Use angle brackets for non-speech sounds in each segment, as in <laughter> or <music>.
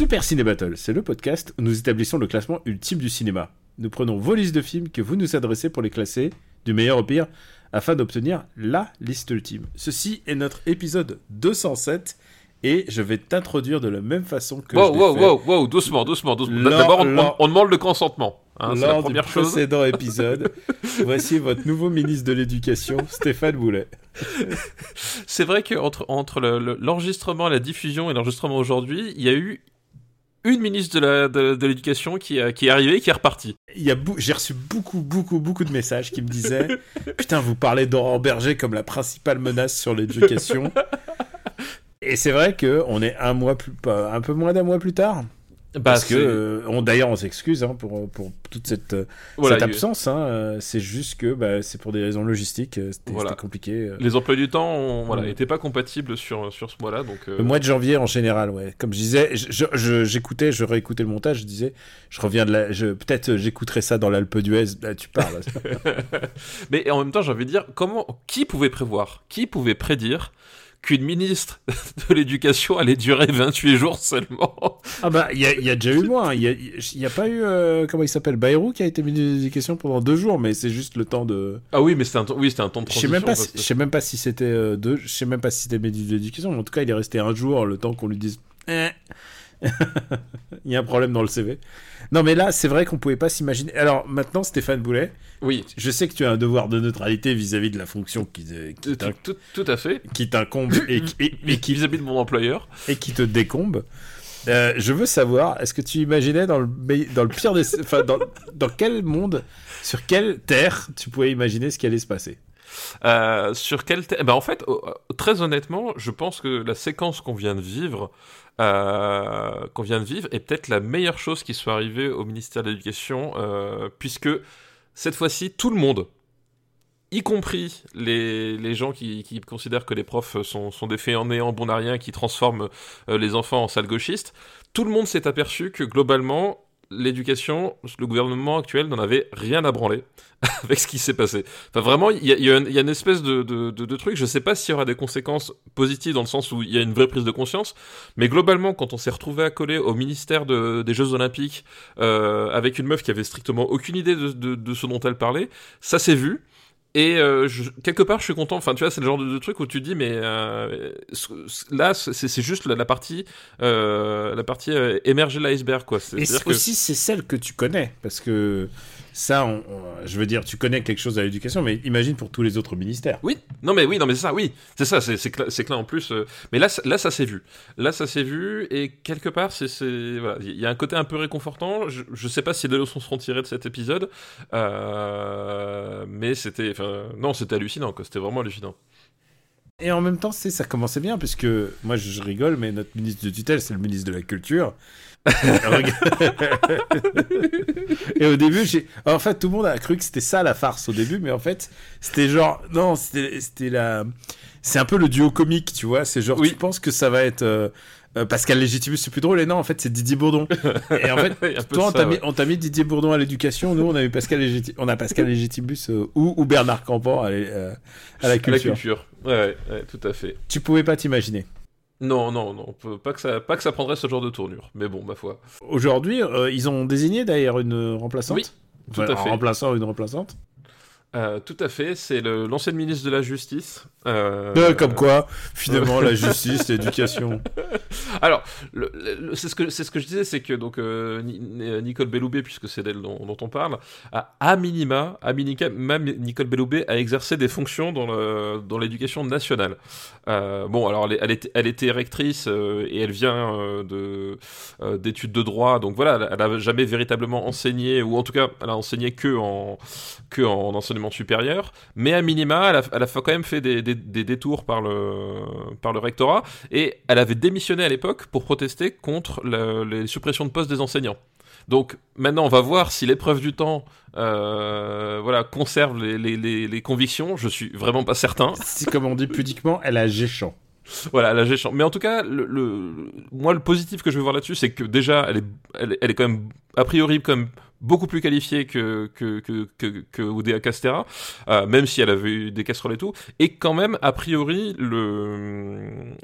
Super Ciné Battle, c'est le podcast où nous établissons le classement ultime du cinéma. Nous prenons vos listes de films que vous nous adressez pour les classer, du meilleur au pire, afin d'obtenir la liste ultime. Ceci est notre épisode 207 et je vais t'introduire de la même façon que Wow, je wow, fait wow, wow, doucement, doucement, doucement. D'abord, on, lors- on- on demande le consentement. hein, c'est la première du chose. précédent <laughs> épisode. Voici votre nouveau ministre de l'Éducation, Stéphane Boulet. C'est vrai qu'entre entre le- le- l'enregistrement, la diffusion et l'enregistrement aujourd'hui, il y a eu une ministre de la- de- de l'éducation qui, a- qui est arrivée et qui est repartie. Il y a J'ai reçu beaucoup, beaucoup, beaucoup de messages qui me disaient <laughs> Putain, vous parlez d'Aurore Berger comme la principale menace sur l'éducation. <laughs> Et c'est vrai que on est un mois plus, pas, un peu moins d'un mois plus tard. Bah, Parce que, euh, on, d'ailleurs, on s'excuse hein, pour, pour toute cette, euh, voilà, cette absence. hein, euh, c'est juste que bah, c'est pour des raisons logistiques. C'était Voilà. compliqué. Les emplois du temps, on- voilà, n'étaient pas compatibles sur, sur ce mois-là, donc. euh, Le mois de janvier en général, ouais. Comme je disais, je- je- je- j'écoutais, je, réécoutais le montage, je disais, je reviens de la, peut-être j'écouterai ça dans l'Alpe d'Huez. Là, tu parles. <laughs> Mais en même temps, j'ai envie de dire, comment, qui pouvait prévoir, qui pouvait prédire qu'une ministre <laughs> de l'éducation allait durer 28 jours seulement Ah bah, il y a, il y a déjà eu moins. Il a, il y a pas eu, euh, comment il s'appelle, Bayrou qui a été ministre de l'Éducation pendant deux jours, mais c'est juste le temps de. Ah oui, mais c'était un, temps- oui, un temps de Je sais transition. même pas, parce si, que- je sais même pas si c'était euh, deux, je sais même pas si c'était ministre de l'Éducation, mais en tout cas, il est resté un jour, le temps qu'on lui dise. Eh. <laughs> il y a un problème dans le CV. Non, mais là, c'est vrai qu'on pouvait pas s'imaginer. Alors maintenant, Stéphane Boulet, Oui, je sais que tu as un devoir de neutralité vis-à-vis de la fonction qui, euh, qui tout, t'in- tout- tout à fait. qui t'incombe et, qui- et- et qui vis-à-vis de mon employeur. et qui te décombe. Euh, je veux savoir, est-ce que tu imaginais dans le, dans le pire des... Enfin, dans, dans quel monde, sur quelle terre, tu pouvais imaginer ce qui allait se passer? Euh, sur quel thème ben En fait, euh, très honnêtement, je pense que la séquence qu'on vient de vivre, euh, qu'on vient de vivre, est peut-être la meilleure chose qui soit arrivée au ministère de l'Éducation, euh, puisque cette fois-ci, tout le monde, y compris les, les gens qui, considèrent que les profs sont, sont des fainéants bon à rien, qui transforment les enfants en salles gauchistes, tout le monde s'est aperçu que globalement, l'éducation, le gouvernement actuel n'en avait rien à branler <laughs> avec ce qui s'est passé. Enfin, vraiment, il y a, une- espèce de, truc. Je sais pas s'il y aura des conséquences positives dans le sens où il y a une vraie prise de conscience, mais globalement, quand on s'est retrouvé coller au ministère de- des Jeux Olympiques euh, avec une meuf qui avait strictement aucune idée de ce dont elle parlait, ça s'est vu. Et euh, je- quelque part, je suis content. Enfin, tu vois, c'est le genre de, de truc où tu dis, mais euh, là, c'est juste la, la partie, euh, la partie euh, émerger de l'iceberg, quoi. Et que- aussi, c'est celle que tu connais, parce que ça, je veux dire, tu connais quelque chose à l'éducation, mais imagine pour tous les autres ministères. Oui, non mais oui, non mais c'est ça, oui, c'est ça, c'est que, là en plus, euh, mais là, là ça s'est vu, là ça s'est vu et quelque part c'est, voilà, il y a un côté un peu réconfortant. Je, je sais pas si des leçons seront tirées de cet épisode, euh, mais c'était, non, c'était hallucinant, c'était vraiment hallucinant. Et en même temps, c'est ça commençait bien, puisque moi je, rigole, mais notre ministre de tutelle, c'est le ministre de la Culture. <laughs> <laughs> et au début, j'ai. En fait, tout le monde a cru que c'était ça la farce au début, mais en fait, c'était genre. Non, c'était c'était la. C'est un peu le duo comique, tu vois. C'est genre, Oui. tu penses que ça va être. euh, euh, Pascal Légitimus, c'est plus drôle, et non, en fait, c'est Didier Bourdon. <laughs> Et en fait, toi, on t'a mis, ouais. Didier Bourdon à l'éducation, nous, on a eu Pascal Légiti- on a Pascal Légitimus euh, ou, ou Bernard Campan à, euh, à la La culture. culture, ouais, ouais, ouais, tout à fait. Tu pouvais pas t'imaginer. Non, non, non, pas que ça, pas que ça prendrait ce genre de tournure, mais bon, ma foi. Aujourd'hui, ils ont désigné d'ailleurs une remplaçante. Oui, tout à fait. Un remplaçant ou une remplaçante. Euh, tout à fait, c'est l'ancienne ministre de la Justice. euh, Euh, comme quoi, finalement, la justice, <laughs> l'éducation. Alors, c'est ce que ce que je disais, c'est que donc euh, Ni- Ni- Nicole Belloubet, puisque c'est d'elle dont, dont on parle, a, à minima, à minica, même Nicole Belloubet a exercé des fonctions dans le dans l'éducation nationale. Bon, alors elle, elle était elle était rectrice et elle vient de d'études de droit, donc voilà, elle, elle a jamais véritablement enseigné ou en tout cas elle a enseigné que en que en enseignement l'enseignement supérieur, mais à minima, elle a, elle a quand même fait des, des, des, détours par le, par le rectorat, et elle avait démissionné à l'époque pour protester contre le, les suppressions de postes des enseignants. Donc maintenant, on va voir si l'épreuve du temps euh, voilà, conserve les, les, les, les, convictions. Je suis vraiment pas certain. Si, comme on dit pudiquement, elle a géchant. Voilà, la géchant. Mais en tout cas, le, le, moi, le positif que je veux voir là-dessus, c'est que déjà, elle est, elle, elle, est quand même, a priori, comme beaucoup plus qualifiée que, que, Castera, euh, même si elle avait eu des casseroles et tout. Et quand même, a priori, le,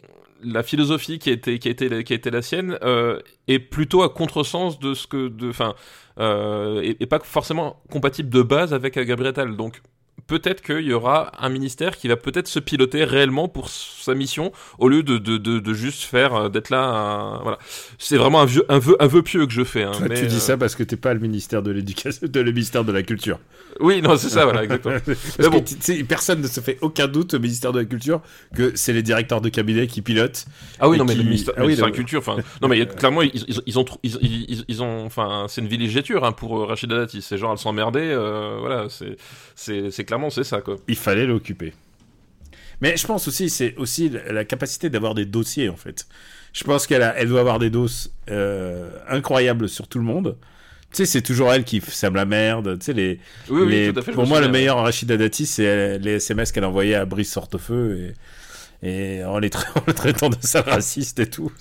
la philosophie qui été, qui la sienne euh, est plutôt à contresens de ce que. Enfin. Euh, et, pas forcément compatible de base avec Gabriel. Donc peut-être qu'il y aura un ministère qui va peut-être se piloter réellement pour sa mission au lieu de, de, de, de juste faire euh, d'être là. Un, voilà, c'est vraiment un, vieux, un, vœu, un vœu pieux que je fais. Hein, Toi, mais, tu dis euh... ça parce que t'es pas le ministère de l'éducation, de le ministère de la culture. Oui, non, c'est ça, voilà, exactement. <laughs> parce bon. que personne ne se fait aucun doute au ministère de la culture que c'est les directeurs de cabinet qui pilotent. Ah oui, non, mais le ministère, ah oui, de la culture, enfin, non, mais <laughs> clairement, ils, ils, ils ont, ils, ils, ont, enfin, c'est une villégiature hein, pour euh, Rachida Dati. C'est genre, elle s'emmerdait, euh, voilà, c'est, c'est, c'est clairement, c'est ça, quoi. Il fallait l'occuper. Mais je pense aussi, c'est aussi la capacité d'avoir des dossiers, en fait. Je pense qu'elle elle doit avoir des doses euh, incroyables sur tout le monde. Tu sais, c'est toujours elle qui sème la merde. Tu sais, les, oui, les... oui, tout à fait, pour moi, le meilleur Rachida Dati, c'est les SMS qu'elle envoyait à Brice Sortefeu et, et en, les tra... <laughs> en le traitant de sale raciste et tout.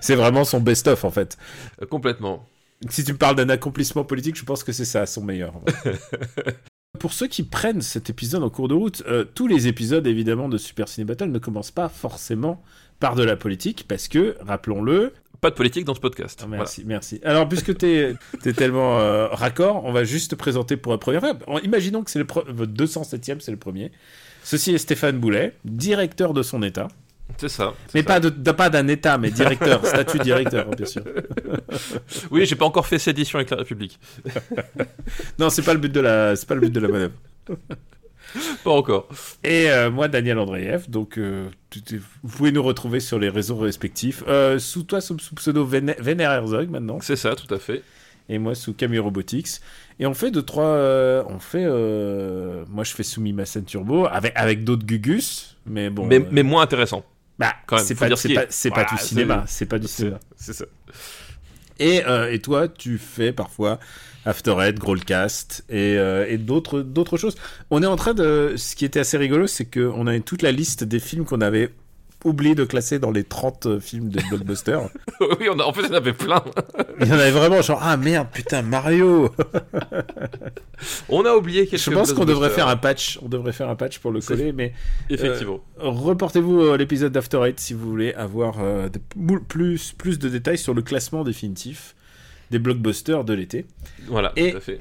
C'est vraiment son best-of, en fait. Euh, complètement. Si tu me parles d'un accomplissement politique, je pense que c'est ça, son meilleur. <laughs> Pour ceux qui prennent cet épisode en cours de route, euh, tous les épisodes évidemment de Super Ciné Battle ne commencent pas forcément par de la politique parce que, rappelons-le, pas de politique dans ce podcast. Oh, merci, voilà. merci. Alors, puisque tu es, <laughs> es, tellement euh, raccord, on va juste te présenter pour la première fois. Imaginons que c'est le votre 207e, c'est le premier. Ceci est Stéphane Boulet, directeur de son État. C'est ça. Mais pas de, de, pas d'un État, mais directeur, <laughs> statut directeur, bien sûr. <laughs> oui, j'ai pas encore fait sédition avec la République. <laughs> non, c'est pas le but de la, c'est pas le but de la manœuvre. pas encore. Et euh, moi, Daniel Andreev. Donc, euh, vous pouvez nous retrouver sur les réseaux respectifs. Euh, sous toi, sous, sous pseudo Vénère Herzog maintenant. C'est ça, tout à fait. Et moi, sous Camille Robotics. Et on fait deux, trois. on fait. moi, je fais Mimasen Turbo avec, avec d'autres Gugus. Mais bon. Mais, mais moins intéressant. Bah, c'est pas, pas, voilà, pas, du cinéma, c'est pas du cinéma. C'est ça. Et, euh, et toi, tu fais parfois Afterhead, Growlcast et, euh, et d'autres d'autres choses. On est en train de. Ce qui était assez rigolo, c'est qu'on avait toute la liste des films qu'on avait oublié de classer dans les 30 films de blockbuster. <laughs> oui, on a, en fait, il y en avait plein. <laughs> il y en avait vraiment genre ah merde putain Mario. on a oublié quelque chose. Je pense qu'on devrait faire un patch. On devrait faire un patch pour le coller, mais effectivement. Euh, reportez-vous à l'épisode d'After Eight si vous voulez avoir euh, de, plus plus de détails sur le classement définitif des blockbusters de l'été. Voilà, et, tout à fait.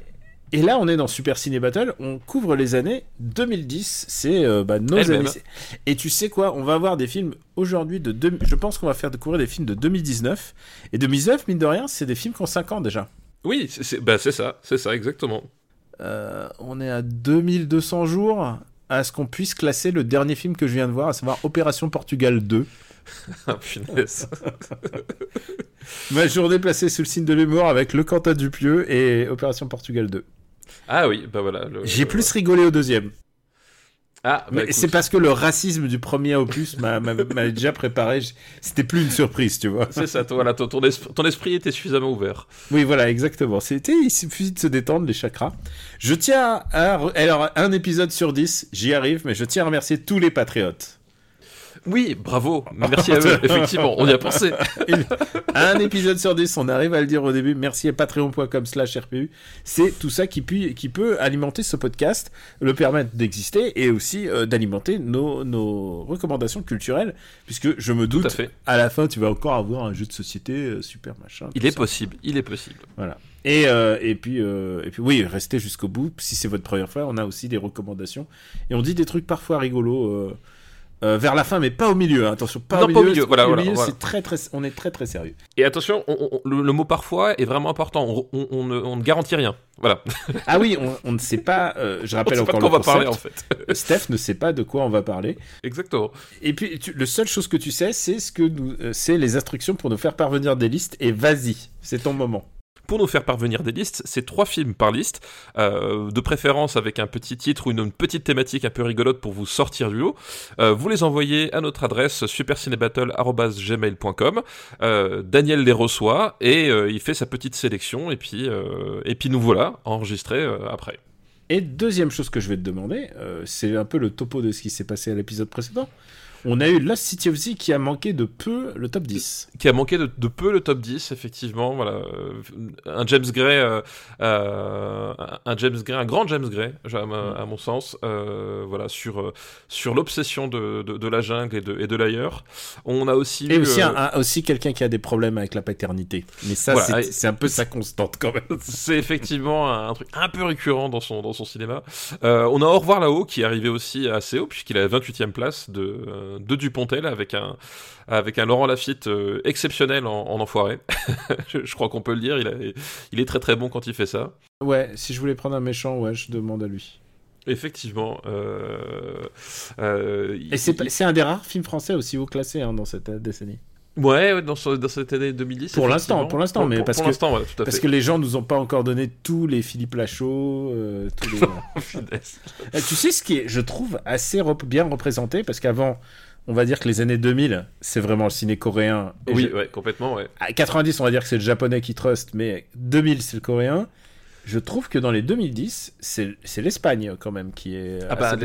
Et là, on est dans Super Ciné Battle, on couvre les années 2010, c'est euh, bah, nos Elle années. Et tu sais quoi, on va avoir des films aujourd'hui de... Deux... Je pense qu'on va faire découvrir des films de 2019. Et 2019, mine de rien, c'est des films qui ont 5 ans déjà. Oui, c'est bah, ça, c'est ça, exactement. Euh, on est à 2200 jours à ce qu'on puisse classer le dernier film que je viens de voir, à savoir Opération Portugal 2. <laughs> ah, punaise. <laughs> Ma journée placée sous le signe de l'humour avec Le Quentin Dupieux et Opération Portugal 2. Ah oui, bah voilà. Le... J'ai plus rigolé au deuxième. Ah, bah c'est parce que le racisme du premier opus m'a déjà préparé. C'était plus une surprise, tu vois. C'est ça, voilà, ton, ton, esprit, ton, esprit, était suffisamment ouvert. Oui, voilà, exactement. C'était, il suffit de se détendre, les chakras. Je tiens à. Alors, un épisode sur dix, j'y arrive, mais je tiens à remercier tous les patriotes. Oui, bravo, merci à eux, <laughs> effectivement, on y a pensé. un épisode sur 10, on arrive à le dire au début, merci à patreon.com slash RPU. C'est tout ça qui, peut, qui peut alimenter ce podcast, le permettre d'exister et aussi euh, d'alimenter nos, nos, recommandations culturelles, puisque je me doute, à, fait. à, la fin, tu vas encore avoir un jeu de société euh, super machin. Il est ça. possible, il est possible. Voilà. Et, euh, et, puis, euh, et puis, oui, restez jusqu'au bout. Si c'est votre première fois, on a aussi des recommandations. Et on dit des trucs parfois rigolos. Euh, euh, vers la fin, mais pas au milieu. Hein. Attention, pas non, au milieu. Pas au milieu. Voilà, au voilà, milieu, voilà. c'est très, très, on est très, très sérieux. Et attention, on, on, le, le, mot parfois est vraiment important. On, on ne, ne, garantit rien. Voilà. <laughs> ah oui, on, ne sait pas. Euh, je rappelle on encore pas de quoi le on va parler en fait. <laughs> Steph ne sait pas de quoi on va parler. Exactement. Et puis, tu, le seule chose que tu sais, c'est ce que euh, c'est les instructions pour nous faire parvenir des listes. Et vas-y, c'est ton moment. Pour nous faire parvenir des listes. C'est trois films par liste, euh, de préférence avec un petit titre ou une, petite thématique un peu rigolote pour vous sortir du lot. Euh, vous les envoyez à notre adresse supercinébattle.gmail.com. Euh, Daniel les reçoit et il fait sa petite sélection et puis, et puis nous voilà enregistrés après. Et deuxième chose que je vais te demander, c'est un peu le topo de ce qui s'est passé à l'épisode précédent. On a eu Lost City of Z qui a manqué de peu le top 10. Qui a manqué de, de peu le top 10, effectivement. Voilà. Euh, Un James Gray, euh, euh, un James Gray, un grand James Gray, à, ma- à mon sens, euh, voilà, sur, sur l'obsession de, de, de la jungle et de, et de l'ailleurs. On a aussi Et eu, aussi, un- un- aussi quelqu'un qui a des problèmes avec la paternité. Mais ça, Voilà, c'est- un peu sa constante quand même. <laughs> C'est effectivement un, un truc un peu récurrent dans son, dans son cinéma. On a Au revoir là-haut qui est arrivé aussi assez haut puisqu'il est à la 28e place de, de Dupontel avec un, avec un Laurent Lafitte euh, exceptionnel en, en enfoiré. <laughs> je, je crois qu'on peut le dire, il, a- il est très très bon quand il fait ça. Ouais, si je voulais prendre un méchant, ouais, je demande à lui. Effectivement. euh, euh, Et c'est il- un des rares films français aussi haut classé hein, dans cette euh, décennie. Ouais, ouais, dans, ce- dans cette année 2010. Pour l'instant, pour l'instant, mais pour, parce pour que- ouais, tout à Parce fait. que les gens nous ont pas encore donné tous les Philippe Lachaud, euh, tous les... <laughs> Finesse. Euh, tu sais ce qui est, je trouve, assez rep- bien représenté, parce qu'avant, on va dire que les années 2000, c'est vraiment le ciné coréen. Oui, ouais, complètement, ouais. À 90, on va dire que c'est le japonais qui trust, mais 2000, c'est le coréen. Je trouve que dans les 2010, c'est c'est l'Espagne quand même qui est. Ah bah,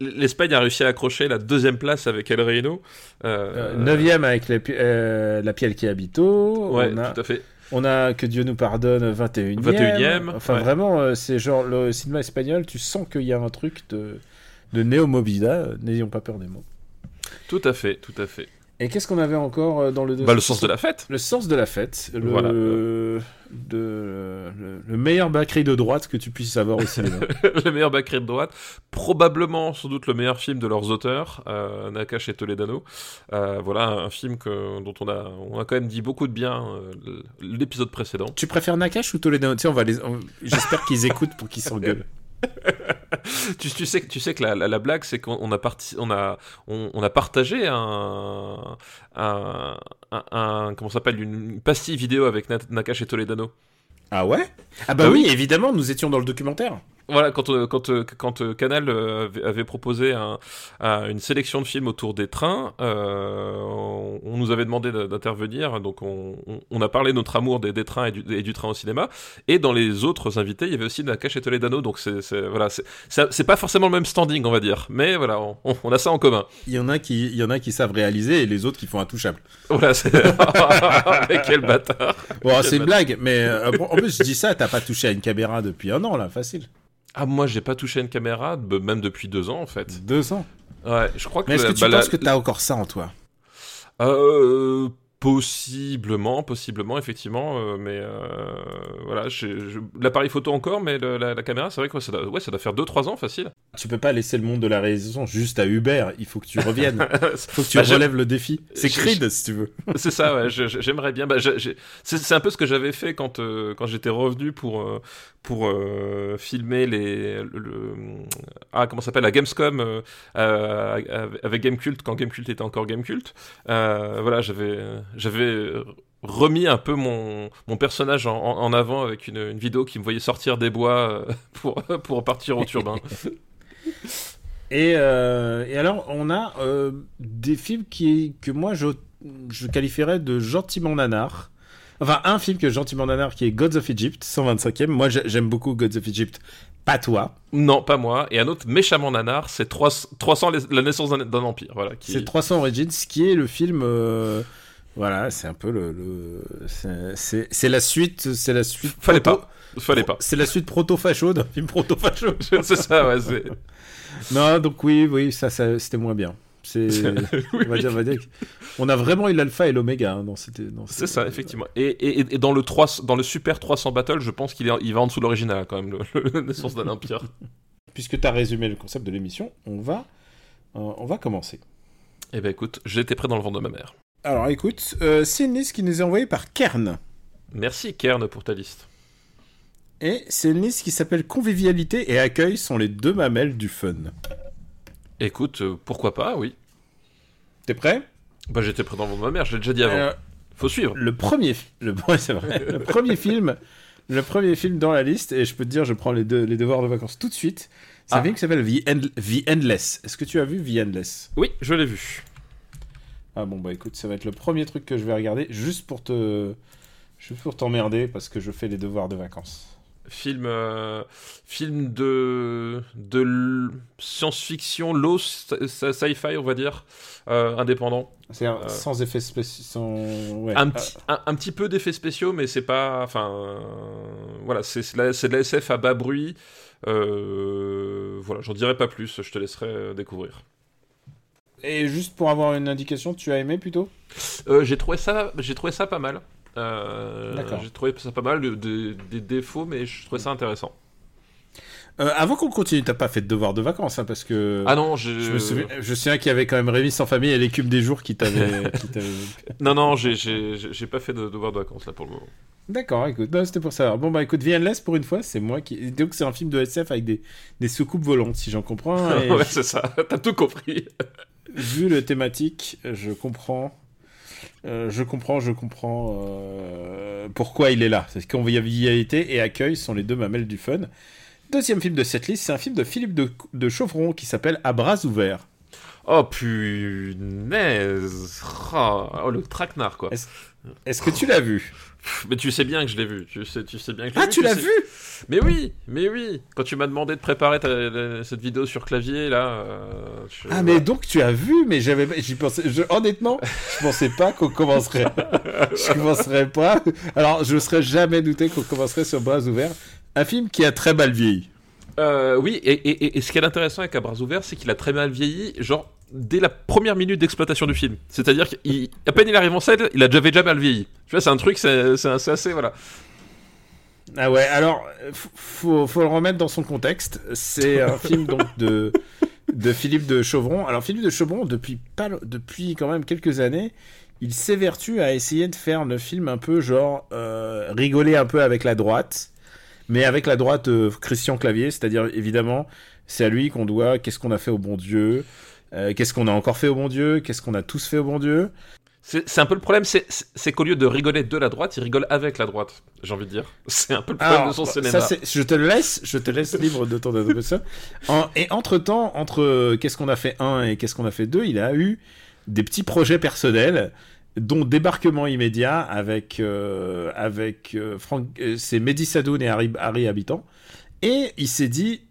L'Espagne a réussi à accrocher la deuxième place avec El Reino. Euh, Neuvième avec euh, la Piel qui habito. Ouais, on, a, tout à fait. on a que Dieu nous pardonne 21e. 21e, Enfin ouais. vraiment, euh, c'est genre le cinéma espagnol. Tu sens qu'il y a un truc de de néo movida. N'ayons pas peur des mots. Tout à fait, tout à fait. Et qu'est-ce qu'on avait encore euh, dans le Bah, le sens de la fête. Le sens de la fête, le, Voilà. de, le, le meilleur bacri de droite que tu puisses avoir au cinéma. <laughs> le meilleur backré de droite. Probablement, sans doute, le meilleur film de leurs auteurs, euh, Nakash et Toledano. Euh, voilà, un film que, dont on a, on a quand même dit beaucoup de bien euh, l'épisode précédent. tu préfères Nakash ou Toledano? Tu sais, on va les. J'espère qu'ils écoutent pour qu'ils s'engueulent. <laughs> <laughs> tu, tu sais, que- tu sais que la, la- la blague, c'est qu'on on a, parti, on, a, on, on a partagé un, un, un, un- comment s'appelle, une pastille vidéo avec Nakash et Toledano. Ah ouais? Ah bah Bah oui, oui. évidemment, nous étions dans le documentaire. Voilà, quand, euh, quand, euh, quand euh, Canal avait, proposé un- un- une sélection de films autour des trains, euh, on, on nous avait demandé de- d'intervenir, donc on, a parlé de notre amour des, des trains et du, et du train au cinéma. Et dans les autres invités, il y avait aussi Nakash et Toledano, donc c'est voilà, c'est- pas forcément le même standing, on va dire, mais voilà, on, a ça en commun. Il y en a qui, il y en a qui savent réaliser et les autres qui font intouchable. Voilà, c'est <laughs> quel bâtard. Bon, c'est une blague, mais euh, en plus je dis ça, t'as pas touché à une caméra depuis un an là, facile. Ah, moi, j'ai pas touché une caméra, b- même depuis deux ans en fait. Deux ans. Ouais, je crois que. Mais est-ce que tu bah, la- penses que t'as encore ça en toi? Euh, possiblement, possiblement, effectivement, euh, mais euh, voilà, l'appareil photo encore, mais le- la, la caméra, c'est vrai que ouais, ça, doit, ouais, ça doit faire 2-3 ans facile. Tu peux pas laisser le monde de la réalisation juste à Uber. Il faut que tu reviennes. <laughs> faut que tu Bah, relèves le défi. C'est je- Creed si tu veux. <laughs> c'est ça, ouais, je- je- j'aimerais bien. Bah, je- j'ai- c'est c'est un peu ce que j'avais fait quand, euh, quand j'étais revenu pour, euh, pour euh, filmer les. Le, le- ah, comment s'appelle La Gamescom euh, euh, avec Gamecult, quand Gamecult était encore Gamecult. Voilà, j'avais j'avais remis un peu mon, mon personnage en, avant avec une, vidéo qui me voyait sortir des bois <laughs> pour, pour partir au turbin. <laughs> Et, et alors, on a des films qui, que moi, je, je qualifierais de gentiment nanar. Enfin, un film que gentiment nanar qui est Gods of Egypt, 125e. Moi, j'ai- j'aime beaucoup Gods of Egypt. Pas toi. non, pas moi. Et un autre méchamment nanar, c'est 300, 300 les- la naissance d'un empire. Voilà, qui... C'est 300 Origins, qui est le film. euh, voilà, c'est un peu le. le- c'est- la suite. C'est la suite. Fallait proto- pas. Fallait pas. C'est la suite proto-facho d'un film proto-facho. <laughs> c'est ça, ouais. Non, donc oui, oui, ça, ça c'était moins bien. C'est, <laughs> on va dire, on va dire, que- on a vraiment eu l'alpha et l'oméga hein, dans cette, dans C'est cette- ça, effectivement. Et, et, et dans, le 3, dans le Super 300 Battle, je pense qu'il est, il va en dessous de l'original, quand même, le, le <laughs> naissance d'un empire. Puisque tu as résumé le concept de l'émission, on va, euh, on va commencer. Eh ben écoute, j'étais prêt dans le ventre de ma mère. Alors écoute, euh, c'est une liste qui nous est envoyée par Kern. Merci, Kern, pour ta liste. Et c'est une liste qui s'appelle Convivialité et accueil sont les deux mamelles du fun. Écoute, euh, pourquoi pas, oui. T'es prêt? Bah j'étais prêt dans le ventre de ma mère, je l'ai déjà dit avant. Euh, Faut suivre. le premier, le, ouais, c'est vrai, <laughs> le premier film, le premier film dans la liste, et je peux te dire, je prends les, deux, les devoirs de vacances tout de suite. C'est un Ah. film qui s'appelle The, End- The Endless. Est-ce que tu as vu The Endless? Oui, je l'ai vu. Ah bon bah écoute, ça va être le premier truc que je vais regarder juste pour te, juste pour t'emmerder parce que je fais les devoirs de vacances. Film, euh, film de, de science-fiction, low sci- sci- sci-fi, on va dire, euh, indépendant. C'est Euh. sans effets spéciaux, sans... ouais. Un, petit, un, un petit peu d'effets spéciaux, mais c'est pas. Enfin. voilà, c'est c'est de la SF à bas bruit. Voilà, j'en dirai pas plus, je te laisserai découvrir. Et juste pour avoir une indication, tu as aimé plutôt? J'ai trouvé ça, j'ai trouvé ça pas mal. Euh, D'accord. J'ai trouvé ça pas mal, de- de- des défauts, mais je trouvais ça intéressant. Euh, Avant qu'on continue, t'as pas fait de devoirs de vacances hein, parce que Ah non, je me souviens, je souviens qu'il y avait quand même Rémi sans famille et l'écume des jours qui t'avait. <laughs> non, non, j'ai- pas fait de devoir de vacances là pour le moment. D'accord, écoute, c'était pour ça. Bon bah écoute, Endless pour une fois, c'est moi qui. Donc c'est un film de SF avec des, des soucoupes volantes, si j'en comprends. <laughs> Et ouais, c'est ça, t'as tout compris. vu le thématique, je comprends. Euh, je comprends, je comprends euh, pourquoi il est là. C'est convivialité et accueil sont les deux mamelles du fun. Deuxième film de cette liste, c'est un film de Philippe de, de Chauvron qui s'appelle À bras ouverts. Oh punaise oh, oh, le traquenard quoi. Est-ce- que tu l'as vu? Mais tu sais bien que je l'ai vu. Tu sais, tu sais bien que je l'ai Ah, vu. tu l'as sais- vu Mais oui, mais oui. Quand tu m'as demandé de préparer ta- cette vidéo sur clavier là. euh, Ah mais donc tu as vu, mais j'avais, j'y pensais. je- honnêtement, je pensais pas qu'on commencerait. <laughs> je commencerais pas. Alors je ne serais jamais douté qu'on commencerait sur bras ouverts. Un film qui a très mal vieilli. Euh, oui, et, et- et- et ce qui est intéressant avec À bras ouverts, c'est qu'il a très mal vieilli, genre dès la première minute d'exploitation du film. C'est-à-dire qu'à peine il arrive en scène, il a déjà, déjà mal vieilli. Tu vois, c'est un truc, c'est assez. Voilà. Ah ouais, alors faut, faut le remettre dans son contexte. C'est un <laughs> film donc de de Philippe de Chauvron. Alors Philippe de Chauvron depuis pas depuis quand même quelques années, il s'évertue à essayer de faire le film un peu genre euh, rigoler un peu avec la droite, mais avec la droite euh, Christian Clavier, c'est-à-dire évidemment c'est à lui qu'on doit qu'est-ce qu'on a fait au bon Dieu, euh, qu'est-ce qu'on a encore fait au bon Dieu, qu'est-ce qu'on a tous fait au bon Dieu. C'est un peu le problème, c'est- qu'au lieu de rigoler de la droite, il rigole avec la droite, j'ai envie de dire. <laughs> C'est un peu le problème Alors, de son ça, cinéma. je te laisse, je te laisse libre de ton. En- et entre temps, entre euh, qu'est-ce qu'on a fait 1 et qu'est-ce qu'on a fait 2, il a eu des petits projets personnels, dont débarquement immédiat avec euh, avec euh, euh, c'est Mehdi Sadoun et Harry, Harry Habitant. Et il s'est dit,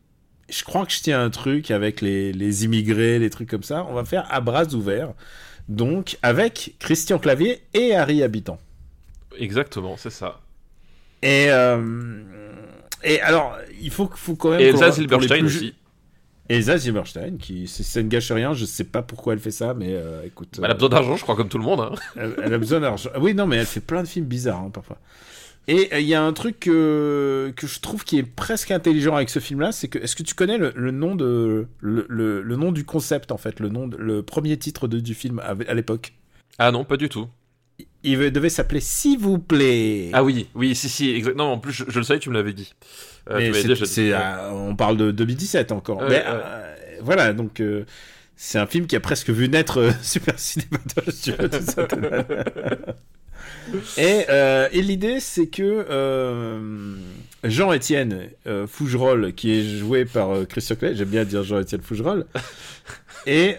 je crois que je tiens un truc avec les, les immigrés, les trucs comme ça. On va faire à bras ouverts. Donc avec Christian Clavier et Harry Habitant. Exactement, c'est ça. Et, euh, et alors, il faut, faut quand même. Et Elsa Zilberstein plus- aussi. Elsa Zilberstein, qui, ça ne gâche rien, je sais pas pourquoi elle fait ça, mais euh, écoute. Bah, elle a besoin d'argent, je crois, comme tout le monde. hein. <laughs> elle, elle a besoin d'argent. Oui, non, mais elle fait plein de films bizarres, hein, parfois. Et euh, il y a un truc que, que je trouve qui est presque intelligent avec ce film-là, c'est que est-ce que tu connais le, le nom de le, le- le nom du concept en fait, le nom de- le premier titre de- du film à, à l'époque? Ah non, pas du tout. Il devait s'appeler S'il vous plaît. Ah oui, oui, si, si, exactement. En plus, je, je le savais, tu me l'avais dit. Euh, Mais dit, euh, on parle de 2017 encore. Mais euh, voilà, donc c'est un film qui a presque vu naître <laughs> Super Cinéma tu vois, tout ça. <laughs> et et l'idée, c'est que Jean-Étienne Fougerolles, qui est joué par Christian Clay, j'aime bien dire Jean-Étienne Fougerolles, <laughs> et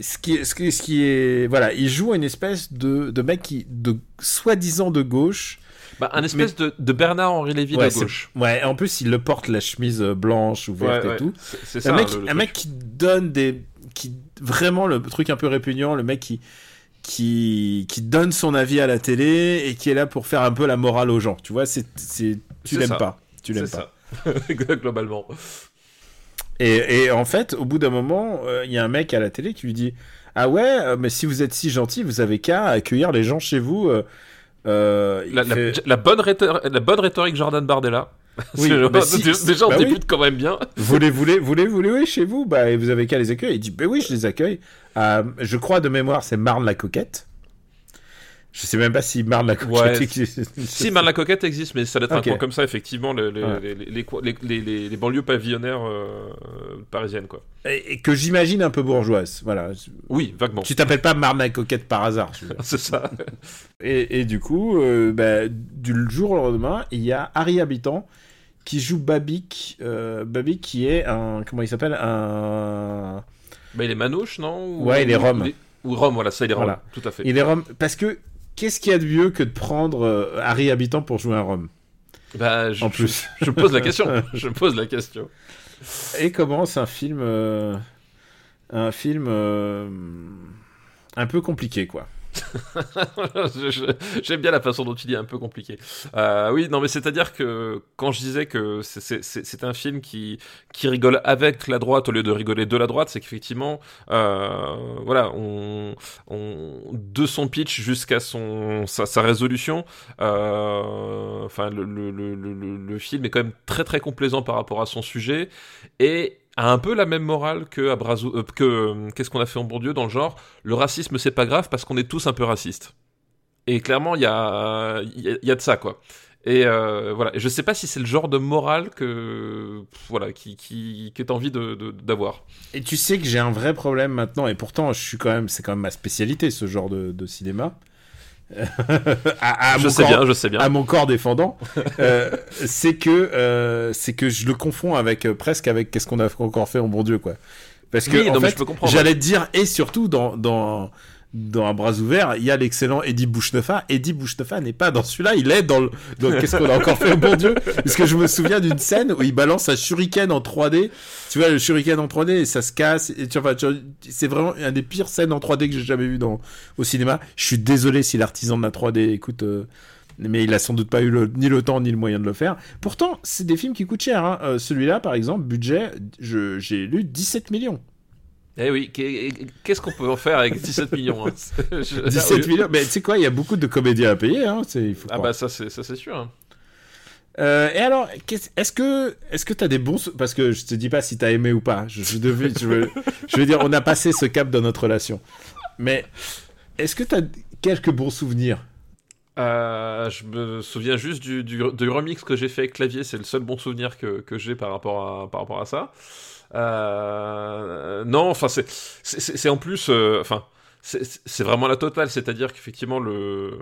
ce qui, ce, qui, ce qui est. Voilà, il joue une espèce de, de mec qui, de soi-disant de gauche. Bah, un espèce de, de Bernard-Henri Lévy Ouais, de gauche. Ouais, en plus, il le porte la chemise euh, blanche ouverte Ouais, et tout. c'est- un ça. mec, le- le un mec qui donne des, qui vraiment le truc un peu répugnant, le mec qui qui qui donne son avis à la télé et qui est là pour faire un peu la morale aux gens. Tu vois, c'est c'est tu l'aimes pas, tu l'aimes C'est pas. ça. <laughs> Globalement. Et, et en fait, au bout d'un moment, euh, il y a un mec à la télé qui lui dit ah ouais, euh, mais si vous êtes si gentil, vous avez qu'à accueillir les gens chez vous. euh, La, bonne la bonne rhétorique Jordan Bardella. Oui, <laughs> bah si- déjà, on bah oui. débute quand même bien. <laughs> Voulez, voulez, voulez, voulez, oui, chez vous, bah, et vous avez qu'à les accueillir. Il dit, bah oui, je les accueille. Euh, je crois de mémoire, c'est Marne la coquette. Je sais même pas si Marne la coquette Ouais. existe. Si, <laughs> Man la Coquette existe, mais ça doit être Ok. un coin comme ça, effectivement, les, Ouais. banlieues pavillonnaires euh, parisiennes, quoi. Et, et que j'imagine un peu bourgeoise. Voilà. Oui, vaguement. Tu t'appelles pas Marne la coquette par hasard. <laughs> C'est ça. Et, et du coup, euh, bah, du jour au lendemain, il y a Harry Habitant qui joue Babik. euh, Babik qui est un. Comment il s'appelle Un. Bah, il est manouche, non? Ou- Ouais, il est rome. Ou Rome, voilà, ça, il est Rome, Voilà. tout à fait. Il est Rome. Parce que. Qu'est-ce qu'il y a de mieux que de prendre euh, Harry Habitant pour jouer un Rome? Bah, je, En plus. je, je pose la question. <laughs> je pose la question. Et commence un film. euh, un film. euh, un peu compliqué, quoi. J'aime bien la façon dont tu dis un peu compliqué. Euh, oui, non, mais c'est-à-dire que quand je disais que c'est un film qui, qui rigole avec la droite au lieu de rigoler de la droite, c'est qu'effectivement, euh, voilà, on, on, de son pitch jusqu'à son sa, sa résolution, euh, enfin, le, le, le, le, le film est quand même très très complaisant par rapport à son sujet et a un peu la même morale que euh, que euh, qu'est-ce qu'on a fait en Bourdieu dans le genre le racisme c'est pas grave parce qu'on est tous un peu racistes. Et clairement, il y a, il y, a- de ça, quoi. Et euh, voilà. Je sais pas si c'est le genre de morale que, voilà, qui, qui, t'as envie de, de- d'avoir. Et tu sais que j'ai un vrai problème maintenant, et pourtant, je suis quand même, c'est quand même ma spécialité, ce genre de, de cinéma. À, à je mon sais corps- bien, je sais bien. à mon corps défendant, euh, c'est que euh, c'est que je le confonds avec euh, presque avec qu'est-ce qu'on a encore fait en bon Dieu quoi. Parce que Oui, en non, fait, j'allais te dire et surtout dans dans dans un bras ouvert, il y a l'excellent Eddie Bouchneffa. Eddie Bouchneffa n'est pas dans celui-là, il est dans le dans <laughs> qu'est-ce qu'on a encore fait bon Dieu? Parce que je me souviens d'une scène où il balance un shuriken en 3D. Tu vois le shuriken en 3D et ça se casse. Et tu, enfin, tu- c'est vraiment un des pires scènes en 3D que j'ai jamais vu dans au cinéma. Je suis désolé si l'artisan de la 3D écoute. euh, mais il a sans doute pas eu le- ni le temps ni le moyen de le faire. Pourtant, c'est des films qui coûtent cher. hein. Euh, Celui-là, par exemple, budget, je- j'ai lu 17 millions. Eh oui, qu'est- qu'est-ce qu'on peut en faire avec 17 <laughs> millions hein? Je- 17 millions. Mais tu sais quoi, il y a beaucoup de comédiens à payer. Hein. c'est- Il faut Ah bah ça c'est ça c'est sûr. hein. Euh, et alors, est-ce que est-ce que t'as des bons parce que je te dis pas si t'as aimé ou pas. Je, je devais, je veux, je veux dire, on a passé ce cap dans notre relation. Mais est-ce que t'as quelques bons souvenirs? Euh, je me souviens juste du, du, du remix que j'ai fait avec clavier, c'est le seul bon souvenir que, que j'ai par rapport à, par rapport à ça. Euh, non, enfin, c'est, c'est, en plus, euh, enfin, c'est, vraiment la totale, c'est-à-dire qu'effectivement, le,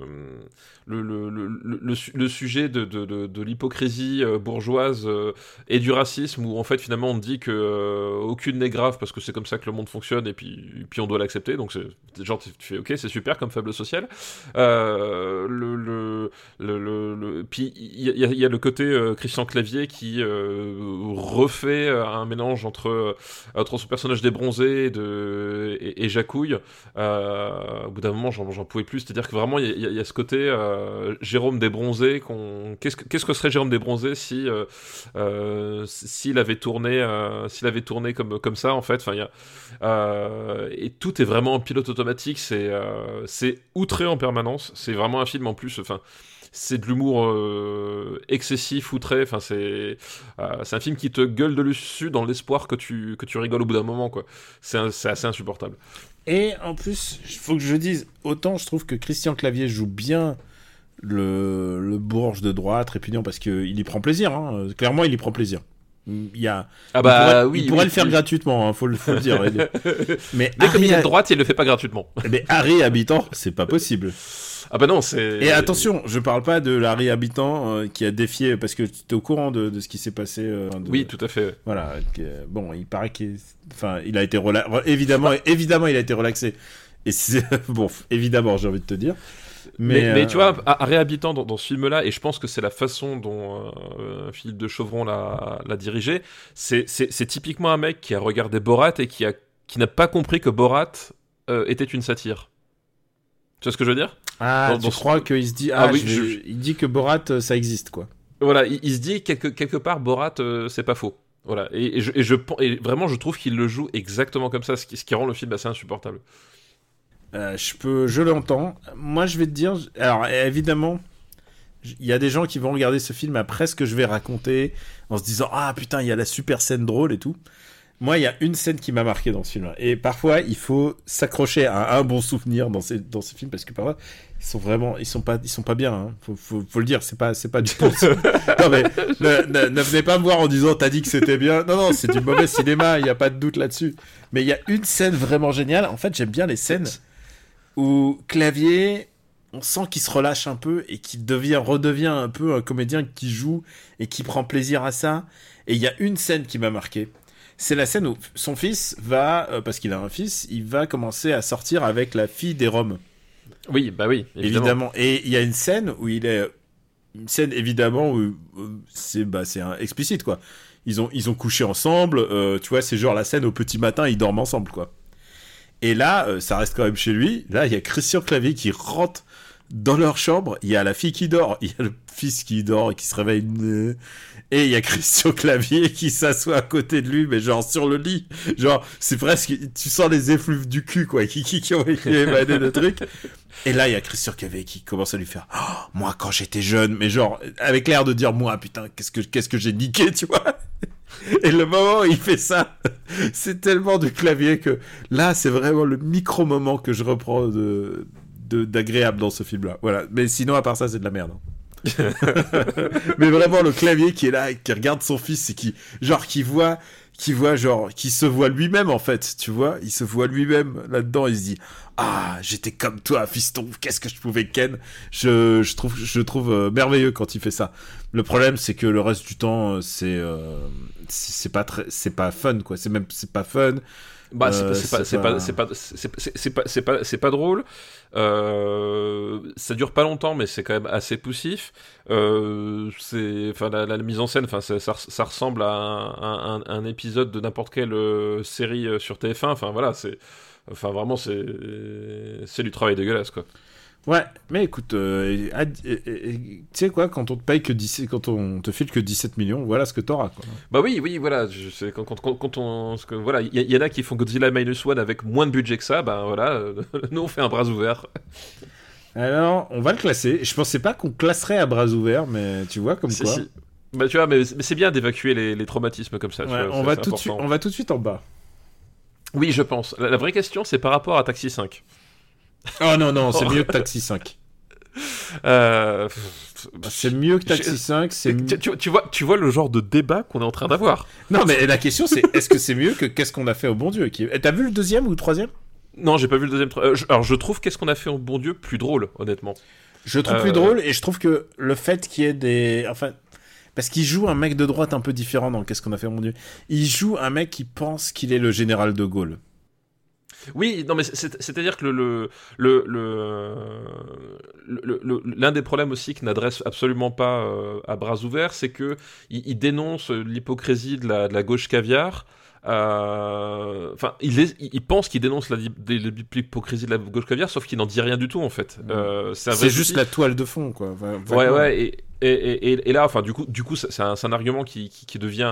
le, le, le, le, le su- le sujet de, de, de, l'hypocrisie euh, bourgeoise euh, et du racisme, où en fait, finalement, on dit que euh, aucune n'est grave parce que c'est comme ça que le monde fonctionne et puis, puis on doit l'accepter, donc c'est, genre, tu fais, ok, c'est super comme faible social. Euh, le, puis il y, a- le côté Christian Clavier qui refait un mélange entre, entre son personnage des bronzés et, de, et, Jacouille. Au bout d'un moment, j'en pouvais plus. C'est-à-dire que vraiment, il y, a- ce côté euh, Jérôme des bronzés. qu'on- Qu'est-ce que serait Jérôme des bronzés si euh, euh, s'il avait tourné euh, s'il avait tourné comme comme ça en fait? Enfin, y a euh, et tout est vraiment en pilote automatique. C'est euh, c'est outré en permanence. C'est vraiment un film en plus. Enfin, c'est de l'humour euh, excessif, outré. Enfin, c'est euh, un film qui te gueule de dessus dans l'espoir que tu que tu rigoles au bout d'un moment. c'est assez insupportable. Et en plus, il faut que je dise, autant je trouve que Christian Clavier joue bien le, le bourge de droite, répugnant, parce qu'il y prend plaisir. hein. Clairement, il y prend plaisir. Il, y a, Ah il bah pourrait, oui. il pourrait oui, le faire oui. gratuitement, hein, faut, le, faut le dire. <laughs> mais, comme il est de droite, il le fait pas gratuitement. mais Harry Habitant, c'est pas possible. Ah bah non, c'est. Et attention, je parle pas de Larry Habitant euh, qui a défié, parce que tu es au courant de, de ce qui s'est passé. euh, de- Oui, tout à fait. Voilà. bon, il paraît qu'il, enfin, il a été rela- re- évidemment, <laughs> évidemment, il a été relaxé. Et c'est <laughs> bon, évidemment, j'ai envie de te dire. Mais, Mais, mais euh, tu vois, à, à réhabitant dans, dans ce film-là, et je pense que c'est la façon dont euh, Philippe de Chauvron l'a dirigé, c'est typiquement un mec qui a regardé Borat et qui a qui n'a pas compris que Borat euh, était une satire. Tu vois ce que je veux dire? Ah, dans- tu dans ce- crois qu'il se dit, Ah ah, oui, je vais- je- il dit que Borat, euh, ça existe, quoi. Voilà, il, il se dit quelque, quelque part Borat, euh, c'est pas faux. Voilà, et, et je, et, je, et vraiment, je trouve qu'il le joue exactement comme ça, ce qui, ce qui rend le film assez insupportable. Euh, je peux, je l'entends. Moi, je vais te dire, alors évidemment, il y a des gens qui vont regarder ce film après ce que je vais raconter, en se disant, ah putain, il y a la super scène drôle et tout. Moi, il y a une scène qui m'a marqué dans ce film. Et parfois, il faut s'accrocher à un bon souvenir dans ces, dans ces films parce que parfois, ils sont vraiment, ils sont pas, ils sont pas bien. Hein. Faut, faut, faut, le dire, c'est pas, c'est pas du bon. <laughs> non mais ne, ne, venez pas me voir en disant t'as dit que c'était bien. Non non, c'est du mauvais cinéma. Il y a pas de doute là-dessus. Mais il y a une scène vraiment géniale. En fait, j'aime bien les scènes où Clavier, on sent qu'il se relâche un peu et qu'il devient, redevient un peu un comédien qui joue et qui prend plaisir à ça. Et il y a une scène qui m'a marqué c'est la scène où son fils va, euh, parce qu'il a un fils, il va commencer à sortir avec la fille des Roms. Oui, bah oui, évidemment. Et il y a une scène où il est, une scène évidemment où c'est bah c'est explicite quoi. Ils ont ils ont couché ensemble, euh, tu vois, c'est genre la scène au petit matin, ils dorment ensemble quoi. Et là, euh, ça reste quand même chez lui. Là, il y a Christian Clavier qui rentre dans leur chambre. Il y a la fille qui dort, il y a le fils qui dort et qui se réveille. Et il y a Christian Clavier qui s'assoit à côté de lui, mais genre sur le lit. Genre, c'est presque, tu sens les effluves du cul, quoi, qui, qui, qui ont émané le truc. Et là, il y a Christian Clavier qui commence à lui faire, oh, moi, quand j'étais jeune, mais genre, avec l'air de dire, moi, putain, qu'est-ce que, qu'est-ce que j'ai niqué, tu vois? Et le moment où il fait ça, c'est tellement du clavier que là, c'est vraiment le micro-moment que je reprends de, d'agréable dans ce film-là. Voilà. Mais sinon, à part ça, c'est de la merde. Hein. <laughs> <laughs> mais vraiment le clavier qui est là, qui regarde son fils et qui, genre, qui voit, qui voit, genre, qui se voit lui-même en fait, tu vois, il se voit lui-même là-dedans, il se dit, ah, j'étais comme toi, fiston, qu'est-ce que je pouvais ken? Je, je trouve, je trouve euh, merveilleux quand il fait ça. Le problème, c'est que le reste du temps, euh, c'est, euh, c'est pas très, c'est pas fun, quoi. C'est même, c'est pas fun. Bah, c'est pas, c'est pas, c'est pas, c'est pas, c'est pas, c'est pas drôle. Euh, ça dure pas longtemps, mais c'est quand même assez poussif. Euh, c'est, enfin, la, mise en scène, enfin, ça, ressemble à un, épisode de n'importe quelle euh, série sur TF1. Enfin, voilà, c'est, enfin, vraiment, c'est, c'est du travail dégueulasse, quoi. Ouais, mais écoute, euh, tu sais quoi, quand on te paye que 17, quand on te file que 17 millions, voilà ce que t'auras. Quoi. Bah oui, oui, voilà. Je, quand, quand, quand, on, que, voilà, il y, en a qui font Godzilla minus one avec moins de budget que ça. Ben voilà, <laughs> nous on fait un bras ouvert. Alors, on va le classer. Je pensais pas qu'on classerait à bras ouverts, mais tu vois comme quoi. Bah tu vois, mais, c'est bien d'évacuer les, les, traumatismes comme ça. Ouais, on va tout de suite, on va tout de suite en bas. Oui, je pense. La, la vraie question, c'est par rapport à Taxi 5. <laughs> Oh non, non, c'est mieux que Taxi 5. Euh... C'est mieux que Taxi 5. Tu, tu, tu, vois, tu vois le genre de débat qu'on est en train d'avoir. Non, mais la question c'est est-ce que c'est mieux que Qu'est-ce qu'on a fait au bon Dieu T'as vu le deuxième ou le troisième? Non, j'ai pas vu le deuxième. Euh, alors, je trouve Qu'est-ce qu'on a fait au bon Dieu plus drôle, honnêtement. Je trouve plus euh, drôle et je trouve que le fait qu'il y ait des. Enfin. Parce qu'il joue un mec de droite un peu différent dans Qu'est-ce qu'on a fait au bon Dieu Il joue un mec qui pense qu'il est le général de Gaulle. Oui, non, mais c'est-à-dire que l'un des problèmes aussi qu'il n'adresse absolument pas euh, à bras ouverts, c'est que il, dénonce l'hypocrisie de la gauche caviar. Euh, enfin, il, il, pense qu'il dénonce l'hypocrisie de la gauche caviar, sauf qu'il n'en dit rien du tout en fait. Mmh. Euh, c'est juste la toile de fond, quoi. Ouais, ouais, et, et, et, là, enfin, du coup, du coup, c'est un, un, argument qui, qui, devient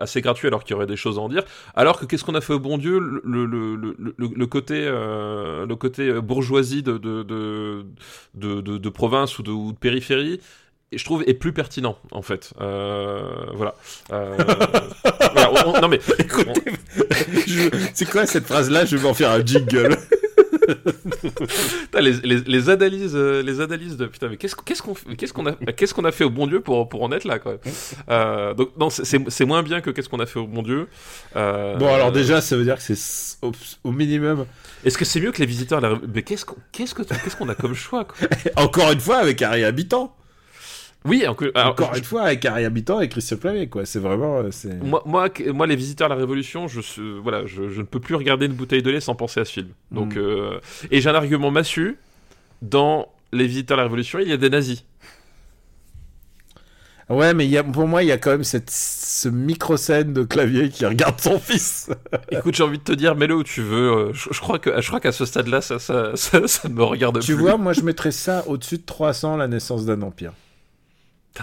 assez gratuit alors qu'il y aurait des choses à en dire. Alors que qu'est-ce qu'on a fait au bon Dieu? Le, le, le, le, côté, euh, le côté bourgeoisie de, de, de, de, de province ou de, ou de périphérie? Je trouve est plus pertinent en fait euh, voilà, euh, <laughs> non mais <laughs> écoutez c'est quoi cette phrase là je vais en faire un jingle <laughs> les, les, les, analyses, euh, les analyses de putain, mais qu'est-ce qu'on qu'est-ce qu'on a qu'est-ce qu'on a fait au bon Dieu pour pour en être là quoi. Euh, donc non, c'est moins bien que qu'est-ce qu'on a fait au bon Dieu. Euh, bon alors déjà, ça veut dire que c'est au, minimum. Est-ce que c'est mieux que les visiteurs Mais qu'est-ce qu'on qu'est-ce que qu'est-ce qu'on a comme choix quoi? Encore une fois avec Harry Habitant. Oui, encore une fois avec Harry Habitant et Christian Clavier, quoi. C'est vraiment. Moi, moi, moi, les visiteurs à la Révolution, je, voilà, je, ne peux plus regarder une bouteille de lait sans penser à ce film. Donc, mm. et j'ai un argument massu dans Les Visiteurs de la Révolution, il y a des nazis. Ouais, mais y a, pour moi, il y a quand même cette ce micro-scène de clavier qui regarde son fils. <laughs> Écoute, j'ai envie de te dire, mets-le où tu veux. Euh, je, crois que, je crois qu'à ce stade-là, ça, ça, <laughs> ça, me regarde tu plus. Tu vois, moi, je mettrais ça au-dessus de 300, la naissance d'un empire.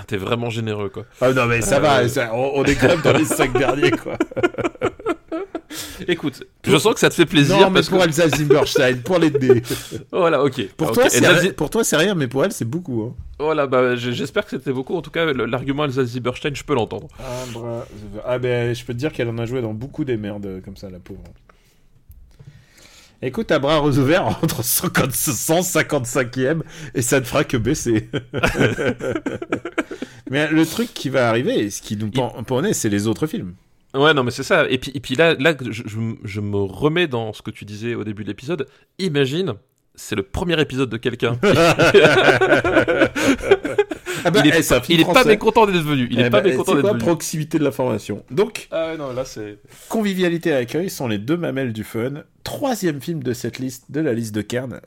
T'es vraiment généreux, quoi. Ah non, mais ça va, on, est quand même dans les 5 derniers, quoi. <laughs> Écoute, je sens que ça te fait plaisir. Non, mais parce pour que... Elsa Zimmerstein, pour l'aider. <laughs> Voilà, ok. Pour, Ok. toi, c'est Elsa rien- Zi- pour toi, c'est rien, mais pour elle, c'est beaucoup. Hein. Voilà, bah, j'espère que c'était beaucoup. En tout cas, l'argument Elsa Zieberstein, je peux l'entendre. Ah, ben, je peux te dire qu'elle en a joué dans beaucoup des merdes euh, comme ça, la pauvre. Écoute, à bras ouverts <laughs> entre 50 155e et ça ne fera que baisser. <laughs> Mais le truc qui va arriver, et ce qui nous pennait, c'est les autres films. Ouais, non, mais c'est ça. Et puis, et puis là, là je, je, je me remets dans ce que tu disais au début de l'épisode. Imagine, c'est le premier épisode de quelqu'un. <laughs> Ah bah, il est, eh, il est pas mécontent d'être venu. Il est Eh pas bah, mécontent c'est d'être venu. proximité de l'information Donc, Ah non, là convivialité et accueil sont les deux mamelles du fun. Troisième film de cette liste, de la liste de Kern.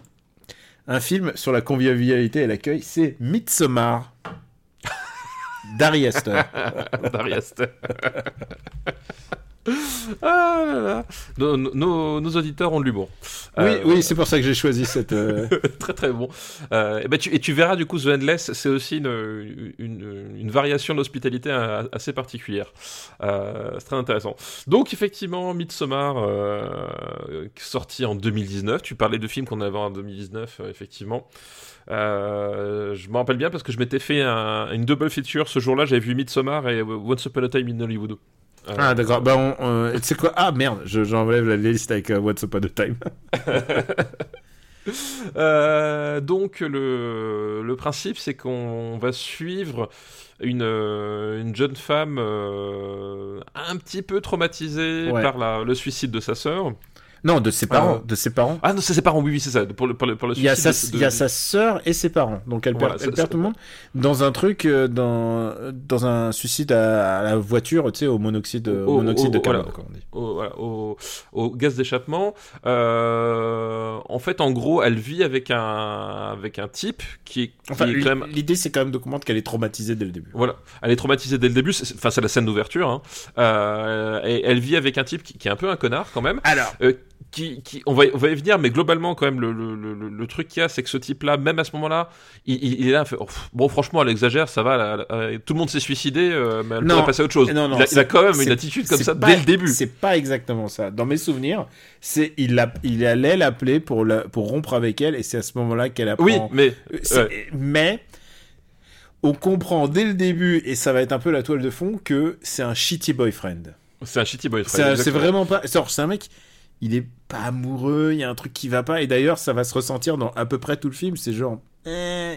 Un film sur la convivialité et l'accueil, c'est Midsommar. <laughs> D'Ari Aster. Dari Aster. <laughs> ah là là. Nos, nos, nos auditeurs ont de l'humour. Oui, Euh, oui, c'est pour ça que j'ai choisi cette. euh, <laughs> très très bon. Euh, et, ben, tu, et tu verras du coup The Endless, c'est aussi une, une, une variation a- assez particulière. C'est très intéressant. Donc effectivement, Midsommar, sorti en 2019. Tu parlais de films qu'on avait en 2019, euh, effectivement. Euh, je me rappelle bien parce que je m'étais fait un- une double feature ce jour-là. J'avais vu Midsommar et Once Upon a Time in Hollywood. Euh, Ah, d'accord. Bah, on, euh, tu sais quoi? Ah, merde, je- j'enlève la liste avec euh, What's Up the Time. <laughs> Euh, donc le, le principe c'est qu'on va suivre une, euh, une jeune femme euh, un petit peu traumatisée Ouais. par la, le suicide de sa sœur. Non, de ses parents. Ah. de ses parents. Ah non, c'est ses parents, oui, oui, c'est ça, pour le, pour le, pour le Il y a, suicide sa, de- il y a sa sœur et ses parents. Donc elle Voilà, perd, ça- elle perd ça- tout le monde dans un truc, euh, dans, dans un suicide à, à la voiture, tu sais, au monoxyde, au Au- monoxyde au- de voilà. carbone, comme on dit. au, voilà, au, au gaz d'échappement. Euh, en fait, en gros, elle vit avec un, avec un type qui, est- Enfin, est quand même l'idée, c'est quand même de comprendre qu'elle est traumatisée dès le début. Voilà, elle est traumatisée dès le début, enfin c'est la scène d'ouverture, hein. Euh, et elle vit avec un type qui, qui est un peu un connard quand même, Alors, qui, qui, on, va, on va y venir, mais globalement quand même le, le, le, le- le truc qu'il y a, c'est que ce type-là, même à ce moment-là, il, il- il est là, fait, Oh, bon franchement elle exagère, ça va, là, là, tout le monde s'est suicidé, euh, mais elle Non. pourrait passer à autre chose. Non, non, il, a, il a quand même une attitude comme ça pas- dès le début. C'est pas exactement ça. Dans mes souvenirs, c'est il, il allait l'appeler pour, la- pour rompre avec elle, et c'est à ce moment-là qu'elle apprend. Oui, mais ouais. Mais on comprend dès le début, et ça va être un peu la toile de fond, que c'est un shitty boyfriend. c'est un shitty boyfriend. C'est vraiment pas. C'est un mec, il est pas amoureux, il y a un truc qui va pas, et d'ailleurs, ça va se ressentir dans à peu près tout le film. C'est genre. eh,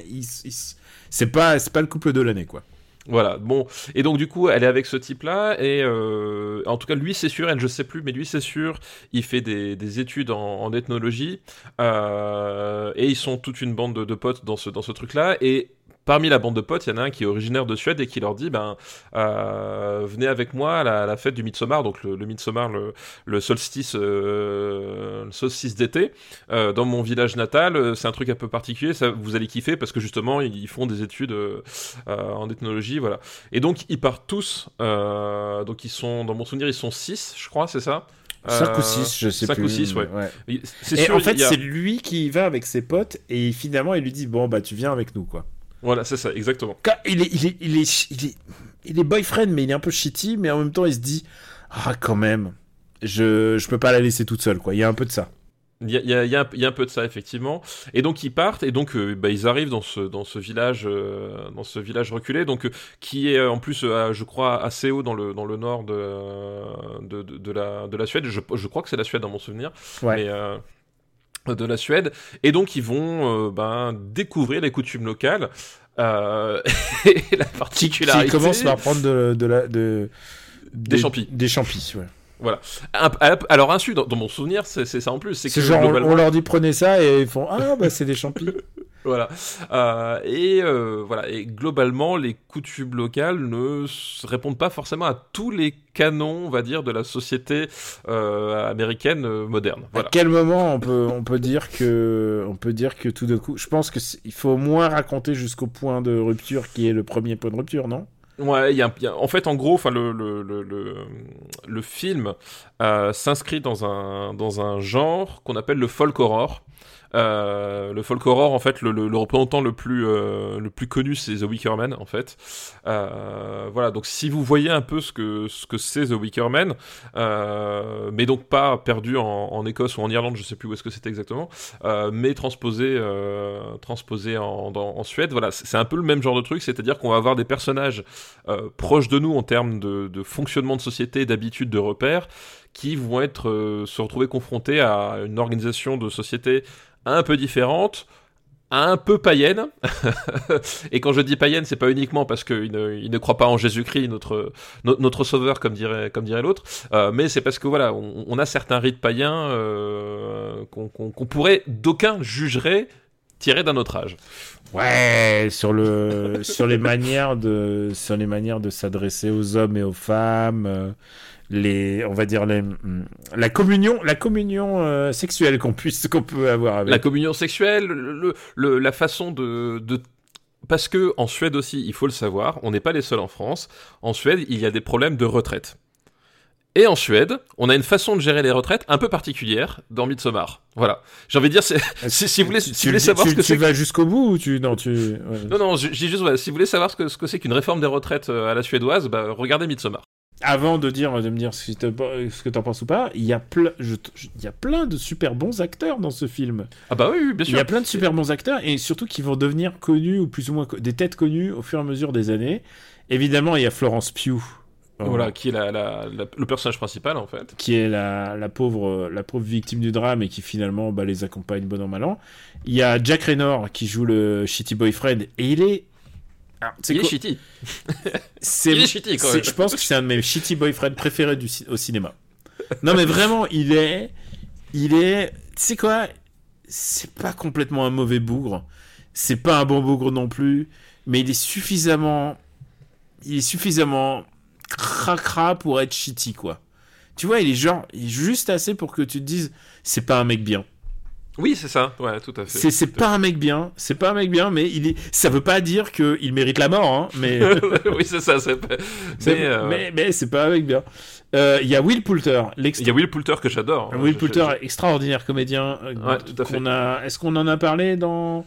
c'est pas, c'est pas le couple de l'année, quoi. Voilà, bon. Et donc, du coup, elle est avec ce type-là, et euh, en tout cas, lui, c'est sûr, elle, je sais plus, mais lui, c'est sûr, il fait des, des études en, en ethnologie, euh, et ils sont toute une bande de, de potes dans ce, dans ce truc-là, et parmi la bande de potes, il y en a un qui est originaire de Suède et qui leur dit, ben, euh, venez avec moi à la, à la fête du Midsommar, donc le, le Midsommar, le, le solstice, euh, le solstice d'été, euh, dans mon village natal, c'est un truc un peu particulier, ça, vous allez kiffer, parce que justement, ils font des études en ethnologie, voilà. Et donc ils partent tous. euh, donc ils sont, dans mon souvenir, ils sont 6 je crois, c'est ça? 5 Euh, ou 6, je sais cinq plus. ou six, ouais. Et en fait, a- c'est lui qui y va avec ses potes, et finalement, il lui dit Bon, bah, tu viens avec nous, quoi. Voilà, c'est ça, exactement. Il est, il, est, il, est, il, est, il est boyfriend, mais il est un peu shitty, mais en même temps, il se dit Ah, quand même, je, je peux pas la laisser toute seule, quoi. Il y a un peu de ça. Il y a, il y a- il y a un- peu de ça effectivement. Et donc ils partent et donc euh, bah, ils arrivent dans ce dans ce village euh, dans ce village reculé donc euh, qui est en plus je crois assez haut dans le dans le nord de de, de, de la de la Suède. Je, je crois que c'est la Suède dans mon souvenir. Ouais. Mais, de la Suède et donc ils vont euh, ben, découvrir les coutumes locales. Euh, <laughs> et la particularité qui commence par prendre de, de la. De, Des champis. Des champis, ouais. Un- à- alors insu dans, dans mon souvenir c'est ça en plus c'est genre, on leur dit prenez ça et ils font Ah, bah, c'est des champis. <laughs> Voilà. Euh, et euh, voilà. Et globalement, les coutumes locales ne répondent pas forcément à tous les canons, on va dire, de la société euh, américaine moderne. À Voilà. quel moment on peut, on peut dire que, on peut dire que tout d'un coup, je pense que il faut au moins raconter jusqu'au point de rupture qui est le premier point de rupture, non? Ouais, y a, y a- en fait, en gros, enfin, le, le, le, le, le film euh, s'inscrit dans un, dans un genre qu'on appelle le folk horror. Euh, le folk horror, en fait, le, le, le représentant le plus, euh, le plus connu, c'est The Wicker Man, en fait. Euh, voilà, donc si vous voyez un peu ce que ce que c'est The Wicker Man, mais donc pas perdu en, en, Écosse ou en Irlande, je sais plus où est-ce que c'était exactement, mais transposé, transposé en, en Suède, voilà, c'est un peu le même genre de truc, c'est-à-dire qu'on va avoir des personnages proches de nous en termes de, de fonctionnement de société, d'habitude, de repères, qui vont être euh, se retrouver confrontés à une organisation de société un peu différente, un peu païenne. <laughs> et quand je dis païenne, c'est pas uniquement parce qu'il ne, ne croit pas en Jésus-Christ, notre, notre, sauveur, comme dirait, comme dirait l'autre, euh, mais c'est parce que voilà, on, a certains rites païens euh, qu'on qu qu pourrait, d'aucuns jugeraient tirés d'un autre âge. Ouais, sur le, sur les manières de, sur les manières de s'adresser aux hommes et aux femmes. Les on va dire les, la communion la communion euh, sexuelle qu'on puisse <laughs> qu'on peut avoir avec la communion sexuelle le, le, la façon de, de parce que en Suède aussi il faut le savoir on n'est pas les seuls en France en Suède il y a des problèmes de retraite et en Suède, on a une façon de gérer les retraites un peu particulière dans Midsommar. Voilà. J'ai envie de dire, si, si, vous voulez, si vous voulez savoir tu, ce que c'est. Tu vas jusqu'au bout ou tu. Non, tu. Ouais. Non, non, j'ai juste. Voilà, si vous voulez savoir ce que c'est que qu'une réforme des retraites euh, à la suédoise, bah, regardez Midsommar avant de dire de me dire ce que, ce que t'en penses ou pas, il y a plein il y a plein de super bons acteurs dans ce film. Ah bah oui, oui bien sûr. Il y a plein de super bons acteurs et surtout qui vont devenir connus ou plus ou moins des têtes connues au fur et à mesure des années. Évidemment, il y a Florence Pugh. Voilà, qui est la, la, la, le personnage principal en fait. Qui est la, la, pauvre, la pauvre victime du drame et qui finalement bah, les accompagne bon an mal an. Il y a Jack Raynor qui joue le shitty boyfriend et il est alors, il est shitty. C'est, il est <laughs> shitty, quand même. Je pense que c'est un de mes shitty boyfriends préférés du, au cinéma. Non, mais vraiment, il est. Il est. Tu sais quoi? C'est pas complètement un mauvais bougre. C'est pas un bon bougre non plus. Mais il est suffisamment. Il est suffisamment. cracra pour être shitty, quoi. Tu vois, il est genre. Il est juste assez pour que tu te dises c'est pas un mec bien. Oui, c'est ça. Ouais, tout à fait. C'est, pas un mec bien. C'est pas un mec bien, mais il est. Ça veut pas dire qu'il mérite la mort, hein. Mais. <laughs> oui, c'est ça. C'est... C'est... Mais, euh... mais, mais, c'est pas un mec bien. Il euh, y a Will Poulter. Il y a Will Poulter que j'adore. Will je, Poulter, extraordinaire comédien. Ouais, tout à fait. Qu'on a... Est-ce qu'on en a parlé dans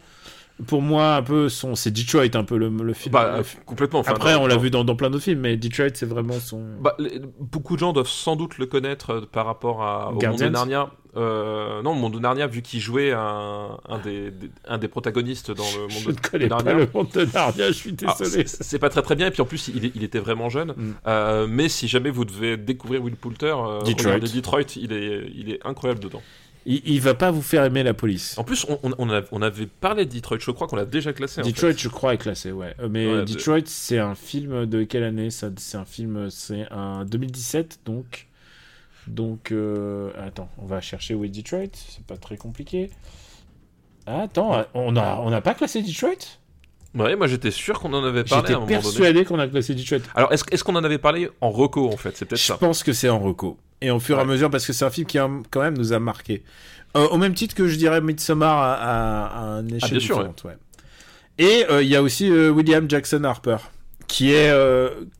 pour moi, un peu, son, c'est Detroit, un peu le, le film. Bah, complètement. Enfin, Après, on l'a vu dans, dans, plein d'autres films, mais Detroit, c'est vraiment son. Bah, les, beaucoup de gens doivent sans doute le connaître euh, par rapport à, au Guardians. monde de Narnia. Euh, non, le monde de Narnia, vu qu'il jouait un, un, des, des, un des protagonistes dans le monde je de, ne connais de Narnia. Pas le monde de Narnia, je suis désolé. C'est, c'est pas très très bien, et puis en plus, il, il était vraiment jeune. Mm. Euh, mais si jamais vous devez découvrir Will Poulter, euh, Detroit. Detroit, il est, il est incroyable dedans. Il, il, va pas vous faire aimer la police. En plus, on, on, a, on avait parlé de Detroit, je crois qu'on l'a déjà classé. Detroit, en fait. je crois, est classé, ouais. Euh, mais ouais, Detroit, de... c'est un film de quelle année ça? C'est un film, c'est un 2017, donc. Donc, euh... attends, on va chercher où est Detroit. C'est pas très compliqué. Ah, attends, on a, on a pas classé Detroit? Ouais, moi j'étais sûr qu'on en avait parlé. J'étais persuadé qu'on a classé Detroit. Alors, est-ce est qu'on en avait parlé en reco en fait? C'est peut-être ça. Je pense que c'est en reco. Et au fur et ouais. à mesure, parce que c'est un film qui quand même nous a marqué. Euh, au même titre que je dirais Midsommar à, à, à un échelle ah, différente. Ouais. Et il euh, y a aussi euh, William Jackson Harper, qui est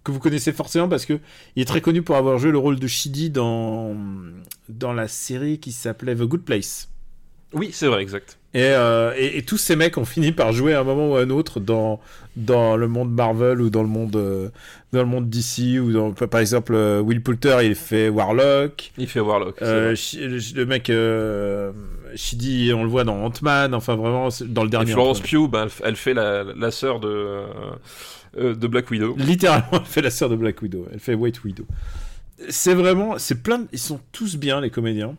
que vous connaissez forcément parce que il est très connu pour avoir joué le rôle de Shidi dans dans la série qui s'appelait The Good Place. Oui, c'est vrai, exact. Et, euh, et, et, tous ces mecs ont fini par jouer à un moment ou à un autre dans, dans le monde Marvel ou dans le monde, euh, dans le monde DC. Ou dans, par exemple, euh, Will Poulter, il fait Warlock. Il fait Warlock. Le mec, Shidi, on le voit dans Ant-Man. Enfin, vraiment, dans le dernier. Et Florence Pugh, bah, elle, fait la, la sœur de, de Black Widow. Littéralement, elle fait la sœur de Black Widow. Elle fait White Widow. C'est vraiment, c'est plein. De... Ils sont tous bien, les comédiens.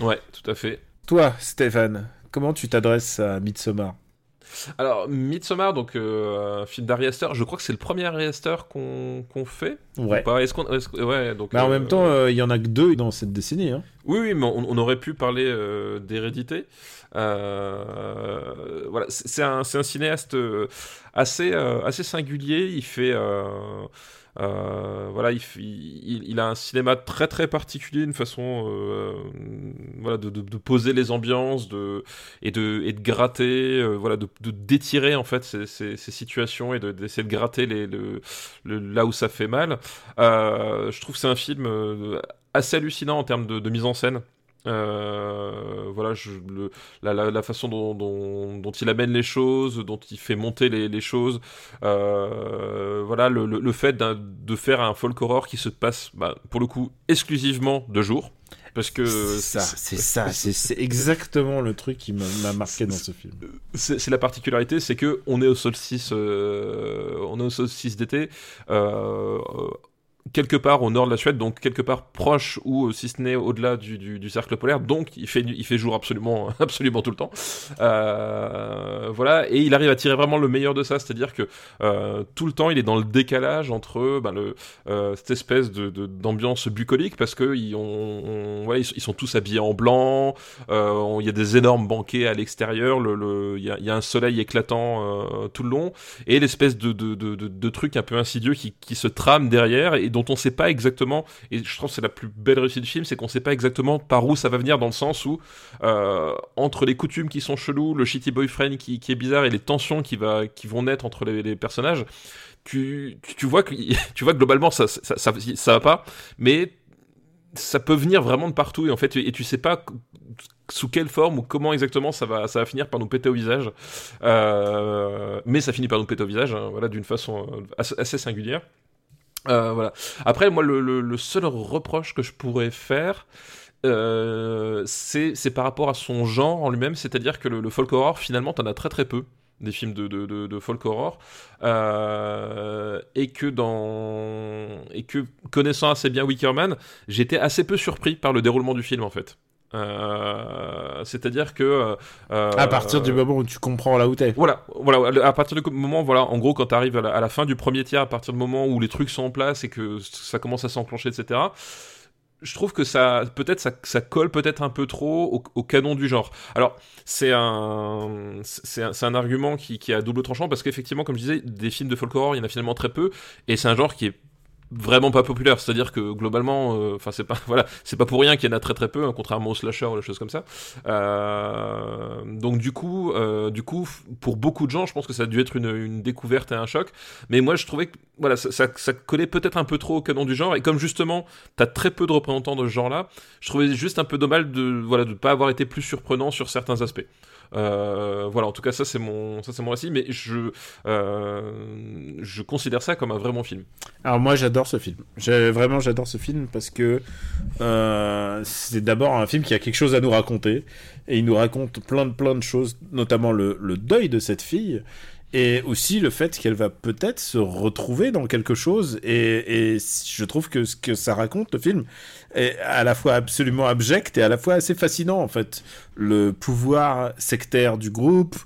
Ouais, tout à fait. Toi, Stéphane, comment tu t'adresses à Midsommar? Alors, Midsommar, donc euh, un film d'Ari Aster, je crois que c'est le premier Ari Aster qu'on qu fait. Ouais. Est-ce qu'on, est ouais, donc. Bah, en euh, même temps, il euh, y en a que deux dans cette décennie. Hein. Oui, oui, mais on, on aurait pu parler euh, d'hérédité. voilà, c'est un, un, cinéaste assez, assez singulier. Il fait. Euh, voilà, il, a un cinéma très très particulier, une façon euh, voilà, de, poser les ambiances de, et, de, et de gratter, euh, voilà, de, d'étirer en fait ces, situations et d'essayer de, gratter le, là où ça fait mal. Euh, je trouve que c'est un film assez hallucinant en termes de, mise en scène. Euh, voilà, je, le, la, la, la, façon dont, dont, dont, il amène les choses, dont il fait monter les, les choses. Euh, voilà, le, le, le fait de faire un folk horror qui se passe, bah, pour le coup, exclusivement de jour. Parce que c'est ça, c'est ça, c'est exactement le truc qui m'a marqué dans ce film. C'est la particularité, c'est que on est au solstice, euh, on est au solstice d'été. Euh, quelque part au nord de la Suède, donc quelque part proche ou si ce n'est au-delà du, du, cercle polaire, donc il fait, il fait jour absolument, <laughs> absolument tout le temps. Euh, voilà, et il arrive à tirer vraiment le meilleur de ça, c'est-à-dire que euh, tout le temps il est dans le décalage entre ben, le, euh, cette espèce de, d'ambiance bucolique, parce que ils, ouais, ils, sont tous habillés en blanc, euh, il y a des énormes banquets à l'extérieur, il le, il, y a, un soleil éclatant euh, tout le long, et l'espèce de, de, de, truc un peu insidieux qui, qui se trame derrière, dont on sait pas exactement, et je trouve que c'est la plus belle réussite du film, c'est qu'on sait pas exactement par où ça va venir, dans le sens où, euh, entre les coutumes qui sont chelous, le shitty boyfriend qui, est bizarre, et les tensions qui, vont naître entre les, personnages, <laughs> tu, vois que, globalement ça, ça, va pas, mais ça peut venir vraiment de partout et en fait et tu sais pas sous quelle forme ou comment exactement ça va ça va finir par nous péter au visage. Euh, mais ça finit par nous péter au visage hein, voilà d'une façon assez, assez singulière euh, voilà. Après, moi, le, seul reproche que je pourrais faire, euh, c'est par rapport à son genre en lui-même, c'est-à-dire que le, folk horror, finalement, t'en as très très peu des films de, de folk horror. Euh, et que dans et que connaissant assez bien Wickerman j'étais assez peu surpris par le déroulement du film en fait euh, c'est-à-dire que euh, à partir du moment où tu comprends là où t'es. Voilà, voilà. À partir du moment, voilà, en gros, quand tu arrives à la, à la, fin du premier tiers, à partir du moment où les trucs sont en place et que ça commence à s'enclencher, etc. Je trouve que ça, peut-être, ça, ça, colle peut-être un peu trop au, au, canon du genre. Alors, c'est un, c'est un, un, argument qui, qui est à double tranchant parce qu'effectivement, comme je disais, des films de folk horror, il y en a finalement très peu, et c'est un genre qui est vraiment pas populaire. C'est à dire que globalement enfin euh, c'est pas <laughs> voilà c'est pas pour rien qu'il y en a très très peu hein, contrairement aux slasher ou des choses comme ça. Euh, donc du coup euh, du coup pour beaucoup de gens je pense que ça a dû être une, une découverte et un choc. Mais moi je trouvais que voilà ça, ça, ça collait peut-être un peu trop au canon du genre. Et comme justement t'as très peu de représentants de ce genre là je trouvais juste un peu dommage de voilà de pas avoir été plus surprenant sur certains aspects voilà, en tout cas, ça c'est mon, ça c'est mon récit, mais je, euh, je considère ça comme un vrai bon film. Alors moi, j'adore ce film. Vraiment, j'adore ce film parce que euh, c'est d'abord un film qui a quelque chose à nous raconter et il nous raconte plein de plein de choses, notamment le, le deuil de cette fille et aussi le fait qu'elle va peut-être se retrouver dans quelque chose. Et, je trouve que ce que ça raconte le film est à la fois absolument abject et à la fois assez fascinant en fait. Le pouvoir sectaire du groupe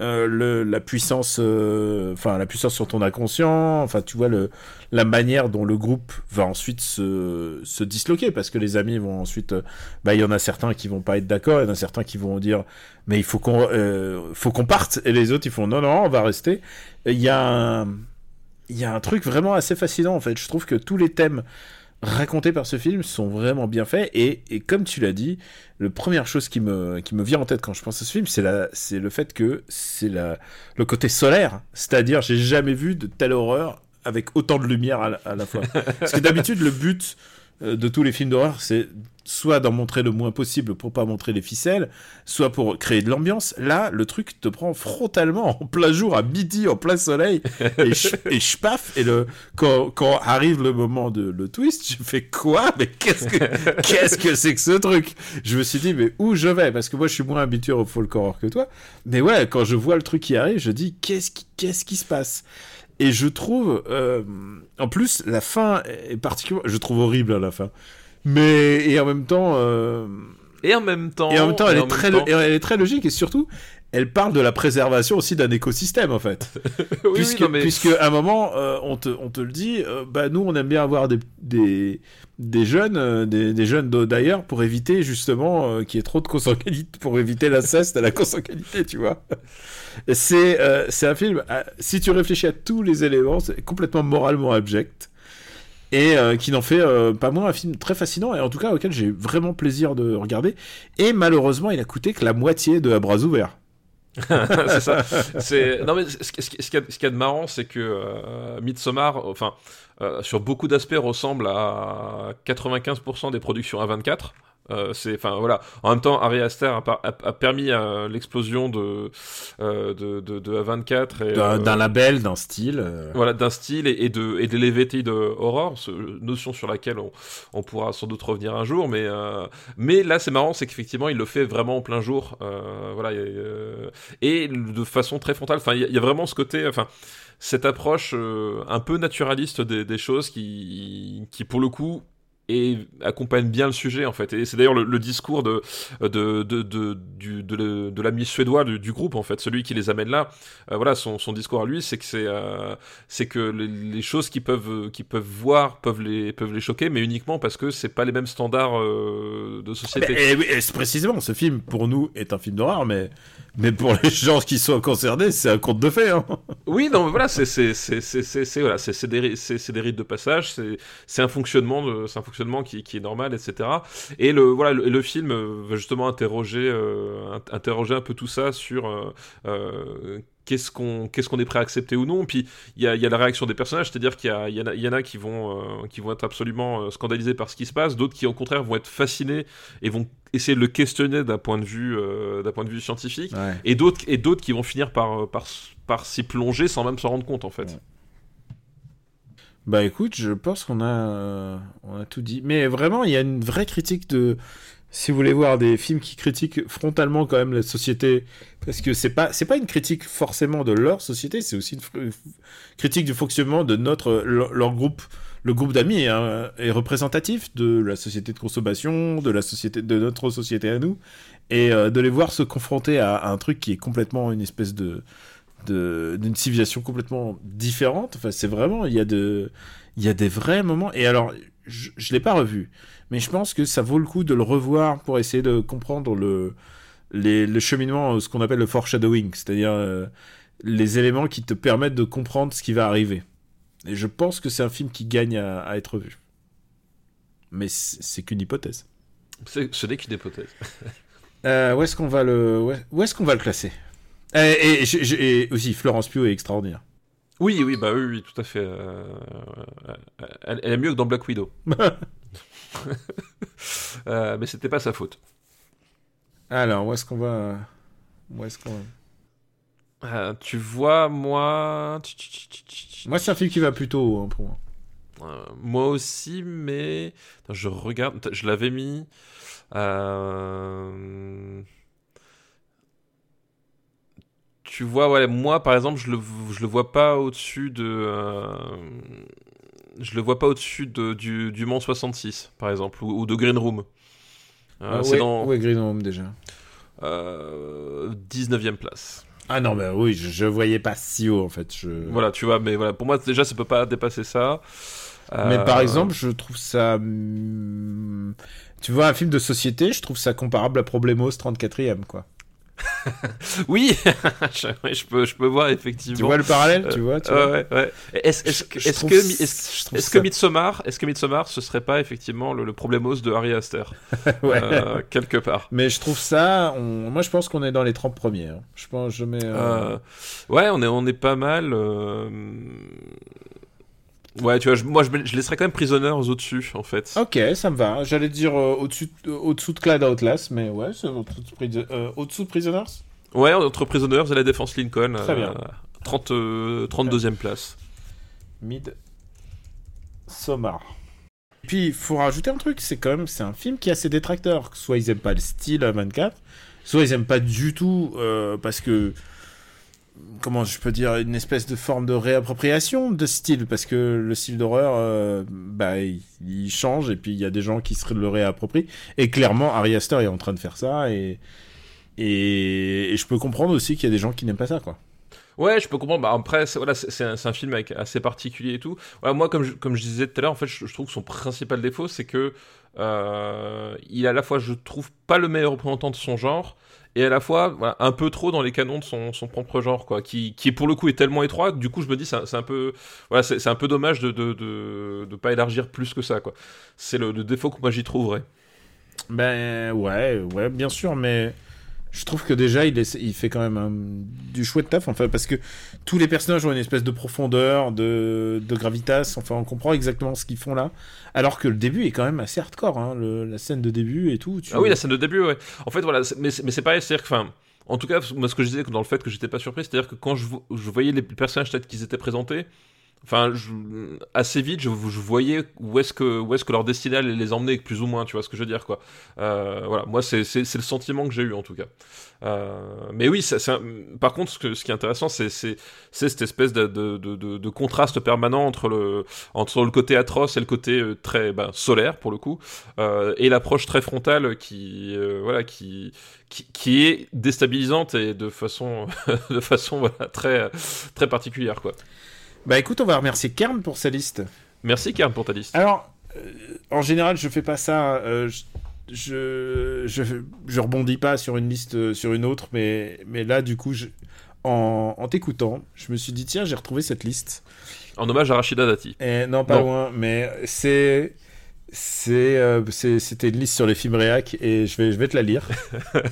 euh, la puissance, euh, enfin la puissance sur ton inconscient, enfin tu vois le, la manière dont le groupe va ensuite se, se disloquer parce que les amis vont ensuite, euh, bah il y en a certains qui vont pas être d'accord, il y en a certains qui vont dire mais il faut qu'on, faut qu'on parte et les autres ils font non non on va rester. Il y a il y a un truc vraiment assez fascinant en fait. Je trouve que tous les thèmes racontés par ce film sont vraiment bien faits et, et comme tu l'as dit, la première chose qui me, qui me vient en tête quand je pense à ce film, c'est la, c'est le fait que c'est la, le côté solaire, c'est-à-dire j'ai jamais vu de telle horreur avec autant de lumière à la, à la fois. <laughs> Parce que d'habitude le but de tous les films d'horreur, c'est soit d'en montrer le moins possible pour pas montrer les ficelles, soit pour créer de l'ambiance. Là, le truc te prend frontalement en plein jour, à midi, en plein soleil, et je, <laughs> et je paf, et le, quand, quand arrive le moment de le twist, je fais quoi? Mais qu'est-ce que, qu'est-ce que c'est que ce truc? Je me suis dit, mais où je vais? Parce que moi, je suis moins habitué au folk horror que toi. Mais ouais, quand je vois le truc qui arrive, je dis, qu'est-ce qui, qu'est-ce qui se passe? Et je trouve, euh, en plus, la fin est particulièrement, je trouve horrible à la fin. Mais, et en même temps, euh... et en même temps, et en même temps, elle, est très, temps... elle est très logique et surtout, elle parle de la préservation aussi d'un écosystème en fait. <laughs> oui, puisque, oui, mais... puisque à un moment, euh, on, te, on te le dit, euh, bah nous on aime bien avoir des, des, des jeunes, euh, des, des jeunes d'ailleurs pour éviter justement qu'il y ait trop de consanguinité, pour éviter l'inceste à la consanguinité, tu vois. C'est euh, c'est un film, si tu réfléchis à tous les éléments, c'est complètement moralement abject et euh, qui n'en fait euh, pas moins un film très fascinant et en tout cas auquel j'ai vraiment plaisir de regarder. Et malheureusement, il a coûté que la moitié de À bras ouverts. <laughs> c'est ça. Non mais ce, ce, ce, a de marrant, c'est que euh, Midsommar, enfin, euh, sur beaucoup d'aspects ressemble à 95% des productions A24. Euh, c'est, enfin voilà. En même temps, Harry Aster a, par- a- a permis euh, l'explosion de, euh, de, de, de A24 et, D'un label, d'un style. voilà, d'un style et, et de et d'elevated horror, ce- notion sur laquelle on, on pourra sans doute revenir un jour, mais mais là c'est marrant, c'est qu'effectivement il le fait vraiment en plein jour, voilà, et, de façon très frontale. Enfin, il y, a- il y a vraiment ce côté, enfin cette approche un peu naturaliste des, des choses qui qui pour le coup et accompagne bien le sujet en fait et c'est d'ailleurs le, le discours de de de de, du- de, l'ami suédois du, du groupe en fait celui qui les amène là Euh, voilà son, son discours à lui c'est que c'est euh, c'est que les, les choses qu'ils peuvent qu'ils peuvent voir peuvent les peuvent les choquer mais uniquement parce que c'est pas les mêmes standards euh, de société Mais- et oui, et c'est précisément, ce film, pour nous, est un film d'horreur, mais, mais pour les gens qui sont concernés, c'est un conte de fées. Hein. Oui, non, mais voilà, c'est c'est c'est c'est voilà, c'est c'est des c'est des rites de passage, c'est c'est un fonctionnement de c'est un fonctionnement qui, qui est normal, etc. Et le voilà, le, le film euh, va justement interroger euh, int- interroger un peu tout ça sur euh, Qu'est-ce qu'on qu'est-ce qu'on est prêt à accepter ou non Puis il y a, il y a la réaction des personnages, c'est-à-dire qu'il y, en a- il y en a qui vont euh, qui vont être absolument scandalisés par ce qui se passe, d'autres qui au contraire vont être fascinés et vont essayer de le questionner d'un point de vue euh, d'un point de vue scientifique et d'autres et d'autres qui vont finir par par par s'y plonger sans même s'en rendre compte en fait. Ouais. Bah écoute, je pense qu'on a, euh, on a tout dit. Mais vraiment, il y a une vraie critique de. Si vous voulez voir des films qui critiquent frontalement quand même la société, parce que c'est pas, c'est pas une critique forcément de leur société, c'est aussi une critique du fonctionnement de notre, leur, groupe, le groupe d'amis hein, est représentatif de la société de consommation, de la société, de notre société à nous, et euh, de les voir se confronter à, un truc qui est complètement une espèce de- d'une civilisation complètement différente. Enfin, c'est vraiment, il y a de, il y a des vrais moments. Et alors, je, je l'ai pas revu, mais je pense que ça vaut le coup de le revoir pour essayer de comprendre le, les, le cheminement, ce qu'on appelle le foreshadowing, c'est-à-dire euh, les éléments qui te permettent de comprendre ce qui va arriver. Et je pense que c'est un film qui gagne à, à être vu. Mais c'est qu'une hypothèse. C'est- Ce n'est qu'une hypothèse. Euh, où est-ce qu'on va le, où est-ce qu'on va le classer? Et, aussi, Florence Pugh est extraordinaire. Oui, oui, bah oui, oui, tout à fait. euh, elle, elle est mieux que dans Black Widow. <laughs> Euh, mais c'était pas sa faute. Alors, où est-ce qu'on va Où est-ce qu'on va? Euh, tu vois, moi. Moi, c'est un film qui va plutôt haut hein, pour moi. Euh, moi aussi, mais. Attends, je regarde. Je l'avais mis. Euh, Tu vois, ouais, moi par exemple, je le, je le vois pas au-dessus de. euh, Je le vois pas au-dessus de, du, du Mans 66, par exemple, ou, ou de Green Room. Euh, Ah, ouais, dans ouais, Green Room déjà. euh, 19ème place. Ah non, bah oui, je, je voyais pas si haut en fait. Je... Voilà, tu vois, mais voilà, pour moi déjà ça peut pas dépasser ça. Mais Euh, par exemple, je trouve ça. hum, Tu vois, un film de société, je trouve ça comparable à Problemos 34ème, quoi. <laughs> oui, <laughs> je, peux, je peux voir effectivement. Tu vois le parallèle, Euh, tu vois, tu vois ouais, ouais. Est-ce que, que Midsommar, est-ce que Midsommar, ce serait pas effectivement le, le problémos de Harry Aster <laughs> Ouais. euh, quelque part? Mais je trouve ça. on- Moi, je pense qu'on est dans les 30 premières. Je pense, je mets. euh, Euh, Ouais, on est, on est pas mal. Ouais, tu vois, je- moi je, je laisserais quand même Prisoners au-dessus en fait. Ok, ça me va. J'allais dire euh, au-dessus de- euh, de Clyde Outlast, mais ouais, au-dessous de, euh, au-dessous de Prisoners? Ouais, entre Prisoners et la défense Lincoln. Très bien. 30, euh, 32e place. Mid Somar. Puis il faut rajouter un truc, c'est quand même c'est un film qui a ses détracteurs. Soit ils aiment pas le style à 24, soit ils aiment pas du tout euh, parce que comment je peux dire une espèce de forme de réappropriation de style parce que le style d'horreur euh, bah il, change et puis il y a des gens qui se le réapproprient et clairement Ari Aster est en train de faire ça et et, je peux comprendre aussi qu'il y a des gens qui n'aiment pas ça quoi. Ouais, je peux comprendre. Bah, après, c'est voilà, c'est- un, film assez particulier et tout. Moi, comme je, comme je disais tout à l'heure, en fait, je, je trouve que son principal défaut, c'est que euh, il est à la fois, je trouve, pas le meilleur représentant de son genre, et à la fois un peu trop dans les canons de son, son propre genre, quoi, qui, qui pour le coup est tellement étroit. Du coup, je me dis, c'est un- un peu, voilà, c'est un peu dommage de de, de de pas élargir plus que ça, quoi. C'est le, le défaut que moi j'y trouverais. Ben ouais, ouais, bien sûr, mais je trouve que déjà il, il fait quand même un, du chouette taf, enfin parce que tous les personnages ont une espèce de profondeur, de, de gravitas, enfin on comprend exactement ce qu'ils font là, alors que le début est quand même assez hardcore, hein, le, la scène de début et tout. Ah oui, la scène de début, ouais. En fait, voilà, mais, mais c'est pareil, c'est-à-dire que, enfin, en tout cas, moi ce que je disais dans le fait que j'étais pas surpris, c'est-à-dire que quand je, je voyais les personnages tels qu'ils étaient présentés, Enfin, assez vite, je, voyais où est-ce que, est-ce que leur destinée allait les emmener, plus ou moins, tu vois ce que je veux dire, quoi. Euh, voilà, moi, c'est, le sentiment que j'ai eu, en tout cas. Euh, mais oui, par contre, ce, qui est intéressant, c'est, cette espèce de, contraste permanent entre le, côté atroce et le côté euh, très ben, solaire, pour le coup, et l'approche très frontale qui, voilà, qui, qui, est déstabilisante et de façon, <laughs> très, très particulière, quoi. Bah écoute, on va remercier Kern pour sa liste. Merci Kern pour ta liste. Alors, euh, en général, je fais pas ça. Euh, je, je, je, rebondis pas sur une liste euh, sur une autre, mais, mais là, du coup, je, en, en t'écoutant, je me suis dit, tiens, j'ai retrouvé cette liste. En hommage à Rachida Dati. Et, non, pas non. loin, mais c'est. C'est, euh, c'était une liste sur les films réac et je vais, je vais te la lire.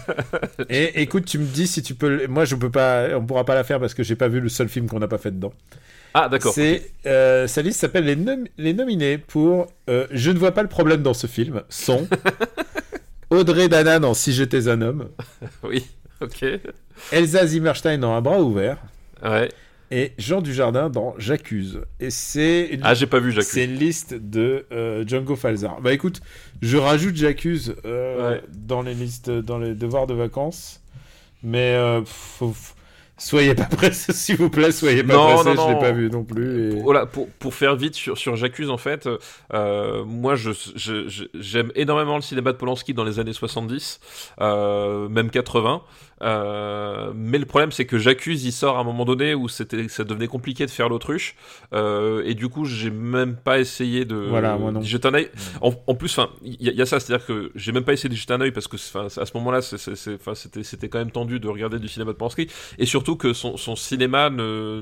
<laughs> et écoute, tu me dis si tu peux. Moi, je peux pas. On pourra pas la faire parce que j'ai pas vu le seul film qu'on n'a pas fait dedans. Ah, d'accord. C'est, euh, sa liste s'appelle les, nom les, nominés pour euh, Je ne vois pas le problème dans ce film. Sont <laughs> Audrey Danan dans Si j'étais un homme. <laughs> oui, ok. Elsa Zimmerstein dans Un bras ouvert. Ouais. Et Jean Dujardin dans J'accuse. Et c'est une... Ah, j'ai pas vu J'accuse. C'est une liste de euh, Django Falzar. Bah écoute, je rajoute J'accuse euh, ouais. dans les listes, dans les devoirs de vacances. Mais euh, faut, Soyez pas pressés, <laughs> s'il vous plaît, soyez pas non, pressés, non, je l'ai non. pas vu non plus. Et... Voilà, pour, pour faire vite sur, sur J'accuse, en fait, euh, moi je, je, je, j'aime énormément le cinéma de Polanski dans les années 70, euh, même 80. Euh, mais le problème, c'est que j'accuse, il sort à un moment donné où c'était, ça devenait compliqué de faire l'autruche, euh, et du coup, j'ai même pas essayé de voilà, moi non. jeter un œil. En, en plus, enfin, il y, y, a ça, c'est-à-dire que j'ai même pas essayé d'y jeter un œil parce que, à ce moment-là, c'était, c'était quand même tendu de regarder du cinéma de Polanski, et surtout que son, son cinéma ne,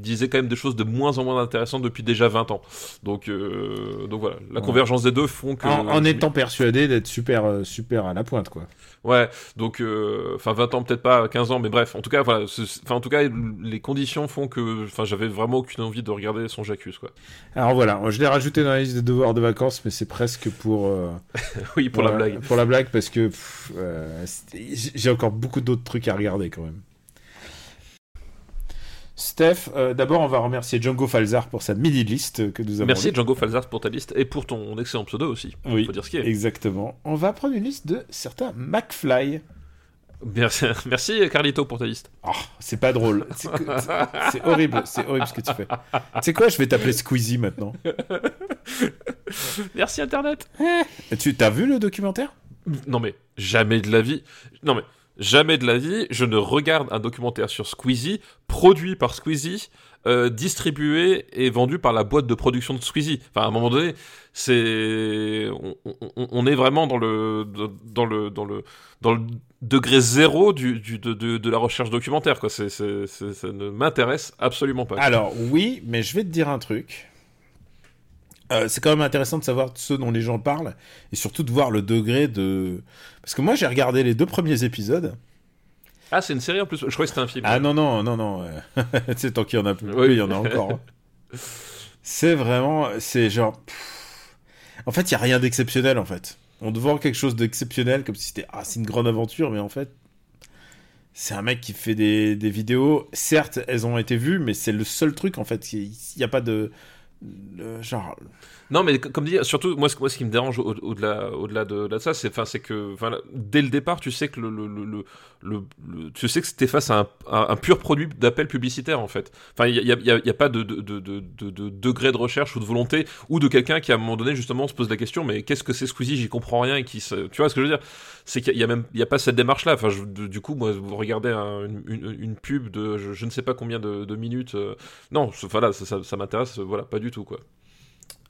disait quand même des choses de moins en moins intéressantes depuis déjà 20 ans. Donc, euh, donc voilà, la ouais. convergence des deux font que. En, en étant persuadé d'être super, super à la pointe, quoi. Ouais, donc, enfin, euh, 20 ans, peut-être pas 15 ans, mais bref, en tout cas, voilà, enfin, en tout cas, les conditions font que, enfin, j'avais vraiment aucune envie de regarder son J'accuse, quoi. Alors voilà, je l'ai rajouté dans la liste des devoirs de vacances, mais c'est presque pour. Euh, <laughs> oui, pour, pour la blague. Pour la blague, parce que euh, j'ai encore beaucoup d'autres trucs à regarder quand même. Steph, euh, d'abord on va remercier Django Falzar pour sa mini liste que nous avons. Merci Django Falzar pour ta liste et pour ton excellent pseudo aussi. Oui, faut dire ce qui est. exactement. On va prendre une liste de certains McFly. Merci, <laughs> merci Carlito pour ta liste. Oh, c'est pas drôle. C'est horrible, c'est horrible ce que tu fais. Tu sais quoi, je vais t'appeler Squeezie maintenant. <laughs> merci Internet. Et tu t'as vu le documentaire? Non mais jamais de la vie. Non mais jamais de la vie, je ne regarde un documentaire sur Squeezie, produit par Squeezie, euh, distribué et vendu par la boîte de production de Squeezie. Enfin, à un moment donné, c'est, on, est vraiment dans le, dans le, dans le, dans le degré zéro du, de, de, de, la recherche documentaire. C'est, ça ne m'intéresse absolument pas. Alors oui, mais je vais te dire un truc. Euh, c'est quand même intéressant de savoir ce dont les gens parlent et surtout de voir le degré de. Parce que moi j'ai regardé les deux premiers épisodes. Ah, c'est une série en plus Je croyais que c'était un film. Ah non, non, non, non. <laughs> tu sais, tant qu'il y en a plus, oui. il y en a encore. c'est vraiment. C'est genre. En fait, il n'y a rien d'exceptionnel en fait. On te vend quelque chose d'exceptionnel comme si c'était. Ah, c'est une grande aventure, mais en fait. C'est un mec qui fait des, des vidéos. Certes, elles ont été vues, mais c'est le seul truc en fait. Il n'y a pas de le genre non mais comme dit surtout moi ce, qui me dérange au-delà au au-delà de, ça c'est que dès le départ tu sais que le, le, le, tu sais que c'était face à un, pur produit d'appel publicitaire en fait. Enfin il y a, y, a, pas de, de, de, de, de degré de recherche ou de volonté ou de quelqu'un qui à un moment donné justement se pose la question mais qu'est-ce que c'est Squeezie? J'y comprends rien et qui tu vois ce que je veux dire? C'est qu'il y a même a pas cette démarche là enfin du coup moi vous regardez un, une, pub de je, ne sais pas combien de, minutes euh... non enfin ça, ça, ça m'intéresse voilà pas du tout quoi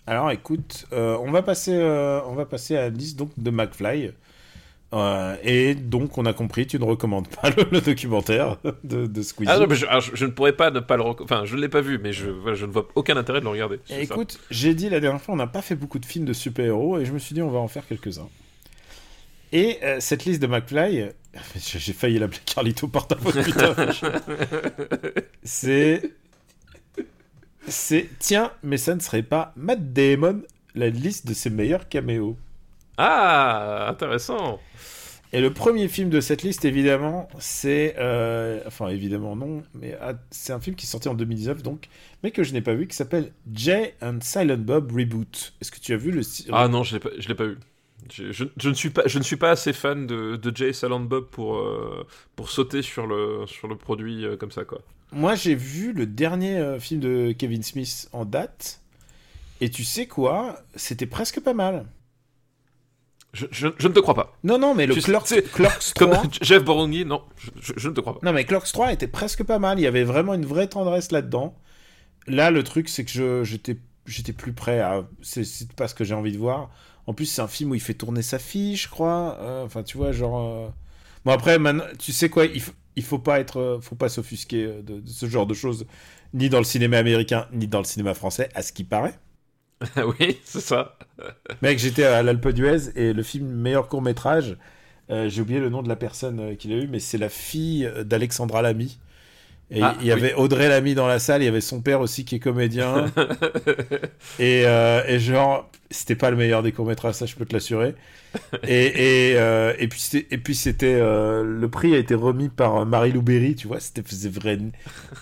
alors écoute, euh, on, va passer, euh, on va passer à la liste donc, de McFly. Euh, et donc, on a compris, tu ne recommandes pas le, le documentaire de, de Squeezie. Ah non, mais je, alors, je, je, ne pourrais pas ne pas le Enfin, je ne l'ai pas vu, mais je, ne vois aucun intérêt de le regarder. Écoute, j'ai dit la dernière fois, on n'a pas fait beaucoup de films de super-héros, et je me suis dit, on va en faire quelques-uns. Et euh, cette liste de McFly, euh, j'ai failli l'appeler Carlito porte-à-faux, putain. c'est. C'est. Tiens, mais ça ne serait pas Matt Damon, la liste de ses meilleurs caméos. Ah, intéressant. Et le premier film de cette liste, évidemment, c'est. euh, Enfin, évidemment, non, mais ah, c'est un film qui est sorti en 2019, donc, mais que je n'ai pas vu, qui s'appelle Jay and Silent Bob Reboot. Est-ce que tu as vu le. Ah non, je l'ai pas, je l'ai pas eu. Je, je- je ne suis pas, je ne suis pas assez fan de, de Jay Silent Bob pour, euh, pour sauter sur le, sur le produit euh, comme ça, quoi. Moi, j'ai vu le dernier euh, film de Kevin Smith en date, et tu sais quoi? C'était presque pas mal. Je, je- je ne te crois pas. Non, non, mais le Clerks, c'est- Clerks Comme 3. Jeff Boronghi, non, je, ne te crois pas. Non, mais Clerks 3 était presque pas mal. Il y avait vraiment une vraie tendresse là-dedans. Là, le truc, c'est que j'étais j'étais plus prêt à. C'est c'est pas ce que j'ai envie de voir. En plus, c'est un film où il fait tourner sa fille, je crois. Euh, Enfin, tu vois, genre. euh, Bon, après, maintenant, tu sais quoi Il, f- il faut pas être. euh, Faut pas s'offusquer euh, de, de ce genre de choses, ni dans le cinéma américain, ni dans le cinéma français, à ce qui paraît. <laughs> oui, c'est ça. <laughs> Mec, j'étais à l'Alpe d'Huez et le film meilleur court métrage, j'ai oublié le nom de la personne euh, qui l'a eu, mais c'est la fille euh, d'Alexandra Lamy. Et Ah, il y avait Audrey Lamy dans la salle, il y avait son père aussi qui est comédien. <laughs> et, euh, et genre, c'était pas le meilleur des courts métrages, ça je peux te l'assurer. Et, et, euh, et puis c'était, et puis c'était euh, le prix a été remis par Marie-Lou Berry, tu vois, c'était vrai.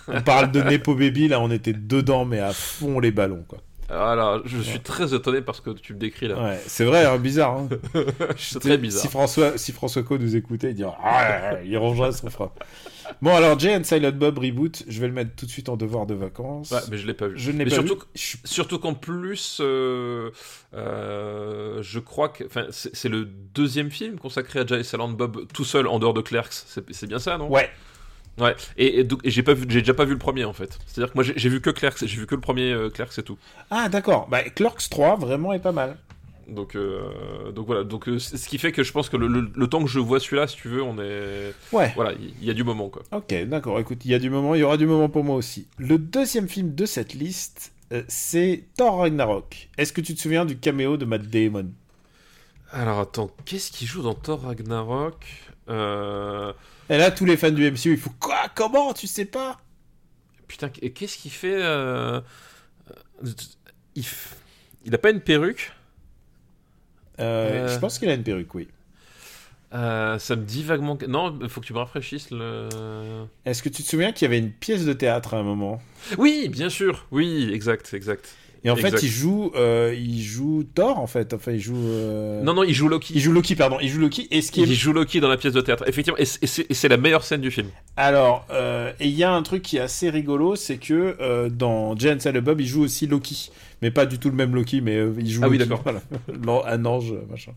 On parle de Nepo Baby, là on était dedans, mais à fond les ballons, quoi. Alors, je suis très étonné parce que tu me décris là. Ouais, c'est vrai, hein, bizarre. Hein. <laughs> C'est très bizarre. Si François, si François Co nous écoutait, il dirait ah, il rongerait son frein. Bon, alors Jay and Silent Bob reboot, je vais le mettre tout de suite en devoir de vacances. Ouais, mais je l'ai pas vu. Je ne l'ai pas surtout, vu. Je Surtout qu'en plus, euh, euh, je crois que enfin, c'est le deuxième film consacré à Jay Silent Bob tout seul en dehors de Clerks. C'est bien ça, non? Ouais. Ouais. Et, et donc- et j'ai pas vu, j'ai déjà pas vu le premier en fait. C'est-à-dire que moi j'ai vu que Clerks, j'ai vu que le premier euh, Clerks et tout. Ah, d'accord. Bah, Clerks 3, vraiment, est pas mal. Donc, euh, donc voilà. Donc euh, ce qui fait que je pense que le, le- le temps que je vois celui-là, si tu veux, on est, Ouais. voilà, il il y, a du moment quoi. Ok, d'accord. Écoute, il y a du moment, il y aura du moment pour moi aussi. Le deuxième film de cette liste, euh, c'est Thor Ragnarok. Est-ce que tu te souviens du caméo de Matt Damon? Alors attends, qu'est-ce qu'il joue dans Thor Ragnarok? Euh... Et là, tous les fans du MCU, il faut quoi Comment Tu sais pas Putain, qu'est-ce qu'il fait euh, euh, il, f- il a pas une perruque Euh. Je pense qu'il a une perruque, oui. Euh, Ça me dit vaguement. que- Non, il faut que tu me rafraîchisses le. Est-ce que tu te souviens qu'il y avait une pièce de théâtre à un moment? Oui, bien sûr. Oui, exact, exact. Et en Exact. fait, il joue, euh, il joue Thor, en fait. Enfin, il joue. euh, Non, non, il joue Loki. Il joue Loki, pardon. Il joue Loki. Et ce qui est... Il joue Loki dans la pièce de théâtre. Effectivement, et c'est- et et la meilleure scène du film. Alors, euh, et il y a un truc qui est assez rigolo, c'est que dans and Silent Bob, il joue aussi Loki. Mais pas du tout le même Loki, mais il joue Ah oui, d'accord. voilà. <laughs> Un ange, machin.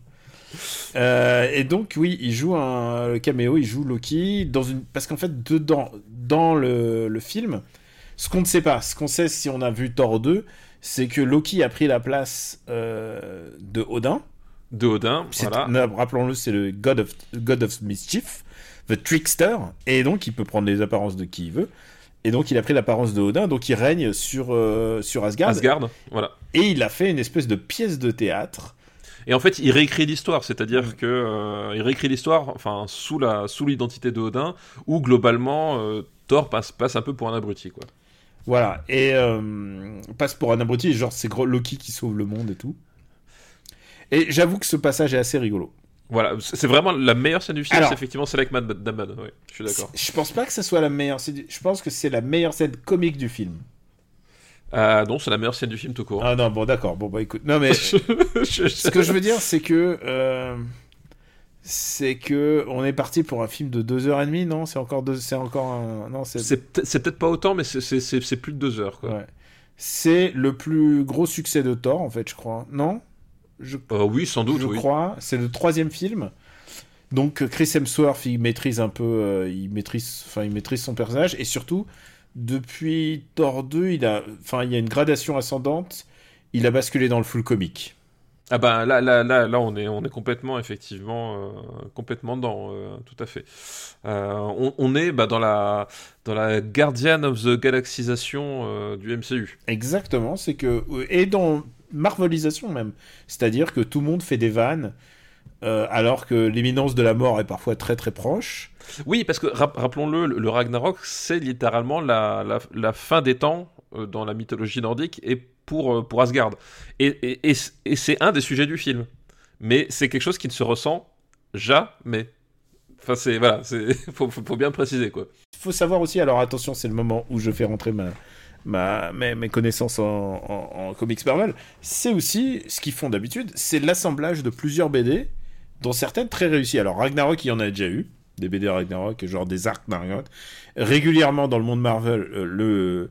Euh, et donc, oui, il joue un le caméo, il joue Loki dans une. Parce qu'en fait, dedans, dans le, le film, ce qu'on ne sait pas, ce qu'on sait si on a vu Thor 2, c'est que Loki a pris la place euh, de Odin. De Odin, voilà. Rappelons-le, c'est le God of, God of Mischief, The Trickster, et donc il peut prendre les apparences de qui il veut. Et donc il a pris l'apparence de Odin, donc il règne sur, euh, sur Asgard, Asgard, voilà. et il a fait une espèce de pièce de théâtre. Et en fait, il réécrit l'histoire, c'est-à-dire que euh, il réécrit l'histoire, enfin sous la sous l'identité de Odin, où globalement euh, Thor passe passe un peu pour un abruti, quoi. Voilà, et euh, passe pour un abruti, genre c'est Loki qui sauve le monde et tout. Et j'avoue que ce passage est assez rigolo. Voilà, c'est vraiment la meilleure scène du film, c'est effectivement celle avec Matt Damon, ouais, je suis d'accord. Je pense pas que ça soit la meilleure, je pense que c'est la meilleure scène comique du film. Euh, non, c'est la meilleure scène du film tout court. Ah non, bon d'accord, bon bah écoute, non mais <laughs> Je- Ce que je veux dire, c'est que. euh, c'est que. On est parti pour un film de 2h30, non? C'est encore, deux, c'est encore un. Non, c'est. C'est peut- c'est peut-être pas autant, mais c'est- c'est c'est- c'est plus de deux heures, quoi. Ouais. C'est le plus gros succès de Thor, en fait, je crois. Non? Je, Euh, oui, sans doute, je oui. crois. C'est le troisième film. Donc Chris Hemsworth, il maîtrise un peu, euh, il maîtrise, enfin, il maîtrise son personnage et surtout depuis Thor 2, il a, enfin, il y a une gradation ascendante. Il a basculé dans le full comique. Ah bah là, là, là, là, on est, on est complètement, effectivement, euh, complètement dans, euh, tout à fait. Euh, on, on est bah, dans la, dans la Guardian of the Galaxisation du MCU. Exactement, c'est que et dans Marvelisation même, c'est-à-dire que tout le monde fait des vannes alors que l'imminence de la mort est parfois très très proche. Oui, parce que rap- rappelons-le, le le Ragnarok, c'est littéralement la, la, la fin des temps dans la mythologie nordique et pour, euh, pour Asgard. Et, et, c'est un des sujets du film. Mais c'est quelque chose qui ne se ressent jamais. Enfin, c'est. Voilà, c'est. <laughs> Faut, faut, bien préciser, quoi. Il faut savoir aussi, alors attention, c'est le moment où je fais rentrer ma, ma, mes, mes connaissances en comics Marvel. C'est aussi ce qu'ils font d'habitude, c'est l'assemblage de plusieurs BD, dont certaines très réussies. Alors Ragnarok, il y en a déjà eu, des BD Ragnarok, genre des arcs Ragnarok. Régulièrement dans le monde Marvel, euh, le,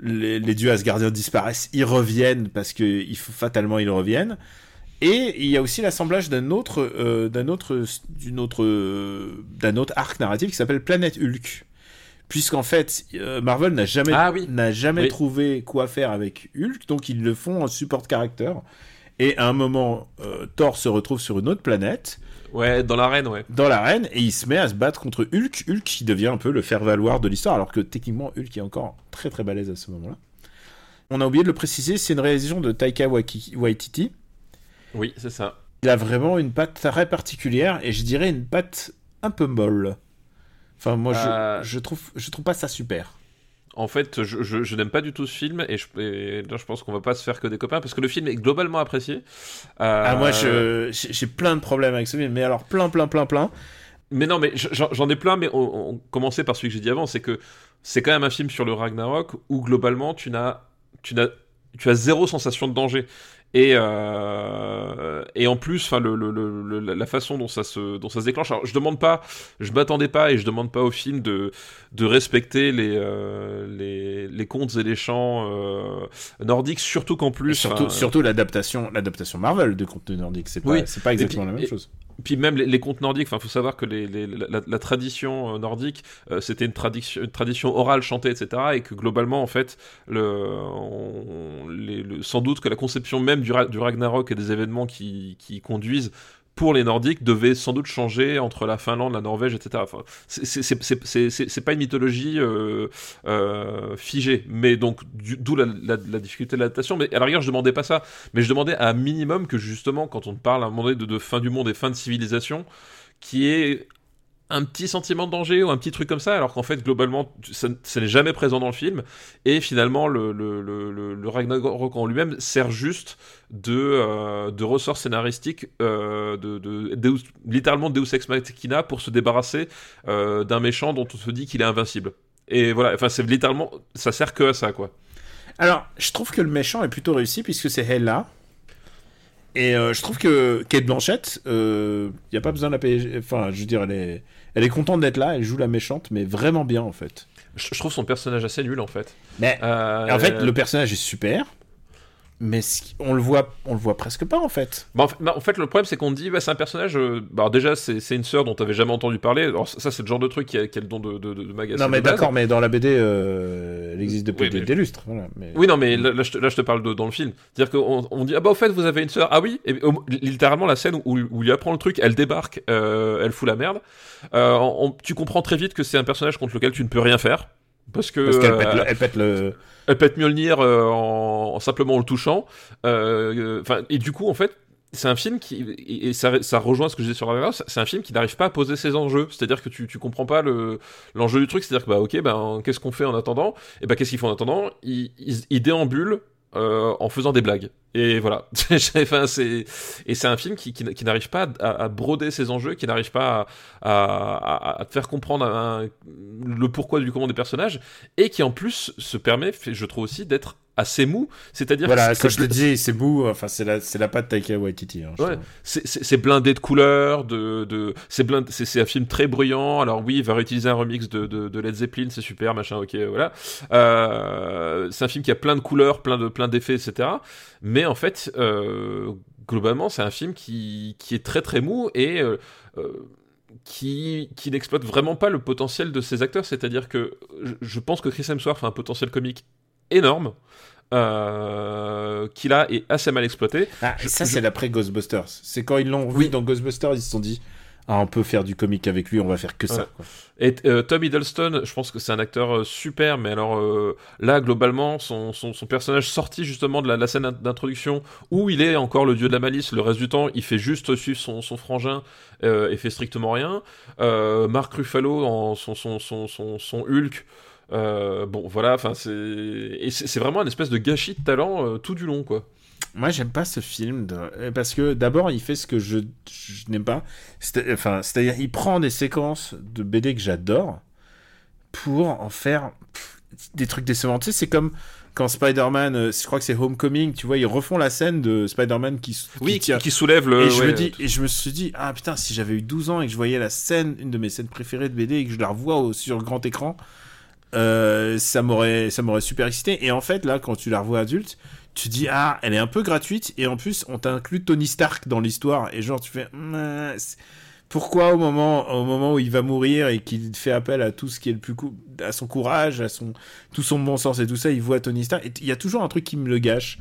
les, les dieux asgardiens disparaissent, ils reviennent parce que il faut, fatalement ils reviennent. Et il y a aussi l'assemblage d'un autre, euh, d'un autre, d'une autre, euh, d'un autre arc narratif qui s'appelle Planète Hulk. Puisqu'en fait, euh, Marvel n'a jamais, Ah oui. n'a jamais Oui. trouvé quoi faire avec Hulk, donc ils le font en support character. Et à un moment, Thor se retrouve sur une autre planète, Ouais, dans l'arène, ouais. dans l'arène, et il se met à se battre contre Hulk. Hulk qui devient un peu le faire-valoir de l'histoire, alors que techniquement, Hulk est encore très très balèze à ce moment-là. On a oublié de le préciser, c'est une réalisation de Taika Waititi. Oui, c'est ça. Il a vraiment une patte très particulière, et je dirais une patte un peu molle. Enfin, moi, je, Euh. je, trouve, je trouve pas ça super. En fait, je, je, je n'aime pas du tout ce film et, je, et là, je pense qu'on va pas se faire que des copains parce que le film est globalement apprécié. Euh, Ah, moi, je- j'ai plein de problèmes avec ce film, mais alors plein, plein, plein, plein. Mais non, mais j'en j'en ai plein, mais on, on commençait par celui que j'ai dit avant, c'est que c'est quand même un film sur le Ragnarok où globalement tu n'as, tu n'as, tu as zéro sensation de danger. Et, euh, et en plus, enfin, le, le- le- la façon dont ça se, dont ça se déclenche. Alors, je demande pas, je m'attendais pas et je demande pas au film de, de respecter les, euh, les, les contes et les chants euh, nordiques, surtout qu'en Et plus, surtout, l'adaptation, l'adaptation Marvel de contenu nordique. C'est pas, Oui. c'est pas exactement la même et- chose. Puis même les, les contes nordiques, enfin, faut savoir que les, les- la, la tradition nordique, euh, c'était une tradition, une tradition orale chantée, etc. Et que globalement, en fait, le, on- les- le- sans doute que la conception même du, Ra- du Ragnarok et des événements qui, qui conduisent pour les Nordiques devait sans doute changer entre la Finlande, la Norvège, etc. Enfin, c'est- pas une mythologie euh, euh, figée, mais donc d'où la, difficulté de l'adaptation. Mais à la rigueur, je demandais pas ça, mais je demandais à un minimum que justement, quand on parle à un moment donné de fin du monde et fin de civilisation, qui est un petit sentiment de danger ou un petit truc comme ça, alors qu'en fait, globalement, ça, n'est jamais présent dans le film. Et finalement, le, Ragnarok en lui-même sert juste de, euh, ressort scénaristique, euh, de, de, Deus- littéralement Deus Ex Machina pour se débarrasser euh, d'un méchant dont on se dit qu'il est invincible. Et voilà, enfin, c'est littéralement, ça sert que à ça, quoi. Alors, je trouve que le méchant est plutôt réussi puisque c'est Hella. Et euh, je trouve que Kate Blanchett, il n'y a pas besoin de la payer. Enfin, je veux dire, elle est, elle est contente d'être là, elle joue la méchante, mais vraiment bien en fait. Je, je trouve son personnage assez nul, en fait. Mais Euh, en fait, le personnage est super, mais on le voit, on le voit presque pas en fait. Bah, en, fait, bah, en fait, le problème, c'est qu'on dit, bah, c'est un personnage. euh, bah, alors déjà, c'est c'est une sœur dont t'avais jamais entendu parler. Alors, ça, c'est le genre de truc qui a, qui a le don de, de, de, de m'agacer non, mais d'accord, mais dans la BD, euh, elle existe depuis Oui, des, mais- des lustres. Voilà, mais... Oui, non, mais là, là, je, te, là, je te parle de, dans le film. C'est-à-dire qu'on on dit, ah bah, au fait, vous avez une sœur. Ah oui, et, au- littéralement, la scène où, où il apprend le truc, elle débarque, euh, elle fout la merde. On- tu comprends très vite que c'est un personnage contre lequel tu ne peux rien faire. Parce que. Parce qu'elle euh, pète, le- elle pète le. Elle pète Mjolnir euh, en, en simplement en le touchant. Euh, Enfin, et du coup, en fait, c'est un film qui et ça, ça rejoint ce que je disais sur Ragnarok. C'est un film qui n'arrive pas à poser ses enjeux. C'est-à-dire que tu, tu comprends pas le l'enjeu du truc. C'est-à-dire que bah ok, ben qu'est-ce qu'on fait en attendant? Et ben qu'est-ce qu'ils font en attendant? Ils, ils, ils déambulent. Euh, en faisant des blagues. Et voilà. <laughs> Enfin, c'est et c'est un film qui, qui, n'arrive pas à, broder ses enjeux qui n'arrive pas à, te faire comprendre le pourquoi du comment des personnages et qui en plus se permet, je trouve aussi, d'être assez mou. C'est-à-dire Voilà, que je te dis, c'est beau. Enfin, c'est la, c'est la patte Taika Waititi. hein, Ouais. c'est- blindé de couleurs, de, de c'est blind- c'est un film très bruyant. Alors oui, il va réutiliser un remix de, de, de Led Zeppelin, c'est super, machin, ok, voilà. Euh, c'est un film qui a plein de couleurs, plein de plein d'effets, etc. Mais en fait, euh, globalement, c'est un film qui, qui est très très mou et euh, euh, qui, qui n'exploite vraiment pas le potentiel de ses acteurs. C'est-à-dire que je, je pense que Chris Hemsworth a un potentiel comique énorme. Euh, qui là est assez mal exploité. Ah, ça, je- c'est l'après Ghostbusters. C'est quand ils l'ont vu Oui. dans Ghostbusters, ils se sont dit ah, on peut faire du comique avec lui, on va faire que ça. Ouais. quoi. Et euh, Tom Hiddleston, je pense que c'est un acteur euh, super, mais alors euh, là, globalement, son, son, son personnage sorti justement de la, la scène d'introduction, où il est encore le dieu de la malice, le reste du temps, il fait juste suivre son, son frangin et fait strictement rien. Mark Ruffalo, en son, son, son Hulk, euh, bon voilà, enfin c'est c'est vraiment une espèce de gâchis de talent euh, tout du long, quoi. Moi, j'aime pas ce film de- euh, parce que d'abord, il fait ce que je, je n'aime pas. Enfin, c'est-à-dire, il prend des séquences de BD que j'adore pour en faire pff, des trucs décevants. Tu sais, c'est comme quand Spider-Man, euh, je crois que c'est Homecoming, tu vois, ils refont la scène de Spider-Man qui, qui Oui, qui, qui soulève le. et, je ouais, me dis, et je me suis dit, ah putain, si j'avais eu 12 ans et que je voyais la scène, une de mes scènes préférées de BD et que je la revois au- sur grand écran, euh, ça m'aurait ça m'aurait super excité. Et en fait, là, quand tu la revois adulte, tu dis, ah, elle est un peu gratuite et en plus, on t'inclut Tony Stark dans l'histoire. Et genre, tu fais, pourquoi au moment, au moment où il va mourir et qu'il fait appel à tout ce qui est le plus cou- à son courage, à son tout son bon sens et tout ça, il voit Tony Stark. Il y a toujours un truc qui me le gâche.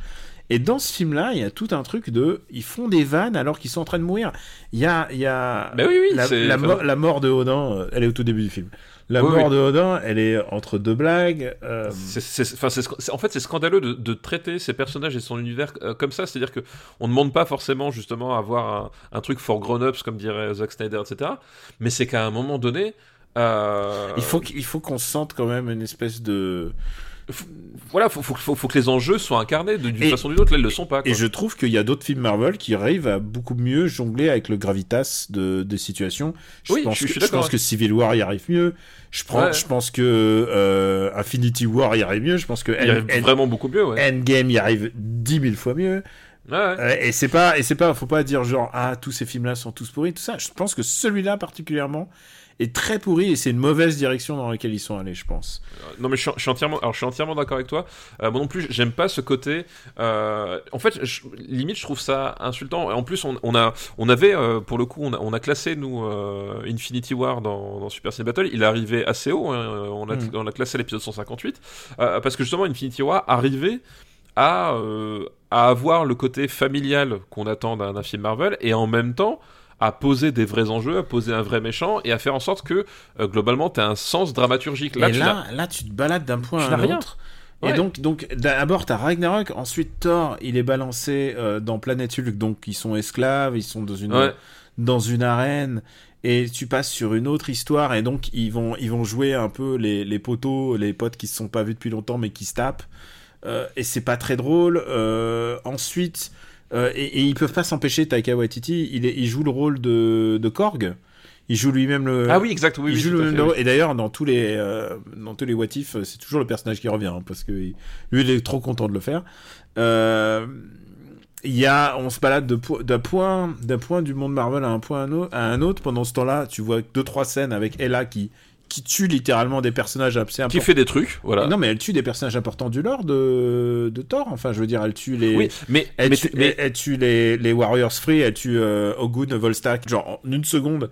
Et dans ce film-là, il y a tout un truc de, ils font des vannes alors qu'ils sont en train de mourir. Il y a, il y a Bah oui, oui, la, la, mo- la mort de Odin, euh, elle est au tout début du film. La Oui, mort oui. de Odin, elle est entre deux blagues. euh, en fait, c'est scandaleux de, de traiter ces personnages et son univers euh, comme ça. C'est-à-dire que on ne demande pas forcément justement à avoir un, un truc for grown-ups, comme dirait Zack Snyder, etc. Mais c'est qu'à un moment donné, euh, Il faut qu'il faut qu'on sente quand même une espèce de. Voilà, faut, faut, faut, faut que les enjeux soient incarnés d'une façon ou d'une autre. Là, ils le sont pas. Quoi. Et je trouve qu'il y a d'autres films Marvel qui arrivent à beaucoup mieux jongler avec le gravitas de, des situations. Je Oui, pense je que, pense que Civil War y arrive mieux. Je, prends, Ouais. je pense que euh, Infinity War y arrive mieux. Je pense que Il arrive vraiment beaucoup mieux. Ouais. Endgame y arrive dix mille fois mieux. Ouais, ouais. Euh, et c'est pas, et c'est pas, faut pas dire genre ah tous ces films-là sont tous pourris, tout ça. Je pense que celui-là particulièrement est très pourri et c'est une mauvaise direction dans laquelle ils sont allés, je pense. Non mais je suis, je suis entièrement, alors je suis entièrement d'accord avec toi. Euh, moi non plus, j'aime pas ce côté. euh, en fait, je- limite, je trouve ça insultant. En plus, on, on a, on avait euh, pour le coup, on a, on a classé nous euh, Infinity War dans, dans Super Cine Battle. Il est arrivé assez haut. hein, on a, Mm. on a classé l'épisode 158 euh, parce que justement, Infinity War arrivait à, euh, à avoir le côté familial qu'on attend d'un film Marvel et en même temps à poser des vrais enjeux, à poser un vrai méchant et à faire en sorte que euh, globalement tu as un sens dramaturgique. Là, et tu là, là, tu te balades d'un point à un autre. Ouais. Et donc, donc d'abord, t'as Ragnarok, ensuite Thor, il est balancé euh, dans Planète Hulk, donc ils sont esclaves, ils sont dans une, Ouais. dans une arène, et tu passes sur une autre histoire, et donc ils vont, ils vont jouer un peu les, les poteaux, les potes qui se sont pas vus depuis longtemps, mais qui se tapent, Euh, et c'est pas très drôle. Euh, ensuite, euh, et, et ils peuvent pas s'empêcher, Taika Waititi, il, est, il joue le rôle de, de Korg, il joue lui-même le... Ah oui, exact, oui, il oui, joue le fait, oui. rôle. Et d'ailleurs, dans tous les euh, dans tous les what if, c'est toujours le personnage qui revient hein, parce que il- lui, il est trop content de le faire. Euh, Il y a, on se balade po- d'un point d'un point du monde Marvel à un point à un autre. Pendant ce temps-là, tu vois deux trois scènes avec Ella qui qui tue littéralement des personnages assez Qui importants. fait des trucs, voilà. Non, mais elle tue des personnages importants du lore de, de Thor. Enfin, je veux dire, elle tue les. Oui, mais, Elle, mais, tue, mais- elle- elle tue les, les Warriors Free, elle tue euh, Ogun, Volstagg, genre en une seconde.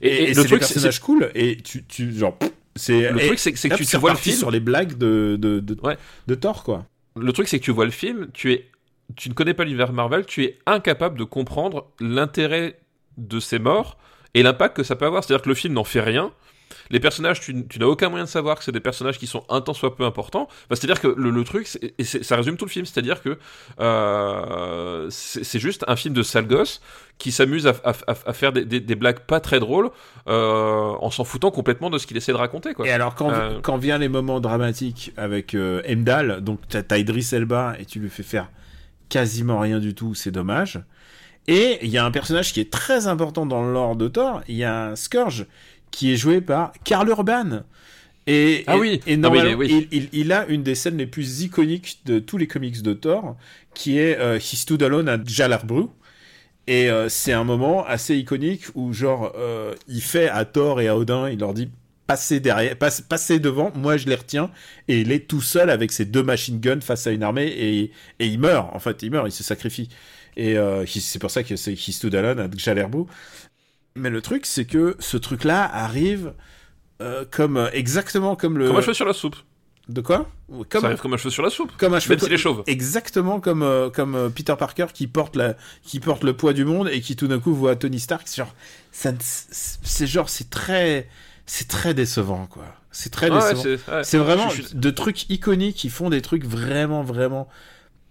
et, Et, et c'est des personnages cool, et tu, tu genre, c'est. le truc, c'est que, hop, tu, tu vois le film. sur les blagues de, de, de, Ouais. de Thor, quoi. Le truc, c'est que tu vois le film, tu es, tu ne connais pas l'univers Marvel, tu es incapable de comprendre l'intérêt de ces morts et l'impact que ça peut avoir. C'est-à-dire que le film n'en fait rien. Les personnages, tu, tu n'as aucun moyen de savoir que c'est des personnages qui sont un tant soit peu importants. C'est-à-dire que le, le truc, et ça résume tout le film, c'est-à-dire que euh, c'est c'est juste un film de sale gosse qui s'amuse à, à- à- à faire des, des- des blagues pas très drôles euh, en s'en foutant complètement de ce qu'il essaie de raconter. Quoi. Et alors, quand, Euh. quand viennent les moments dramatiques avec euh, Emdal, donc t'as t'as Idris Elba et tu lui fais faire quasiment rien du tout, c'est dommage. Et il y a un personnage qui est très important dans le lore de Thor, il y a Scourge, qui est joué par Karl Urban. Et, Ah oui. et mais il est- normalement, oui. il, il- il a une des scènes les plus iconiques de tous les comics de Thor, qui est euh, He Stood Alone at Jalarbru. Et euh, c'est un moment assez iconique où, genre, euh, il fait à Thor et à Odin, il leur dit passez derrière, passe- passez devant, moi je les retiens. Et il est tout seul avec ses deux machine guns face à une armée et, et il meurt. En fait, il meurt, il se sacrifie. Et euh, c'est pour ça que c'est He Stood Alone at Jalarbru. Mais le truc, c'est que ce truc-là arrive euh, comme euh, exactement comme le. Comme un cheveu sur la soupe. De quoi? Ça arrive comme un cheveu sur la soupe. Comme un cheveu. Même s'il est chauve. Exactement comme, euh, comme Peter Parker qui porte, la, qui porte le poids du monde et qui tout d'un coup voit Tony Stark. C'est genre, ça, c'est genre, c'est très, c'est très décevant, quoi. C'est très décevant. c'est ouais. Vraiment suis- de trucs iconiques qui font des trucs vraiment, vraiment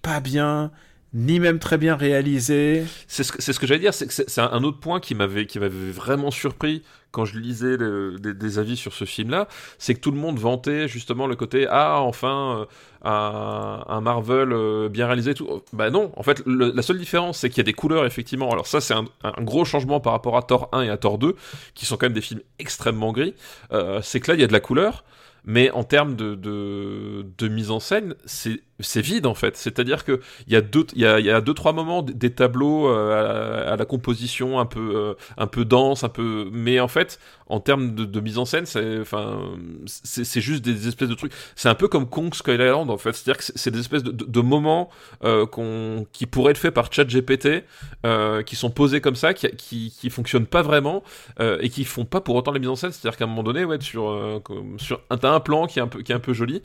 pas bien, ni même très bien réalisés. C'est ce que, j'allais dire, c'est un, autre point qui m'avait vraiment surpris quand je lisais des, avis sur ce film-là, c'est que tout le monde vantait justement le côté ah enfin euh, un, Marvel euh, bien réalisé tout. Bah non, en fait la seule différence c'est qu'il y a des couleurs effectivement. Alors ça c'est un, gros changement par rapport à Thor 1 et à Thor 2 qui sont quand même des films extrêmement gris. Euh, c'est que là il y a de la couleur. Mais en termes de mise en scène, c'est c'est vide en fait. C'est-à-dire que il y a deux il y a, y a deux trois moments des tableaux euh, à, la composition un peu euh, un peu dense, un peu mais en fait en termes de, mise en scène, c'est enfin c'est juste des espèces de trucs. C'est un peu comme Kong Skull Island en fait. C'est-à-dire que c'est- des espèces de, moments euh, qu'on qui pourraient être faits par ChatGPT, qui sont posés comme ça, qui qui, fonctionnent pas vraiment et qui font pas pour autant la mise en scène. C'est-à-dire qu'à un moment donné, ouais, sur sur un t'as un plan qui est un peu qui est un peu joli,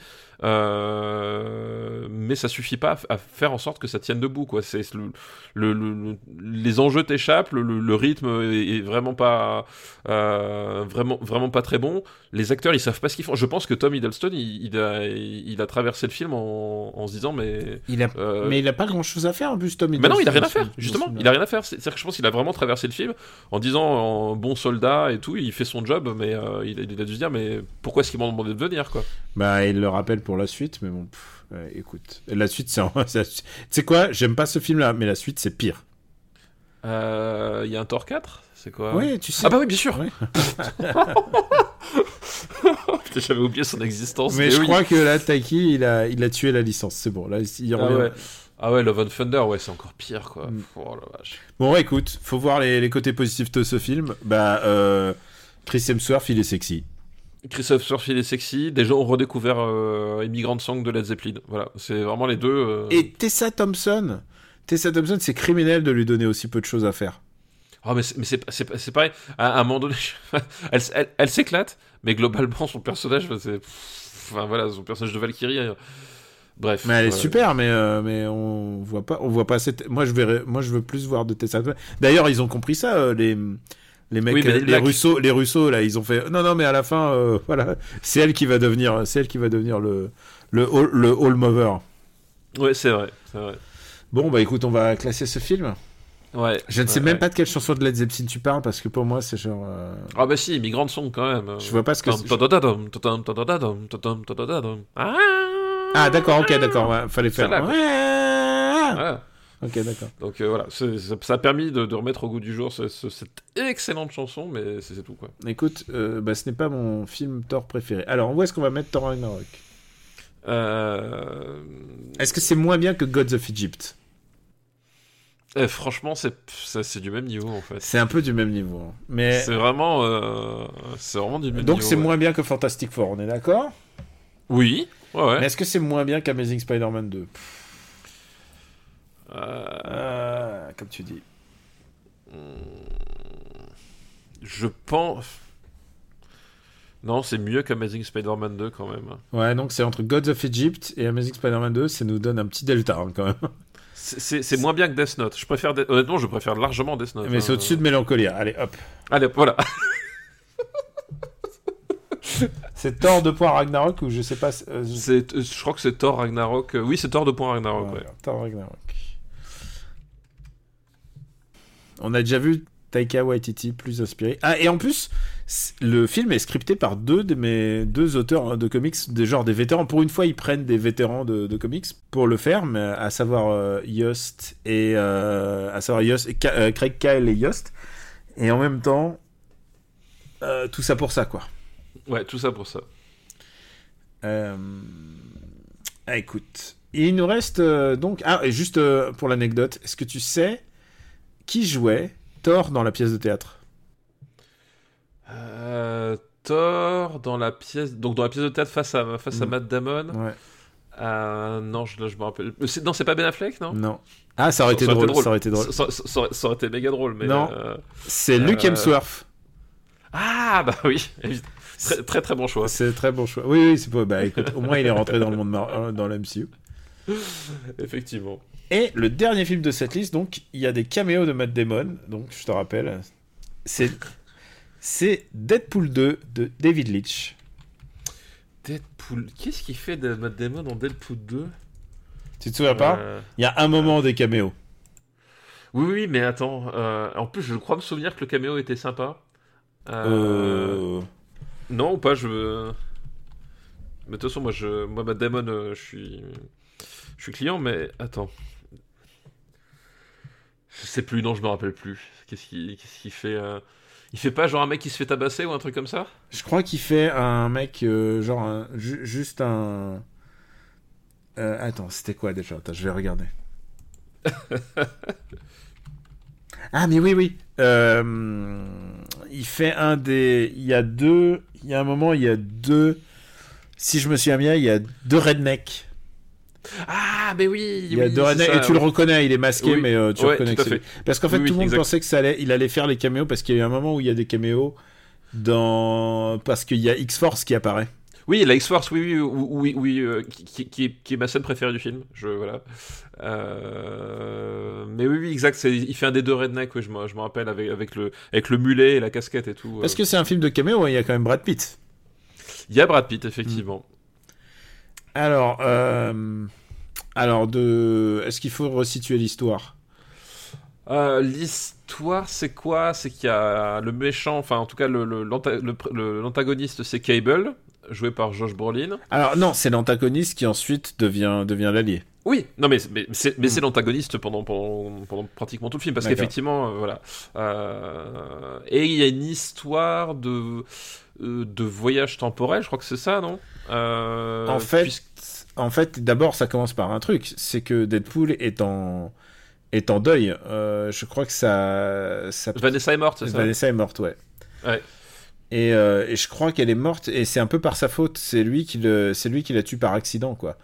mais ça suffit pas à, à faire en sorte que ça tienne debout quoi. C'est le, le, le- le- les enjeux t'échappent, le, rythme est, est vraiment pas euh, vraiment vraiment pas très bon. Les acteurs ils savent pas ce qu'ils font. Je pense que Tom Hiddleston il, il a il a traversé le film en, en se disant mais Il a, euh, mais il a pas grand chose à faire en plus, Tom. mais non, il a rien à Hiddleston, faire, justement. Il a rien à faire. C'est- C'est-à-dire que je pense qu'il a vraiment traversé le film en disant en bon soldat et tout, il fait son job, mais euh, il, a, il a dû se dire, mais pourquoi est-ce qu'ils m'ont demandé de venir, quoi? Bah, il le rappelle pour la suite, mais bon, pff, ouais, écoute. La suite, c'est. <laughs> Tu sais quoi J'aime pas ce film-là, mais la suite, c'est pire. Euh, Il y a un Thor 4 C'est quoi? Oui, tu sais. Ah bah oui, bien sûr. <laughs> Putain, J'avais oublié son existence. mais je oui. crois que là, Taiki, il a, il a tué la licence. C'est bon, là, il Ah revient. ouais. ah ouais, Love and Thunder, ouais, c'est encore pire, quoi. Mm. Oh la vache. Bon, ouais, écoute, faut voir les, les côtés positifs de ce film. Bah, euh, Chris Hemsworth, il est sexy. Christophe Surf, il est sexy. Des gens ont redécouvert euh, Immigrant Song de Led Zeppelin. Voilà, c'est vraiment les deux. euh, Et Tessa Thompson, Tessa Thompson, c'est criminel de lui donner aussi peu de choses à faire. Ah mais c'est pareil. À, à un moment donné, <laughs> elle, elle, elle s'éclate, mais globalement son personnage, c'est enfin voilà, son personnage de Valkyrie. euh, Bref. Mais elle est ouais. super, mais, euh, mais on voit pas, on voit pas assez. Moi, je verrais, moi, je veux plus voir de Tessa Thompson. D'ailleurs, ils ont compris ça, euh, les. Les mecs, Oui, euh, les. Russos, les Russos, là, ils ont fait. Non, non, mais à la fin, euh, voilà, c'est elle qui va devenir, c'est elle qui va devenir le le all, le all mover. Ouais, c'est vrai, c'est vrai. Bon, bah écoute, on va classer ce film. Ouais. Je ne sais même ouais. pas de quelle chanson de Led Zeppelin tu parles parce que pour moi, c'est genre. euh, Ah bah si, Immigrant Song quand même. Je vois pas ce que. Ah, Ah, d'accord, ok, d'accord, ouais, fallait faire. Voilà. Ok, d'accord. Donc euh, voilà, c'est- ça, ça a permis de, de remettre au goût du jour ce- ce- cette excellente chanson, mais c'est c'est tout quoi. Écoute, euh, bah, ce n'est pas mon film Thor préféré. Alors, où est-ce qu'on va mettre Thor Ragnarok? Euh... Est-ce que c'est moins bien que Gods of Egypt? Eh, franchement, c'est c'est du même niveau en fait. C'est un peu du même niveau. hein. Mais C'est vraiment, euh, c'est vraiment du même donc niveau. c'est ouais. moins bien que Fantastic Four, on est d'accord? Oui, ouais, ouais. Mais est-ce que c'est moins bien qu'Amazing Spider-Man 2 Euh, Euh, Comme tu dis. je pense. Non, c'est mieux qu'Amazing Spider-Man 2 quand même. Ouais, donc c'est entre Gods of Egypt et Amazing Spider-Man 2, ça nous donne un petit delta hein, quand même. C'est- moins bien que Death Note. Je préfère, honnêtement, je préfère largement Death Note. Mais c'est hein. au-dessus de Mélancolia. Allez, hop. Allez, hop, voilà. <laughs> C'est Thor de point Ragnarok ou je sais pas. euh, je- euh, crois que c'est Thor Ragnarok. euh, Oui, c'est Thor de point Ragnarok. Ouais. Thor Ragnarok. On a déjà vu Taika Waititi plus inspiré. Ah, et en plus, le film est scripté par deux de mes deux auteurs de comics, des genres des vétérans. Pour une fois, ils prennent des vétérans de, de comics pour le faire, mais à savoir euh, Yost et euh, à savoir Yost, et Ka- euh, Craig Kyle et Yost. Et en même temps, tout ça pour ça, quoi. Ouais, tout ça pour ça. Ah, écoute. Il nous reste donc. Ah, et juste pour l'anecdote, est-ce que tu sais qui jouait Thor dans la pièce de théâtre? Euh, Thor dans la pièce, donc dans la pièce de théâtre face à face à Mm. Matt Damon. Ouais. Euh, non, je, là, je me rappelle. C'est- Non, c'est pas Ben Affleck, non? Non. Ah, ça aurait été drôle. Ça aurait été drôle. Ça, aurait été méga drôle, mais. Non. euh, C'est Luke Hemsworth. Ah bah oui. <laughs> très, très très bon choix. C'est très bon choix. Oui, oui, c'est pas. Bah écoute, au moins il est rentré dans le monde mar- dans l'MCU. <laughs> Effectivement. Et le dernier film de cette liste, donc, il y a des caméos de Matt Damon. Donc, je te rappelle, c'est c'est Deadpool 2 de David Leitch. Deadpool. Qu'est-ce qu'il fait de Matt Damon dans Deadpool 2 Tu te souviens pas? Euh, Il y a un moment des caméos. Oui, oui, mais attends. euh, en plus, je crois me souvenir que le caméo était sympa. Euh, Euh... Non ou pas Je. Mais de toute façon, moi, je, moi, Matt Damon, euh, je suis, je suis client, mais attends. Je sais plus, non, je me rappelle plus. Qu'est-ce qu'il, fait euh, Il fait pas genre un mec qui se fait tabasser ou un truc comme ça? Je crois qu'il fait un mec, euh, genre, un- ju- juste un. Euh, attends, c'était quoi déjà? Attends, je vais regarder. <laughs> ah, mais oui, oui. Il fait un des. Il y a deux. Il y a un moment, il y a deux. Si je me souviens bien, il y a deux rednecks. Ah, mais oui. Il y a deux rednecks. Et tu le reconnais, il est masqué, Oui. mais euh, tu Ouais, reconnais tout que c'est. Parce qu'en fait, Oui, tout le oui, monde exact. pensait que ça allait, il allait faire les caméos parce qu'il y a eu un moment où il y a des caméos dans. Parce qu'il y a X-Force qui apparaît. Oui, la X-Force, oui, oui, oui, oui, oui, euh, qui, qui- qui est, ma scène préférée du film. Je, voilà. Euh, mais oui, oui, exact. Il fait un des deux rednecks, oui, je me, je me rappelle, avec, avec, le, avec le mulet et la casquette et tout. Parce euh. que c'est un film de caméo, hein, il y a quand même Brad Pitt. Il y a Brad Pitt, effectivement. Alors, euh, alors de, est-ce qu'il faut resituer l'histoire? Euh, L'histoire, c'est quoi? C'est qu'il y a le méchant, enfin, en tout cas, l'antagoniste, c'est Cable, joué par Josh Brolin. Alors non, c'est l'antagoniste qui ensuite devient devient l'allié. Oui, non mais, mais, c'est, Mm. c'est l'antagoniste pendant, pendant, pendant pratiquement tout le film, parce qu'effectivement, euh, voilà. Euh, et il y a une histoire de, de voyage temporel, je crois que c'est ça, non? En fait, puisque- en fait, d'abord, ça commence par un truc, c'est que Deadpool est en est en deuil. Euh, je crois que ça, ça Vanessa est morte, c'est ça Vanessa est morte, ouais. Ouais. Et, euh, et je crois qu'elle est morte et c'est un peu par sa faute. C'est lui qui le, c'est lui qui la tue par accident, quoi.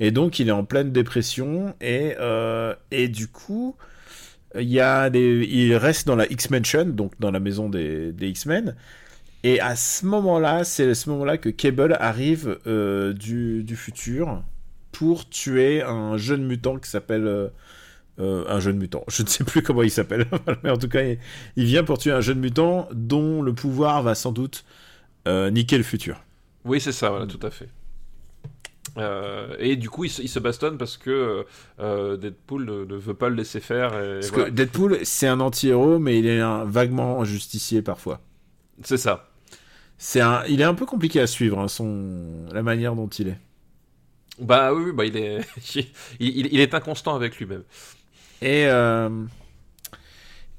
Et donc il est en pleine dépression et euh, et du coup il y a des, il reste dans la X-Mansion, donc dans la maison des, des X-Men. Et à ce moment-là, c'est à ce moment-là que Cable arrive euh, du, du futur pour tuer un jeune mutant qui s'appelle euh, euh, un jeune mutant. Je ne sais plus comment il s'appelle, <laughs> mais en tout cas, il, il vient pour tuer un jeune mutant dont le pouvoir va sans doute niquer le futur. Oui, c'est ça, voilà, tout à fait. Euh, et du coup, il se, il se bastonne parce que euh, Deadpool ne, ne veut pas le laisser faire. et Parce voilà. que Deadpool, c'est un anti-héros, mais il est un, vaguement justicier parfois. C'est ça. C'est un, il est un peu compliqué à suivre, hein, son, la manière dont il est. Bah oui, bah, il, est, <laughs> il, il- il est inconstant avec lui-même. Et, euh,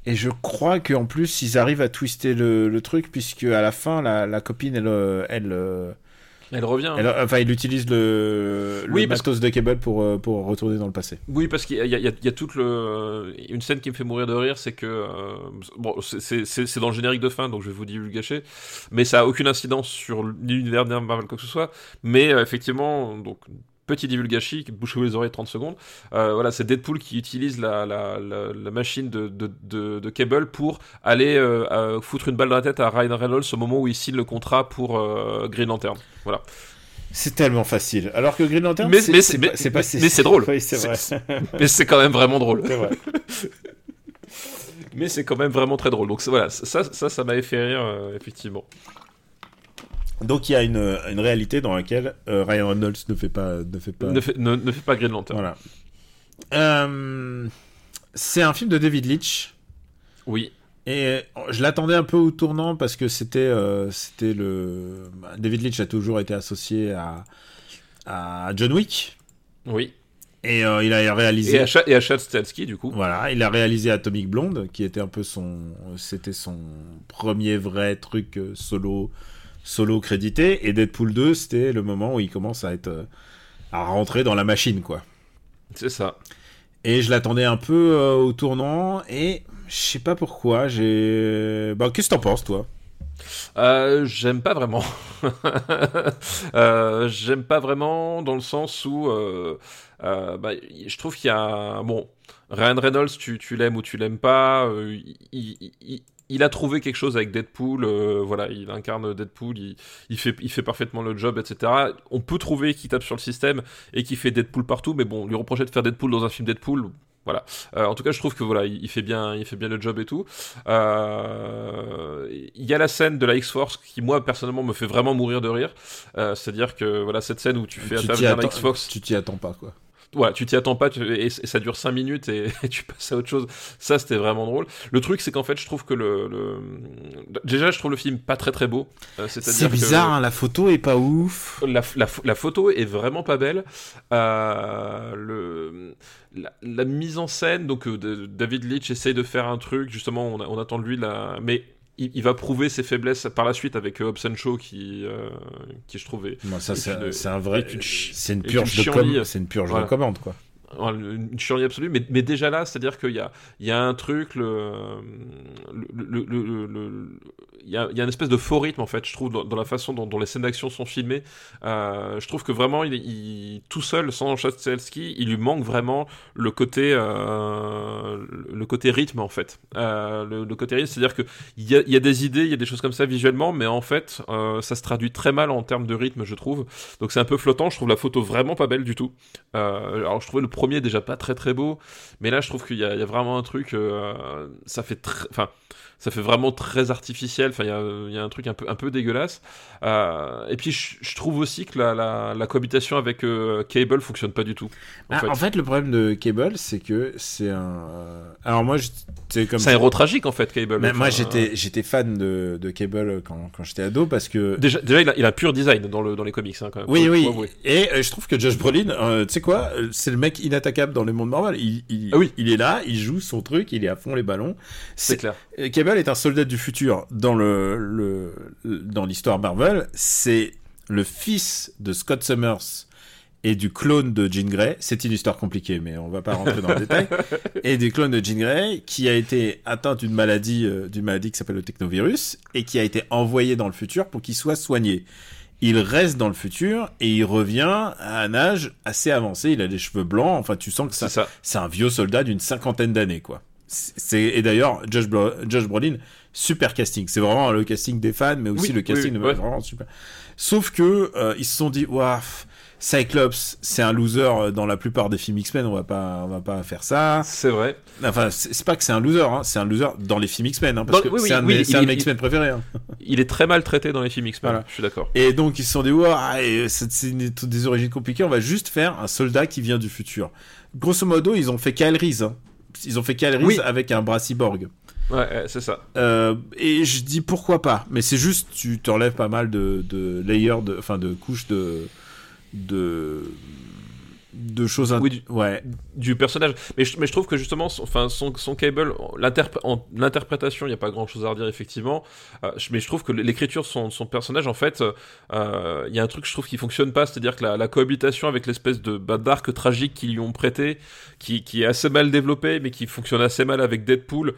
et je crois qu'en plus, ils arrivent à twister le, le truc, puisque à la fin, la, la copine, elle, euh, elle, euh, Elle revient. elle- enfin, il utilise le, le Oui, parce matos de Cable pour, euh, pour retourner dans le passé. Oui, parce qu'il y y y a toute le... une scène qui me fait mourir de rire, c'est que euh, bon, c'est dans le générique de fin, donc je vais vous divulgacher, mais ça a aucune incidence sur l'univers de Marvel quoi que ce soit. Mais euh, effectivement, donc petit divulgachi, bouchez-vous les oreilles 30 secondes. Euh, voilà, c'est Deadpool qui utilise la, la, la, la machine de, de, de, de Cable pour aller euh, foutre une balle dans la tête à Ryan Reynolds au moment où il signe le contrat pour euh, Green Lantern. Voilà. C'est tellement facile. Alors que Green Lantern, Mais- c'est mais mais- mais- c'est drôle. <laughs> Oui, c'est vrai. Mais c'est quand même vraiment drôle. Vrai. <laughs> Mais c'est quand même vraiment très drôle. Donc voilà, ça, ça, ça m'avait fait rire, effectivement. Donc il y a une, une réalité dans laquelle euh, Ryan Reynolds ne fait pas, ne fait pas. Ne, fait, ne, ne fait pas Green Lantern. Voilà. Euh, c'est un film de David Leitch. Oui. Et euh, je l'attendais un peu au tournant parce que c'était euh, c'était le bah, David Leitch a toujours été associé à à John Wick Oui. et il a réalisé Et à, Cha- et à Chad du coup. voilà il a réalisé Atomic Blonde qui était un peu son c'était son premier vrai truc solo solo crédité et Deadpool 2 c'était le moment où il commence à être euh, à rentrer dans la machine quoi C'est ça. et je l'attendais un peu euh, au tournant et je sais pas pourquoi j'ai bah qu'est-ce que t'en penses toi? Euh, j'aime pas vraiment. <laughs> Euh, j'aime pas vraiment dans le sens où euh, euh, bah, je trouve qu'il y a bon Ryan Reynolds, tu, tu l'aimes ou tu l'aimes pas, euh, il, il- il- a trouvé quelque chose avec Deadpool, euh, voilà, il incarne Deadpool, il, il, fait, il fait parfaitement le job, etc. On peut trouver qu'il tape sur le système et qu'il fait Deadpool partout, mais bon, lui reprocher de faire Deadpool dans un film Deadpool, voilà. Euh, en tout cas, je trouve que voilà, il, fait bien, il fait bien le job et tout. Euh, il y a la scène de la X-Force qui, moi, personnellement, me fait vraiment mourir de rire. Euh, c'est-à-dire que voilà, cette scène où tu fais intervenir la X-Force, tu t'y attends pas, quoi voilà, tu t'y attends pas et, ça dure 5 minutes <laughs> et, tu passes à autre chose. Ça, c'était vraiment drôle. Le truc, c'est qu'en fait, je trouve que le, Déjà, je trouve le film pas très très beau. Euh, c'est bizarre, hein, la photo est pas ouf. La, la, photo est vraiment pas belle. Euh, le... La, mise en scène, donc euh, David Leitch essaye de faire un truc, justement, on, on attend de lui, là, mais il, va prouver ses faiblesses par la suite avec Hobson Show qui, qui je trouvais. ça, c'est un vrai. C'est une, purge de, c'est une purge de commande, quoi une chienlit absolue, mais, déjà là, c'est-à-dire qu'il y a, y a un truc, le, il, y a, une espèce de faux rythme en fait, je trouve, dans, la façon dont, les scènes d'action sont filmées. Euh, je trouve que vraiment, il, il tout seul, sans Chastelski, il lui manque vraiment le côté, euh, le côté rythme en fait. Euh, le, côté rythme, c'est-à-dire qu'il y a, y a des idées, il y a des choses comme ça visuellement, mais en fait, ça se traduit très mal en termes de rythme, je trouve. Donc c'est un peu flottant. Je trouve la photo vraiment pas belle du tout. alors je trouvais le premier déjà pas très très beau, mais là je trouve qu'il y, a vraiment un truc, euh, ça fait très, enfin, ça fait vraiment très artificiel. Enfin, il y, a, un truc un peu, un peu dégueulasse. Euh, et puis, je, trouve aussi que la, la, cohabitation avec euh, Cable fonctionne pas du tout. En, ah, fait. le problème de Cable, c'est que c'est un. Alors, moi, c'est comme. C'est un héros tragique, en fait, Cable. Mais moi, j'étais, j'étais fan de, de Cable quand, quand j'étais ado parce que. Déjà, déjà il, a, il a pur design dans, le, dans les comics, hein, quand même. Oui, oui. Et je trouve que Josh Brolin, tu sais quoi, c'est le mec inattaquable dans le monde. Il, il, ah oui. il est là, il joue son truc, il est à fond les ballons. C'est clair. Cable est un soldat du futur dans le, le dans l'histoire Marvel. C'est le fils de Scott Summers et du clone de Jean Grey. C'est une histoire compliquée, mais on va pas rentrer dans le détail. <laughs> Et du clone de Jean Grey qui a été atteint d'une maladie, euh, d'une maladie qui s'appelle le technovirus et qui a été envoyé dans le futur pour qu'il soit soigné. Il reste dans le futur et il revient à un âge assez avancé. Il a des cheveux blancs. Enfin, tu sens que ça, c'est un vieux soldat d'une cinquantaine d'années, quoi. C'est et d'ailleurs Josh, Josh Brolin super casting. C'est vraiment le casting des fans, mais aussi le casting de vraiment super. Sauf que euh, ils se sont dit, waouh, Cyclops, c'est un loser euh, dans la plupart des films X-Men. On va pas, on va pas faire ça. C'est vrai. Enfin, c'est pas que c'est un loser, hein, c'est un loser dans les films X-Men, hein, parce que c'est un, oui, un X-Men préféré. Hein. Il est très mal traité dans les films X-Men. Je suis d'accord. Et donc ils se sont dit, waouh, c'est des origines compliquées. On va juste faire un soldat qui vient du futur. Grosso modo, ils ont fait Kyle Reese. Ils ont fait Kyle Reese avec un bras cyborg. Ouais, c'est ça. Euh, et je dis pourquoi pas, mais c'est juste tu t'enlèves pas mal de, de layers, de, enfin de couches de de de choses oui, du, ouais. du personnage. Mais je, mais je trouve que justement son, enfin son, son cable l'interprétation il n'y a pas grand chose à redire effectivement. Euh, mais je trouve que l'écriture de son, son, personnage en fait euh, il y a un truc que je trouve qui fonctionne pas. C'est à dire que la, la, cohabitation avec l'espèce de bah, d'arc tragique qu'ils lui ont prêté qui, qui est assez mal développé mais qui fonctionne assez mal avec Deadpool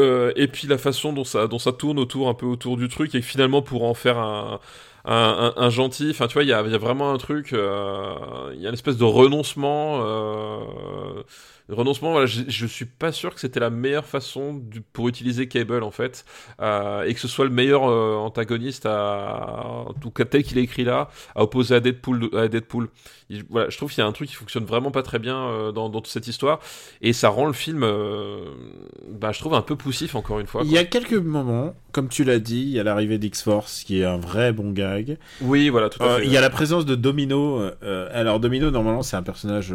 euh, et puis la façon dont ça, dont ça tourne autour, un peu autour du truc, et finalement pour en faire un, un, gentil. Enfin, tu vois, il y a, vraiment un truc. Euh, il y a une espèce de renoncement. Renoncement, voilà, je, je, suis pas sûr que c'était la meilleure façon du, pour utiliser Cable en fait, euh, et que ce soit le meilleur euh, antagoniste, à, en tout cas tel qu'il est écrit là, à opposer à Deadpool. À Deadpool. voilà, je trouve qu'il y a un truc qui fonctionne vraiment pas très bien euh, dans, dans, toute cette histoire, et ça rend le film, bah, je trouve un peu poussif encore une fois. Il y a quelques moments, comme tu l'as dit, il y a l'arrivée d'X-Force qui est un vrai bon gag. Oui, voilà, tout à fait. Il y a la présence de Domino. alors Domino, normalement, c'est un personnage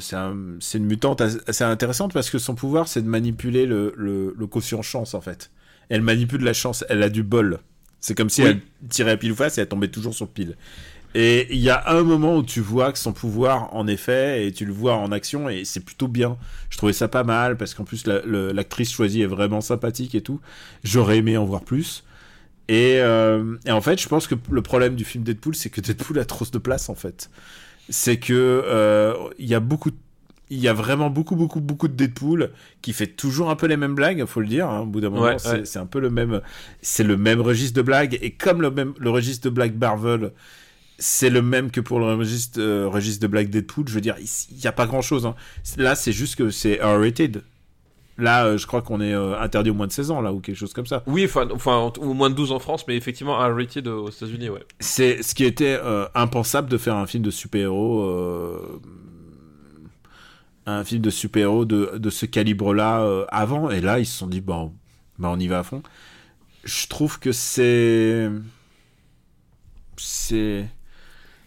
c'est un, une mutante assez intéressante parce que son pouvoir, c'est de manipuler le, le, le, quotient chance, en fait. Elle manipule la chance, elle a du bol. C'est comme si elle tirait à pile ou face et elle tombait toujours sur pile. Et il y a un moment où tu vois que son pouvoir, en effet, et tu le vois en action, et c'est plutôt bien. Je trouvais ça pas mal, parce qu'en plus, l'actrice choisie est vraiment sympathique et tout. J'aurais aimé en voir plus. Et, euh, et, en fait, je pense que le problème du film Deadpool, c'est que Deadpool a trop de place, en fait c'est que euh, il y a beaucoup il y a vraiment beaucoup beaucoup beaucoup de Deadpool qui fait toujours un peu les mêmes blagues faut le dire hein, au bout d'un moment c'est un peu le même c'est le même registre de blagues. Et comme le même le registre de blagues Marvel c'est le même que pour le registre, euh, registre de blagues Deadpool je veux dire il n'y a pas grand chose hein. là c'est juste que c'est R-rated Là, euh, je crois qu'on est euh, interdit au moins de 16 ans, là, ou quelque chose comme ça. Oui, enfin, au moins de 12 en France, mais effectivement, un rated aux États-Unis, ouais. C'est ce qui était euh, impensable de faire un film de super-héros. un film de super-héros de, de ce calibre-là avant. Et là, ils se sont dit, bon, bah, on y va à fond. Je trouve que c'est. C'est.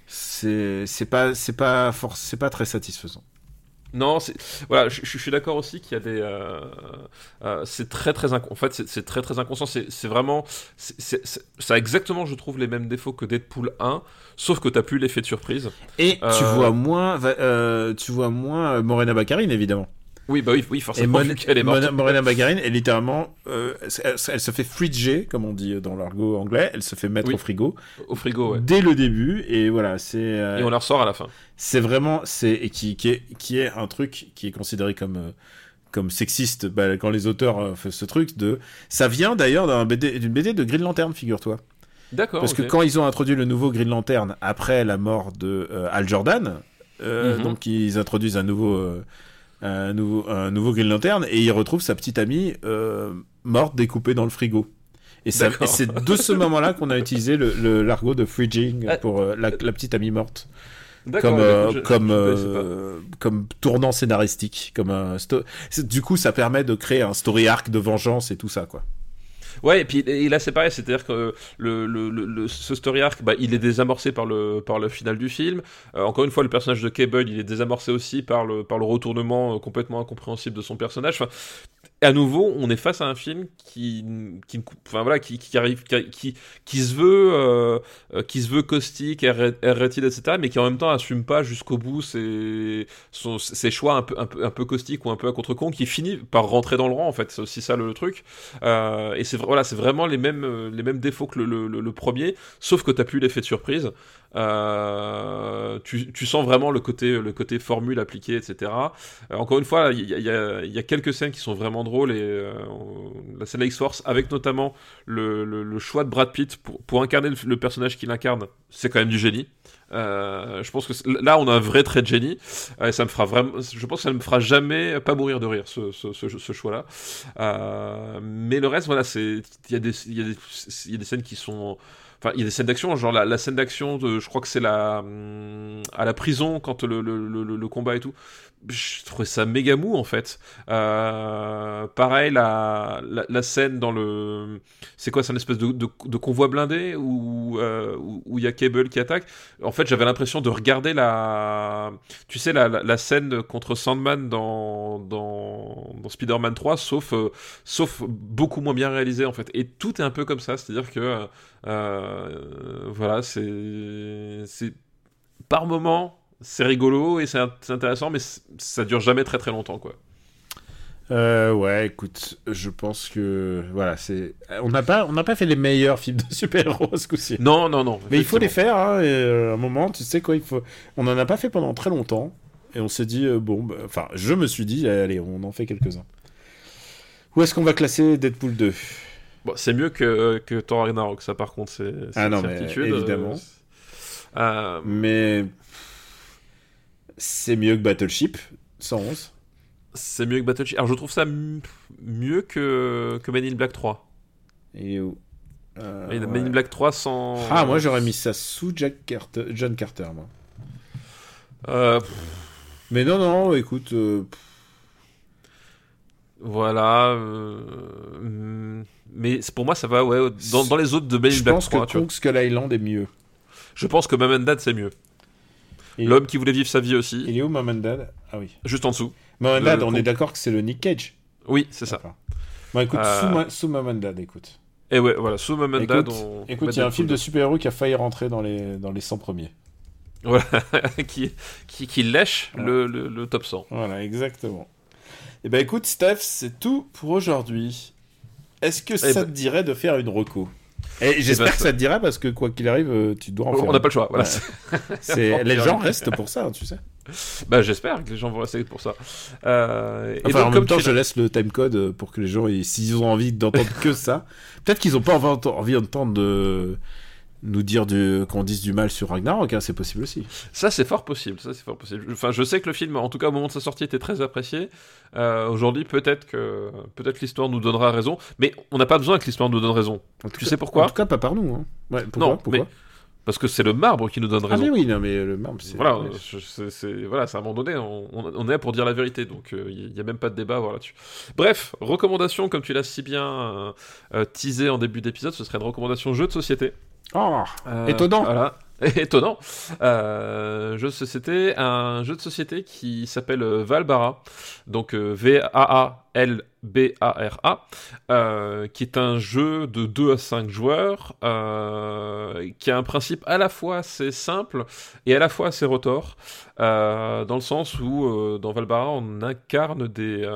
C'est pas, c'est pas, c'est pas très satisfaisant. Non, voilà, je, je suis d'accord aussi qu'il y a des, euh, euh, c'est très très inc- en fait c'est très très inconscient. C'est vraiment, ça a exactement, je trouve, les mêmes défauts que Deadpool 1, sauf que t'as plus l'effet de surprise. Et tu Euh, vois moins, va- tu vois moins Morena Baccarin évidemment. Oui, bah oui, oui, Et forcément, Mon- vu qu'elle est morte. Morena Baccarin est littéralement, euh, elle, elle se fait friger, comme on dit dans l'argot anglais, elle se fait mettre Oui. au frigo au frigo, ouais. dès le début et voilà, c'est euh, Et on la ressort à la fin. c'est vraiment c'est et qui, qui est qui est un truc qui est considéré comme euh, comme sexiste bah, quand les auteurs font ce truc de ça vient d'ailleurs d'un BD d'une BD de Green Lantern figure-toi D'accord. parce que quand ils ont introduit le nouveau Green Lantern après la mort de Al Jordan, Mhm. donc ils introduisent un nouveau, un nouveau, un nouveau Green Lantern et ils retrouvent sa petite amie euh, morte découpée dans le frigo. Et, ça- D'accord. et c'est de ce moment-là qu'on a utilisé le, le- l'argot de fridging Ah. pour euh, la, la petite amie morte, comme euh, je- comme je comme tournant scénaristique, comme un sto- c'est- du coup ça permet de créer un story arc de vengeance et tout ça quoi. Ouais, et puis et là c'est pareil, c'est-à-dire que le, le, le, ce story arc, bah, il est désamorcé par le, par du film. Euh, encore une fois, le personnage de Cable, il est désamorcé aussi par le, par le retournement euh, complètement incompréhensible de son personnage. À nouveau, on est face à un film qui, enfin voilà, qui, arrive, qui, se veut, euh, euh, qui se veut caustique, etc., mais qui en même temps assume pas jusqu'au bout ses, choix un peu, caustiques ou un peu à contre-con, qui finit par rentrer dans le rang. En fait, c'est aussi ça le, truc. Euh, et c'est voilà, c'est vraiment les mêmes, défauts que le- le premier, sauf que t'as plus l'effet de surprise. Euh, tu, sens vraiment le côté, le côté formule appliquée, etc. Euh, encore une fois, il y, a- quelques scènes qui sont vraiment drôles et euh, la scène X-Force avec notamment le, choix de Brad Pitt pour, incarner le, personnage qu'il incarne, c'est quand même du génie. Je pense que là on a un vrai trait de génie et ça me fera vraiment je pense que ça ne me fera jamais pas mourir de rire ce, ce, ce, ce choix là Euh, mais le reste voilà il y a des scènes qui sont Il y a des scènes d'action, genre la, scène d'action, je crois que c'est la hum, à la prison quand le, le, combat et tout. Je trouvais ça méga mou en fait. Euh, pareil, la, la, scène dans le, c'est quoi, c'est une espèce de, convoi blindé où euh, où où il y a Cable qui attaque. En fait, j'avais l'impression de regarder la, tu sais la, scène contre Sandman dans dans, Spider-Man 3, sauf euh, sauf beaucoup moins bien réalisé en fait. Et tout est un peu comme ça, c'est-à-dire que voilà, c'est par moment c'est rigolo et c'est int- c'est intéressant, mais ça dure jamais très très longtemps quoi. Euh, ouais, écoute, je pense que voilà, c'est on n'a pas on n'a pas fait les meilleurs films de super-héros ce coup-ci. Non non non. Mais il faut les faire hein, et, euh, à un moment, tu sais quoi, il faut on en a pas fait pendant très longtemps et on s'est dit euh, bon bah, enfin, je me suis dit allez, on en fait quelques-uns. Où est-ce qu'on va classer Deadpool 2 Bon, c'est mieux que que Thor Ragnarok, ça par contre c'est Ah une non, mais évidemment. Euh, Mais c'est mieux que Battleship 111. c'est mieux que Battleship. Alors je trouve ça mieux que que Men in Black 3. Et où? Euh, Men ouais. in Black 3 sans. Ah, moi j'aurais mis ça sous Jack Carter, John Carter, moi. Euh, Mais non, non, écoute, euh, pff, voilà. euh, mais pour moi ça va ouais dans, dans les autres de in je Black pense 3. que Skull Island est mieux. Je pense que Mom Dad c'est mieux. L'homme qui voulait vivre sa vie aussi, Il est où Mom and Dad? Ah oui. juste en dessous. Mom and Dad, on est d'accord que c'est le Nick Cage? Oui, c'est ça. Bon, écoute, Euh, sous, Mom and Dad, écoute. Et ouais, voilà, sous Mom and Écoute, Dad, on. Écoute, il y a un film de super-héros qui a failli rentrer dans les, dans les 100 premiers. Voilà, <laughs> qui, qui, qui lèche Ouais. le, le, le top 100. Voilà, exactement. Et ben écoute, Steph, c'est tout pour aujourd'hui. Est-ce que ça ben- te dirait de faire une reco? Et j'espère ben, que ça te dirait parce que quoi qu'il arrive, euh, tu dois en faire. On n'a pas le choix, voilà. <laughs> C'est- les gens restent pour ça, tu sais. Bah, j'espère que les gens vont rester pour ça. Euh, et Enfin, donc, en comme même temps, je laisse le timecode euh, pour que les gens, ils- s'ils ont envie d'entendre que ça, <laughs> peut-être qu'ils n'ont pas envie envie d'entendre de, nous dire qu'on dise du mal sur Ragnarok, hein, c'est possible aussi. Ça, c'est fort possible. Ça, c'est fort possible. Enfin, je sais que le film, en tout cas au moment de sa sortie, était très apprécié. Euh, aujourd'hui, peut-être que peut-être l'histoire nous donnera raison, mais on n'a pas besoin que l'histoire nous donne raison. Tu sais pourquoi En tout cas, pas par nous. Hein. Ouais, pourquoi, Non, pourquoi mais parce que c'est le marbre qui nous donne Ah, raison. mais oui, non, mais le marbre, c'est. Voilà, c'est, voilà, à un moment donné, on, est là pour dire la vérité, donc il n'y a même pas de débat à avoir là-dessus. Bref, recommandation, comme tu l'as si bien euh, euh, teasé en début d'épisode, ce serait une recommandation jeu de société. Oh, Euh, Étonnant. Voilà. <laughs> Étonnant. Euh, jeu de société, un jeu de société qui s'appelle euh, Valbara, donc euh, V-A-A-L-B-A-R-A, euh, qui est un jeu de 2 à 5 joueurs, qui a un principe à la fois assez simple et à la fois assez rotor, euh, dans le sens où dans Valbara on incarne des,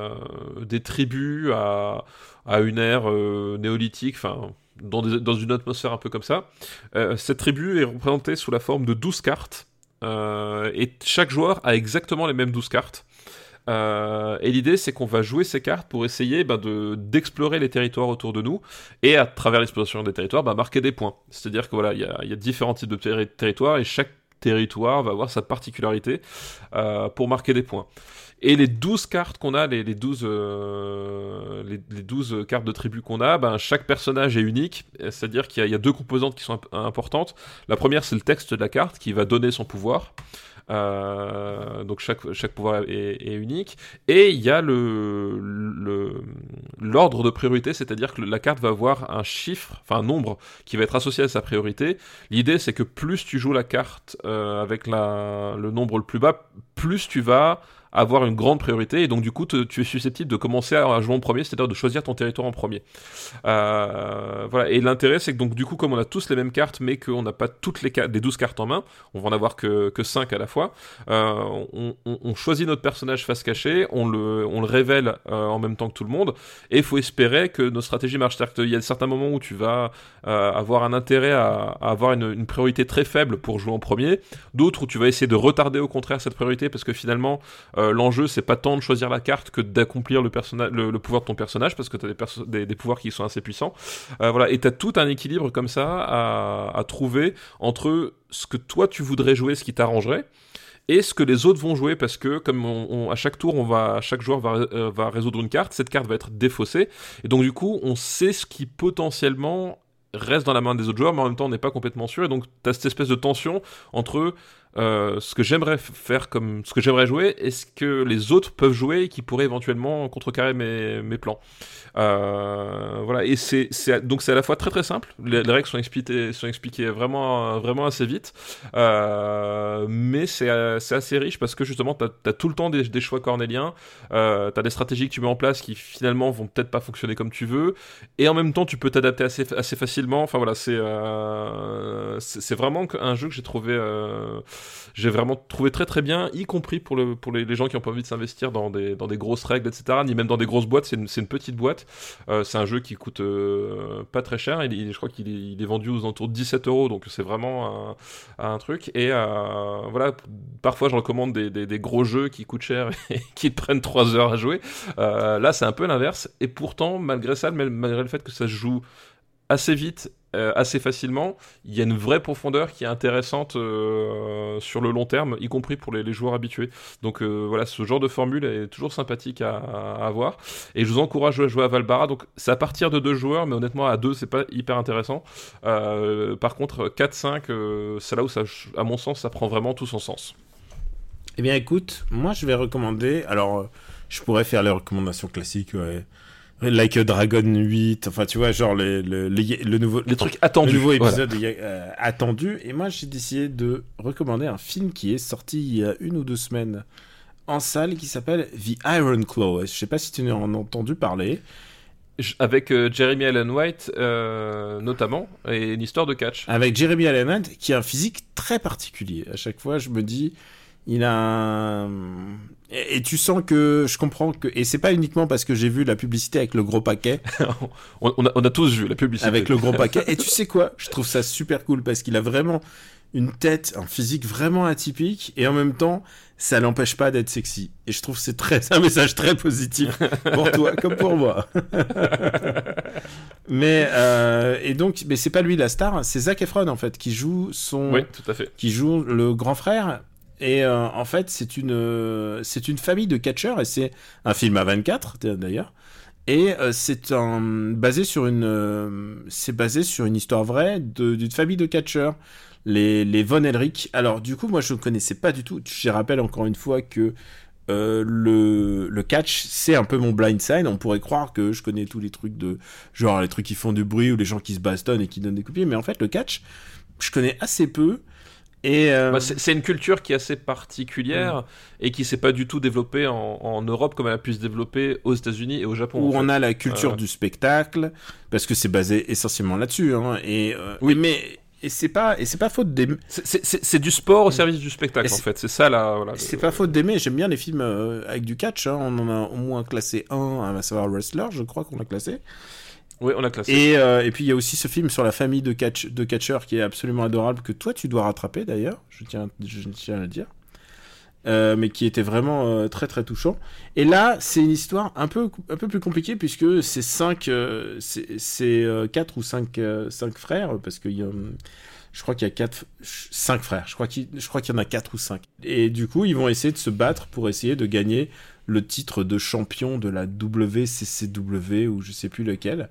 des tribus à, à une ère néolithique, enfin dans, une atmosphère un peu comme ça. Euh, cette tribu est représentée sous la forme de 12 cartes. euh, et chaque joueur a exactement les mêmes 12 cartes. Euh, et l'idée, c'est qu'on va jouer ces cartes pour essayer de- d'explorer les territoires autour de nous et à travers l'exploration des territoires, ben, marquer des points. C'est-à-dire que voilà, il y a, différents types de terri- territoires et chaque territoire va avoir sa particularité pour marquer des points. Et les 12 cartes qu'on a, les, les 12, euh, les, les 12 cartes de tribu qu'on a, ben, chaque personnage est unique, c'est-à-dire qu'il y, a- deux composantes qui sont imp- importantes. La première, c'est le texte de la carte qui va donner son pouvoir. Euh, donc chaque, chaque pouvoir est, unique. Et il y a le, le- l'ordre de priorité, c'est-à-dire que la carte va avoir un chiffre, enfin un nombre qui va être associé à sa priorité. L'idée, c'est que plus tu joues la carte euh, avec la, le nombre le plus bas, plus tu vas avoir une grande priorité et donc du coup tu es susceptible de commencer à, jouer en premier, c'est-à-dire de choisir ton territoire en premier. Euh, voilà. Et l'intérêt c'est que donc du coup comme on a tous les mêmes cartes mais qu'on n'a pas toutes les, les 12 cartes en main, on va en avoir que, que 5 à la fois, euh, on, choisit notre personnage face cachée, on le, on le révèle euh, en même temps que tout le monde et il faut espérer que nos stratégies marchent. C'est-à-dire qu'il y a certains moments où tu vas avoir un intérêt à, à avoir une, une priorité très faible pour jouer en premier, d'autres où tu vas essayer de retarder au contraire cette priorité parce que finalement euh, l'enjeu c'est pas tant de choisir la carte que d'accomplir le, le, pouvoir de ton personnage parce que tu as des, pouvoirs qui sont assez puissants. Euh, voilà, et tu as tout un équilibre comme ça à, trouver entre ce que toi tu voudrais jouer, ce qui t'arrangerait. Et ce que les autres vont jouer parce que comme à chaque tour on va chaque joueur va, euh, va résoudre une carte, cette carte va être défaussée et donc du coup on sait ce qui potentiellement reste dans la main des autres joueurs mais en même temps on n'est pas complètement sûr et donc tu as cette espèce de tension entre euh, ce que j'aimerais faire comme ce que j'aimerais jouer et ce que les autres peuvent jouer et qui pourrait éventuellement contrecarrer mes, plans? Euh, voilà et c'est donc c'est à la fois très très simple. Les, les règles sont expliquées sont expliquées vraiment vraiment assez vite, euh, mais c'est assez riche parce que justement t'as as tout le temps des, choix cornéliens, euh, t'as des stratégies que tu mets en place qui finalement vont peut-être pas fonctionner comme tu veux et en même temps tu peux t'adapter assez assez facilement. Enfin voilà c'est c'est vraiment un jeu que j'ai trouvé j'ai vraiment trouvé très très bien, y compris pour, le, pour les, gens qui ont pas envie de s'investir dans des, grosses règles, etc., ni même dans des grosses boîtes. C'est une, petite boîte. Euh, c'est un jeu qui coûte euh, pas très cher. Je crois qu'il est, vendu aux alentours de 17 euros, donc c'est vraiment un, truc. Et euh, voilà, parfois je recommande des, des, gros jeux qui coûtent cher <laughs> et qui prennent 3 heures à jouer. Là, c'est un peu l'inverse. Et pourtant, malgré ça, mal- malgré le fait que ça se joue assez vite, euh, assez facilement, il y a une vraie profondeur qui est intéressante euh, sur le long terme, y compris pour les, joueurs habitués. Donc euh, voilà, ce genre de formule est toujours sympathique à, à avoir. Et je vous encourage à jouer à Valbara. Donc c'est à partir de deux joueurs, mais honnêtement à deux c'est pas hyper intéressant. Euh, par contre 4-5, euh, c'est là où ça, à mon sens, ça prend vraiment tout son sens. Eh bien, écoute, moi, je vais recommander. Alors, je pourrais faire les recommandations classiques. Like a Dragon 8, enfin, tu vois, genre les, le, les- le nouveau, Les trucs attendus. le nouveau voilà. épisode euh, attendu. Et moi, j'ai décidé de recommander un film qui est sorti il y a une ou deux semaines en salle qui s'appelle The Iron Claw. Je sais pas si tu en as entendu parler. Avec euh, Jeremy Allen White euh, notamment, et une histoire de catch. Avec Jeremy Allen White, qui a un physique très particulier. À chaque fois, je me dis, Il a un- et, et tu sens que je comprends que et c'est pas uniquement parce que j'ai vu la publicité avec le gros paquet, <laughs> on, on a, on a tous vu la publicité. avec le gros paquet. <laughs> Et tu sais quoi? Je trouve ça super cool parce qu'il a vraiment une tête, un physique vraiment atypique et en même temps, ça l'empêche pas d'être sexy. Et je trouve que c'est très <laughs> un message très positif pour toi comme pour moi. mais euh, et donc, mais c'est pas lui la star, c'est Zac Efron en fait qui joue son Oui, tout à fait. qui joue le grand frère. Et euh, en fait, c'est une, euh, c'est une famille de catcheurs, et c'est un film à 24 d'ailleurs. Et euh, c'est un, basé sur une, euh, c'est basé sur une histoire vraie d'une famille de catcheurs, les, les Von Elric. Alors du coup, moi je ne connaissais pas du tout. Je rappelle encore une fois que euh, le, le catch, c'est un peu mon blind side. On pourrait croire que je connais tous les trucs de, genre les trucs qui font du bruit ou les gens qui se bastonnent et qui donnent des coups de pied. Mais en fait, le catch, je connais assez peu. Et euh, Bah, c'est une culture qui est assez particulière Mm. et qui s'est pas du tout développée en, en Europe comme elle a pu se développer aux États-Unis et au Japon. où en on a la culture Ouais. du spectacle, parce que c'est basé essentiellement là-dessus. Hein, et euh, Oui. mais et c'est pas et c'est pas faute d'aimer. C'est- du sport au service du spectacle en fait. C'est ça là. Voilà, C'est le- pas faute d'aimer. J'aime bien les films euh, avec du catch. hein. On en a au moins classé un, à savoir Wrestler, je crois qu'on l'a classé. Oui, on a classé. Et, euh, et puis il y a aussi ce film sur la famille de catch de catcheurs qui est absolument adorable que toi tu dois rattraper d'ailleurs. Je tiens je tiens à le dire. Euh, mais qui était vraiment euh, très très touchant. Et là, c'est une histoire un peu un peu plus compliquée puisque c'est cinq, c'est quatre ou cinq, cinq frères parce qu'il y a, hum, je crois qu'il y a quatre, frères. Je crois qu'il, qu'il y en a quatre ou cinq. Et du coup, ils vont essayer de se battre pour essayer de gagner le titre de champion de la WCCW ou je sais plus lequel.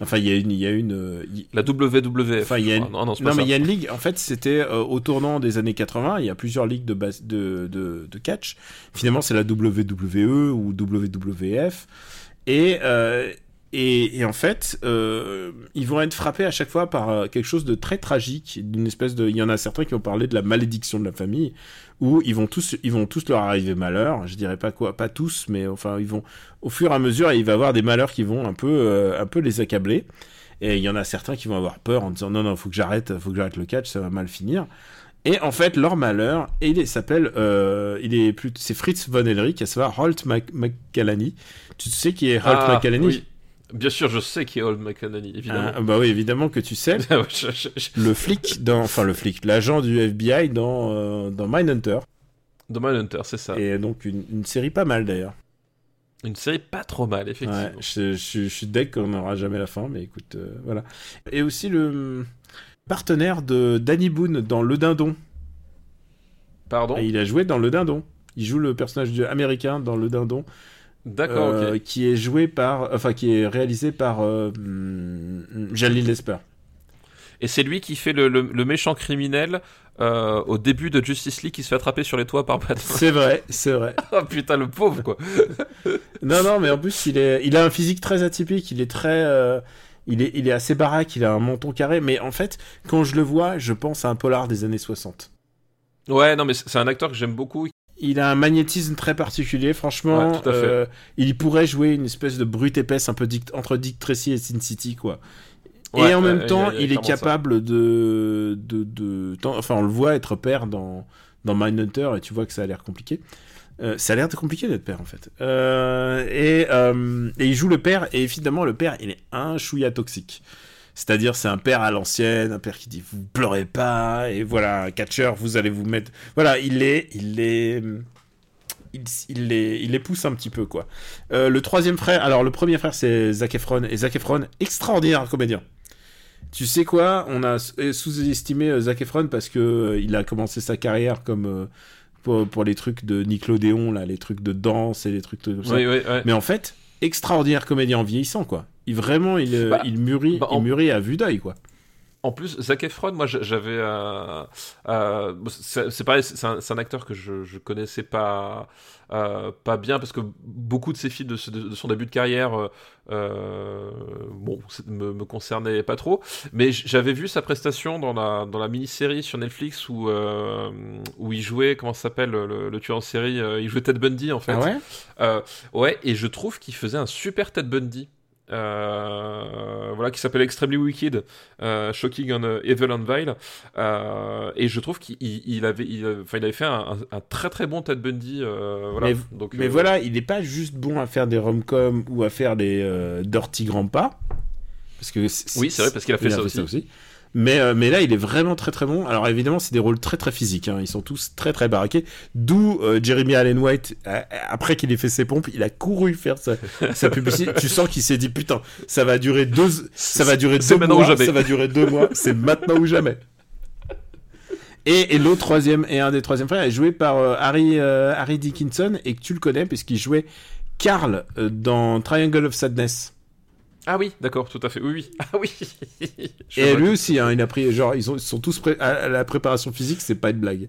Enfin, il y a une, il y a une, euh, La WWF. Enfin, il y a une- Ah, non, mais il y a une ligue. En fait, c'était euh, au tournant des années 80. Il y a plusieurs ligues de, base, de, de, de catch. Finalement, c'est la WWE ou WWF. Et, euh, et, et en fait, euh, ils vont être frappés à chaque fois par euh, quelque chose de très tragique. D'une espèce de. Il y en a certains qui vont parler de la malédiction de la famille, où ils vont tous, ils vont tous leur arriver malheur. Je dirais pas quoi, pas tous, mais enfin, ils vont au fur et à mesure, il va y avoir des malheurs qui vont un peu, euh, un peu les accabler. Et il y en a certains qui vont avoir peur en disant non, non, faut que j'arrête, faut que j'arrête le catch, ça va mal finir. Et en fait, leur malheur, et il s'appelle, euh, il est plus, c'est Fritz von Elric, à savoir Holt McCallany. Tu sais qui est Holt Ah, McCallany oui. Bien sûr, je sais qui est Old McCannany, évidemment. Ah, Bah oui, évidemment que tu sais. <laughs> Ouais, je- je- je- le flic dans, enfin le flic, l'agent du FBI dans, euh, dans Mindhunter. The Mindhunter, c'est ça. Et donc une, une série pas mal d'ailleurs. Une série pas trop mal, effectivement. Ouais, je, suis deck qu'on n'aura jamais la fin, mais écoute, euh, voilà. Et aussi le hum, partenaire de Danny Boone dans Le Dindon. Pardon? Et il a joué dans Le Dindon. Il joue le personnage du- américain dans Le Dindon, D'accord, euh, qui est joué par, enfin qui est réalisé par euh, hum, Jalil Lesper. Et c'est lui qui fait le, le- le méchant criminel euh, au début de Justice League qui se fait attraper sur les toits par Batman. C'est vrai, c'est vrai. <laughs> oh putain, le pauvre, quoi. <laughs> Non, non, mais en plus, il, est, il a un physique très atypique. Il est très. euh, il, est, il est assez baraque, il a un menton carré. Mais en fait, quand je le vois, je pense à un polar des années 60. Ouais, non, mais c'est un acteur que j'aime beaucoup. Il a un magnétisme très particulier, franchement. Ouais, euh, il pourrait jouer une espèce de brute épaisse un peu entre Dick Tracy et Sin City, quoi. Ouais, et en même temps, il est capable de, de, Enfin, on le voit être père dans, dans Mindhunter et tu vois que ça a l'air compliqué. Euh, ça a l'air compliqué d'être père en fait. Euh, et, euh, et il joue le père et évidemment le père il est un chouïa toxique. C'est-à-dire c'est un père à l'ancienne, un père qui dit vous pleurez pas et voilà un catcheur vous allez vous mettre voilà il est il est il, il les, il les pousse un petit peu quoi. Euh, le troisième frère, alors le premier frère c'est Zac Efron et Zac Efron extraordinaire comédien. Tu sais quoi, on a s- sous-estimé euh, Zac Efron parce que euh, il a commencé sa carrière comme euh, pour, pour les trucs de Nickelodeon là, les trucs de danse et les trucs de. Oui, oui, ouais. Mais en fait, extraordinaire comédien en vieillissant quoi. Il vraiment il Bah, il mûrit, bah, en- il mûrit à vue d'œil quoi. En plus, Zac Efron, moi j'a- j'avais. euh, euh, c'est pareil, c'est un, acteur que je, je connaissais pas, euh, pas bien parce que beaucoup de ses films de, ce- de son début de carrière, bon, me, me concernaient pas trop. Mais j'avais vu sa prestation dans la, dans la mini-série sur Netflix où, où il jouait, comment ça s'appelle, le, le tueur en série, il jouait Ted Bundy en fait. Ah ouais? Ouais, et je trouve qu'il faisait un super Ted Bundy. Euh, voilà, qui s'appelle Extremely Wicked, euh, Shocking on uh, Evil and Vile. Euh, et je trouve qu'il il avait, il, enfin, il avait fait un, un, très très bon Ted Bundy. euh, voilà. Mais, Donc, mais euh, voilà, il n'est pas juste bon à faire des rom-coms ou à faire des euh, Dirty Grandpa. Parce que Oui, c'est vrai, parce qu'il a fait ça aussi. Mais, euh, mais là, il est vraiment très très bon. Alors évidemment, c'est des rôles très très physiques. hein. Ils sont tous très très baraqués. D'où euh, Jeremy Allen White, euh, après qu'il ait fait ses pompes, il a couru faire sa, sa publicité. tu sens qu'il s'est dit putain, ça va durer deux, ça va durer C'est deux maintenant mois, ou jamais. ça va durer deux mois. C'est maintenant ou jamais. Et, et l'autre troisième et un des troisièmes frères est joué par euh, Harry Harry Dickinson et que tu le connais puisqu'il jouait Carl dans Triangle of Sadness. Ah oui, d'accord, tout à fait. Oui, oui. <laughs> Ah oui. Et lui aussi, hein, il a pris, genre, ils, ont- ils sont tous prêts à, la préparation physique, c'est pas une blague.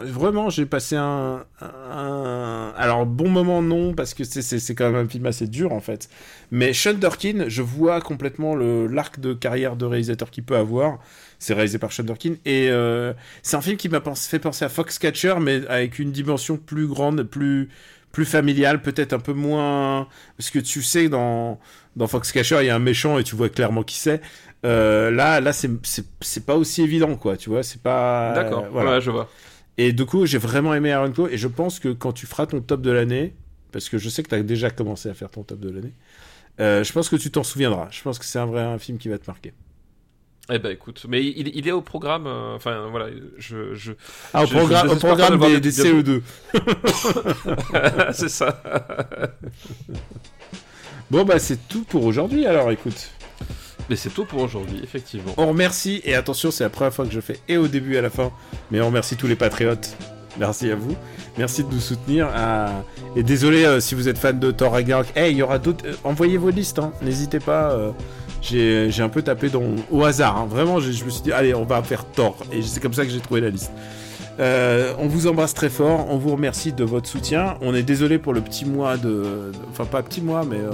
Vraiment, j'ai passé un, un- Alors, bon moment, non, parce que c'est- quand même un film assez dur, en fait. Mais Sean Durkin, je vois complètement le- l'arc de carrière de réalisateur qu'il peut avoir. C'est réalisé par Sean Durkin. Et euh, c'est un film qui m'a fait penser à Foxcatcher, mais avec une dimension plus grande, plus, plus familiale, peut-être un peu moins... Parce que tu sais, dans, dans Foxcatcher, il y a un méchant et tu vois clairement qui c'est. Euh, là, là, c'est- pas aussi évident, quoi. Tu vois, c'est pas. D'accord, voilà. ouais, je vois. Et du coup, j'ai vraiment aimé Aaron Cole et je pense que quand tu feras ton top de l'année, parce que je sais que tu as déjà commencé à faire ton top de l'année, euh, je pense que tu t'en souviendras. Je pense que c'est un vrai un film qui va te marquer. Eh ben écoute, mais il, il est au programme. euh, Enfin voilà, je, je... Ah, au, Je- au programme des, des bientôt. CE2. <laughs> <laughs> c'est ça. <laughs> Bon, bah, c'est tout pour aujourd'hui, alors écoute. Mais c'est tout pour aujourd'hui, effectivement. On remercie, et attention, c'est la première fois que je fais et au début et à la fin, mais on remercie tous les patriotes. Merci à vous. Merci de nous soutenir. Et désolé euh, si vous êtes fan de Thor Ragnarok. Hey, il y aura d'autres. euh, envoyez vos listes, hein. n'hésitez pas. euh, J'ai un peu tapé dans... au hasard. hein. Vraiment, je me suis dit, allez, on va faire Thor. Et c'est comme ça que j'ai trouvé la liste. Euh, on vous embrasse très fort. On vous remercie de votre soutien. On est désolé pour le petit mois de. Enfin, pas petit mois, mais. euh,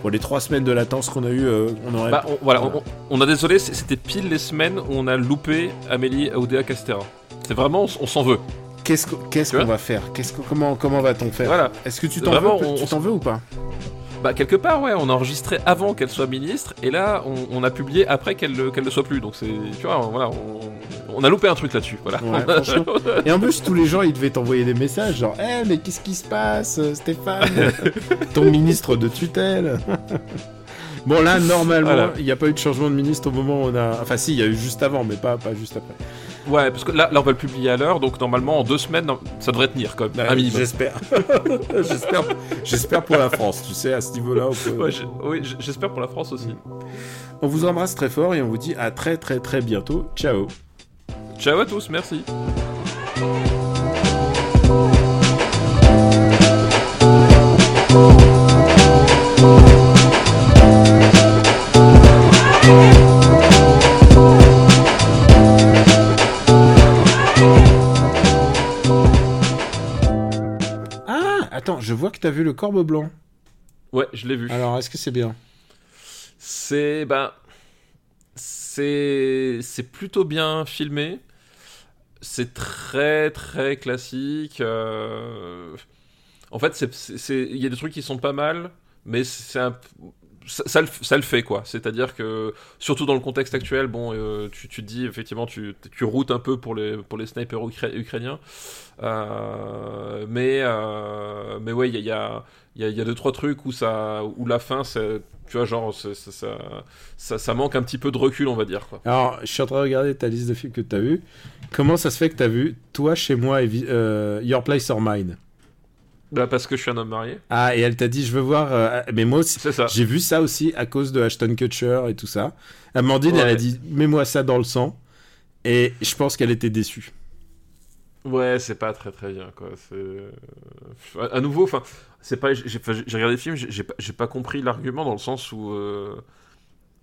Pour les trois semaines de latence qu'on a eu, euh, on aurait. Bah, on, voilà, on, on a désolé, c'était pile les semaines où on a loupé Amélie Aoudéa Castera. C'est vraiment, on, on s'en veut. Qu'est-ce qu'on va faire? Qu'est-ce que- Comment, comment va-t-on faire? Voilà. Est-ce que tu t'en Vraiment, veux, on- tu t'en veux ou pas? Bah, quelque part, ouais, on a enregistré avant qu'elle soit ministre, et là, on, on a publié après qu'elle le- qu'elle ne soit plus. Donc, c'est. Tu vois, voilà, on, on a loupé un truc là-dessus. Voilà. Ouais. <laughs> Et en plus, tous les gens, ils devaient t'envoyer des messages genre Eh, mais qu'est-ce qui se passe, euh, Stéphane? <laughs> Ton ministre de tutelle <laughs> Bon, là, normalement, Voilà. il n'y a pas eu de changement de ministre au moment où on a. Enfin, si, il y a eu juste avant, mais pas, pas juste après. Ouais, parce que là, là, on va le publier à l'heure, donc normalement, en deux semaines, ça devrait tenir quand même. minimum. J'espère. <laughs> J'espère. J'espère pour la France, tu sais, à ce niveau-là. peut- Ouais, oui, j'espère pour la France aussi. On vous embrasse très fort et on vous dit à très, très, très bientôt. Ciao Ciao à tous, merci. Attends, je vois que t'as vu le corbeau blanc. Ouais, je l'ai vu. Alors, est-ce que c'est bien? C'est ben c'est c'est plutôt bien filmé. C'est très très classique. euh, En fait, il y a des trucs qui sont pas mal, mais c'est un ça, le, fait quoi. C'est-à-dire que surtout dans le contexte actuel, bon, euh, tu, tu te dis effectivement tu, tu routes un peu pour les pour les snipers ukra- ukrainiens, Euh, mais euh, mais ouais, il y a, y, y a- deux trois trucs où ça où la fin tu vois genre ça, ça manque un petit peu de recul on va dire. Alors, je suis en train de regarder ta liste de films que t'as vu. Comment ça se fait que t'as vu Toi, chez moi et Your Place or Mine? Bah, parce que je suis un homme marié. Ah, et elle t'a dit, je veux voir. euh, Mais moi aussi, j'ai vu ça aussi à cause de Ashton Kutcher et tout ça. Amandine, elle a dit, mets-moi ça dans le sang. Et je pense qu'elle était déçue. Ouais, c'est pas très très bien quoi. C'est à nouveau, enfin, c'est pas. J'ai regardé le film, j'ai pas, pas compris l'argument dans le sens où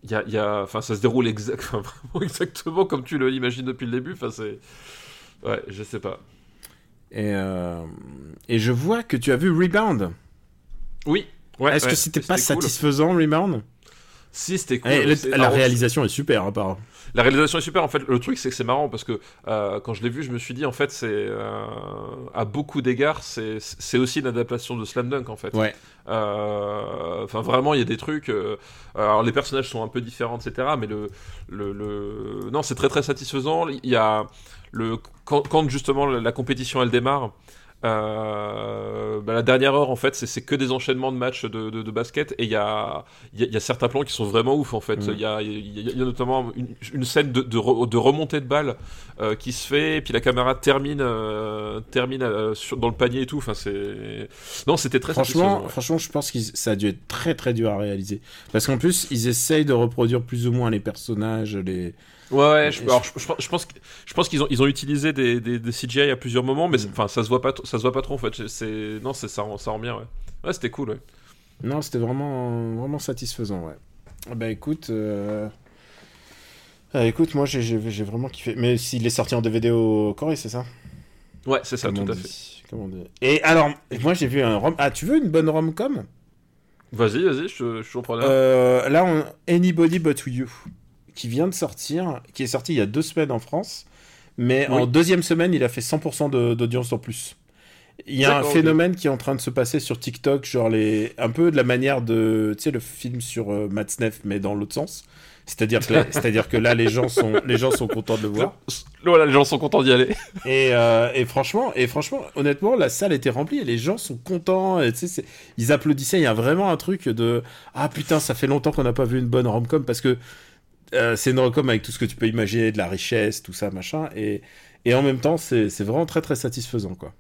il y a, y a, enfin, ça se déroule exact, <laughs> enfin, vraiment exactement comme tu l'imagines depuis le début. Enfin, c'est. Ouais, je sais pas. Et, euh, et je vois que tu as vu Rebound. Oui. Ouais, Est-ce ouais, que c'était pas cool. satisfaisant, Rebound? Si, c'était cool. Eh, la marrant. réalisation est super, hein, apparemment. La réalisation est super. En fait, le truc, c'est que c'est marrant parce que euh, quand je l'ai vu, je me suis dit, en fait, c'est euh, à beaucoup d'égards, c'est aussi une adaptation de Slam Dunk, en fait. Ouais. Euh, Enfin, vraiment, il y a des trucs. alors, les personnages sont un peu différents, etc. Mais le, le, le... non, c'est très très satisfaisant. Il y a le quand, quand justement la, compétition elle démarre. euh, bah, la dernière heure en fait c'est- que des enchaînements de matchs de, de, de basket et il y a, il y, a, il y a certains plans qui sont vraiment ouf en fait Mm. il y, a, il y a- il y a notamment une, une scène de, de, re- de remontée de balle euh, qui se fait et puis la caméra termine euh, termine sur- dans le panier et tout enfin c'est non c'était très Franchement, ouais. franchement, je pense que ça a dû être très très dur à réaliser. Parce qu'en plus, ils essayent de reproduire plus ou moins les personnages, les. Ouais, ouais, je, alors, je, je pense- je pense, qu'ils ont, ils ont utilisé des, des, des CGI à plusieurs moments, mais Mm. enfin, ça se voit pas, ça se voit pas trop en fait. C'est, non, c'est ça, rend- ça rend bien, ouais. Ouais, c'était cool, ouais. Non, c'était vraiment vraiment satisfaisant, ouais. Bah écoute, euh... ah, écoute, moi j'ai- vraiment kiffé. Mais s'il est sorti en DVD au Corée, c'est ça? Ouais, c'est ça, Comme tout à dit. fait. Comme on dit. Et alors, moi j'ai vu un rom. Ah, tu veux une bonne rom-com? Vas-y, vas-y, je, je suis preneur. Euh, Là, on... Anybody But You, qui vient de sortir, qui est sorti il y a deux semaines en France, mais en deuxième semaine, il a fait 100% de- d'audience en plus. Il y a un phénomène qui est en train de se passer sur TikTok, genre les... un peu de la manière de, tu sais, le film sur euh, Matt Sneff, mais dans l'autre sens. C'est-à-dire que, là- <laughs> c'est-à-dire que là, les gens sont, les gens sont contents de le voir. Voilà, les gens sont contents d'y aller. <laughs> Et, euh, et franchement, et franchement, honnêtement, la salle était remplie et les gens sont contents. Et, tu sais, c'est- ils applaudissaient. Il y a vraiment un truc de ah putain, ça fait longtemps qu'on n'a pas vu une bonne rom-com parce que euh, c'est une rom-com avec tout ce que tu peux imaginer, de la richesse, tout ça, machin. Et, et en même temps, c'est vraiment très très satisfaisant quoi.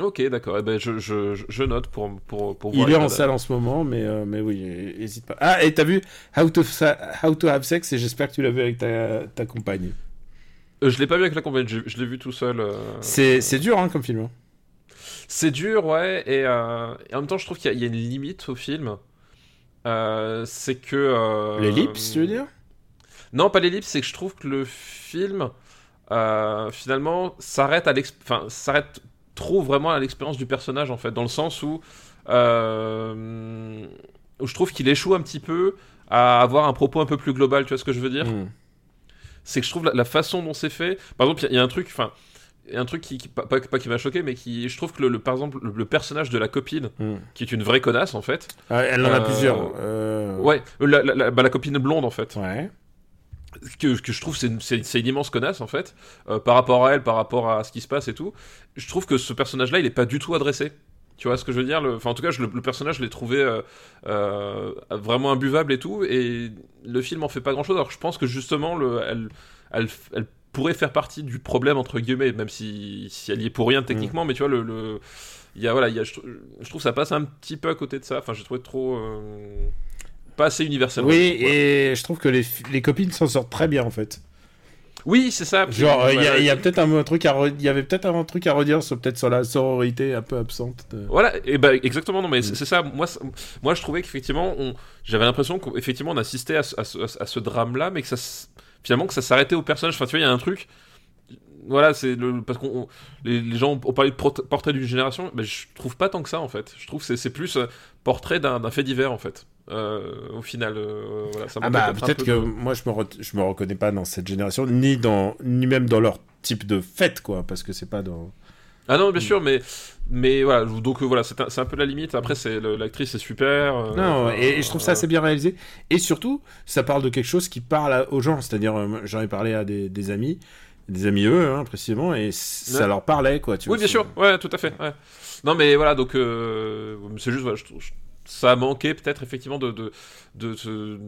Ok, d'accord. Eh ben, je, je, note pour, pour, pour Il voir. est les en salle en ce moment, mais euh, mais oui, hésite pas. Ah et t'as vu How to How to Have Sex et j'espère que tu l'as vu avec ta, ta compagne. Euh, je l'ai pas vu avec la compagnie, je, je l'ai vu tout seul. euh, C'est dur hein comme film. hein. C'est dur, ouais, et, euh, et en même temps, je trouve qu'il y, a- il y a une limite au film. C'est que. L'ellipse, tu veux dire? Non, pas l'ellipse, c'est que je trouve que le film, euh, finalement, s'arrête à enfin, s'arrête trop vraiment à l'expérience du personnage, en fait, dans le sens où, euh, où je trouve qu'il échoue un petit peu à avoir un propos un peu plus global, tu vois ce que je veux dire? Hmm. c'est que je trouve la, la façon dont c'est fait. Par exemple, il y a- il y, a un truc, enfin, il y a un truc qui, qui- pas, pas- pas qui m'a choqué, mais qui, je trouve que le, le- par exemple, le, le personnage de la copine, Hmm. qui est une vraie connasse en fait. Ah, elle en a Euh, plusieurs. euh, Ouais, la, la- la- bah, la copine blonde en fait, Ouais. Que, que je trouve c'est une, immense connasse en fait, euh, par rapport à elle, par rapport à ce qui se passe et tout. Je trouve que ce personnage-là, il est pas du tout adressé. Tu vois ce que je veux dire? Le... Enfin, en tout cas, je- le, le personnage, je l'ai trouvé euh, euh, vraiment imbuvable et tout, et le film en fait pas grand-chose. Alors, je pense que justement, le, elle, elle, elle pourrait faire partie du problème entre guillemets, même si, si elle y est pour rien techniquement, mais tu vois le, il y a voilà, il y a, je, je trouve que ça passe un petit peu à côté de ça. Enfin, j'ai trouvé trop pas assez universel. Oui, Voilà. et je trouve que les, les copines s'en sortent très bien en fait. oui, c'est ça. Genre, euh, il y a- y, peut-être un, un truc à il y avait peut-être un truc à redire sur peut-être sur la sororité un peu absente. de- Voilà, et bah exactement, non mais c'est c'est ça. Moi, moi, je trouvais qu'effectivement, on... j'avais l'impression qu'effectivement, on assistait à ce, à ce- à ce drame-là, mais que ça, finalement, que ça s'arrêtait au personnage. Enfin, tu vois, il y a un truc. Voilà, c'est le parce qu'on on- les, les gens ont parlé de portrait d'une génération, mais je trouve pas tant que ça en fait. Je trouve que c'est- c'est plus euh, portrait d'un d'un fait divers en fait. Euh, au final, euh, voilà, ça Ah bah peut-être que de- moi je me re- je me reconnais pas dans cette génération ni dans ni même dans leur type de fête quoi parce que c'est pas dans Ah non, bien sûr, mais mais voilà, donc euh, voilà, c'est un, c'est un peu la limite. Après, c'est l'actrice est super. euh, non et, et je trouve ça assez bien réalisé et surtout ça parle de quelque chose qui parle à- aux gens c'est-à-dire euh, j'en ai parlé à des, des amis des amis eux hein, précisément et ça leur parlait quoi tu Oui, vois, bien sûr, ouais, tout à fait. ouais. Non, mais voilà, donc c'est juste, voilà, je trouve- je- ça a manqué peut-être effectivement de de de,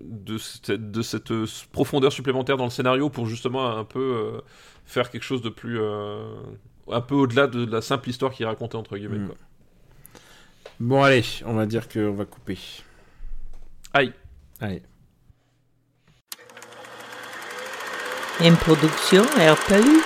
de, cette, de cette, euh, profondeur supplémentaire dans le scénario pour justement un peu euh, faire quelque chose de plus euh, un peu au-delà de la simple histoire qui est racontée entre guillemets. Mm. quoi. bon allez on va dire qu'on va couper Aïe. allez Une production RPLU.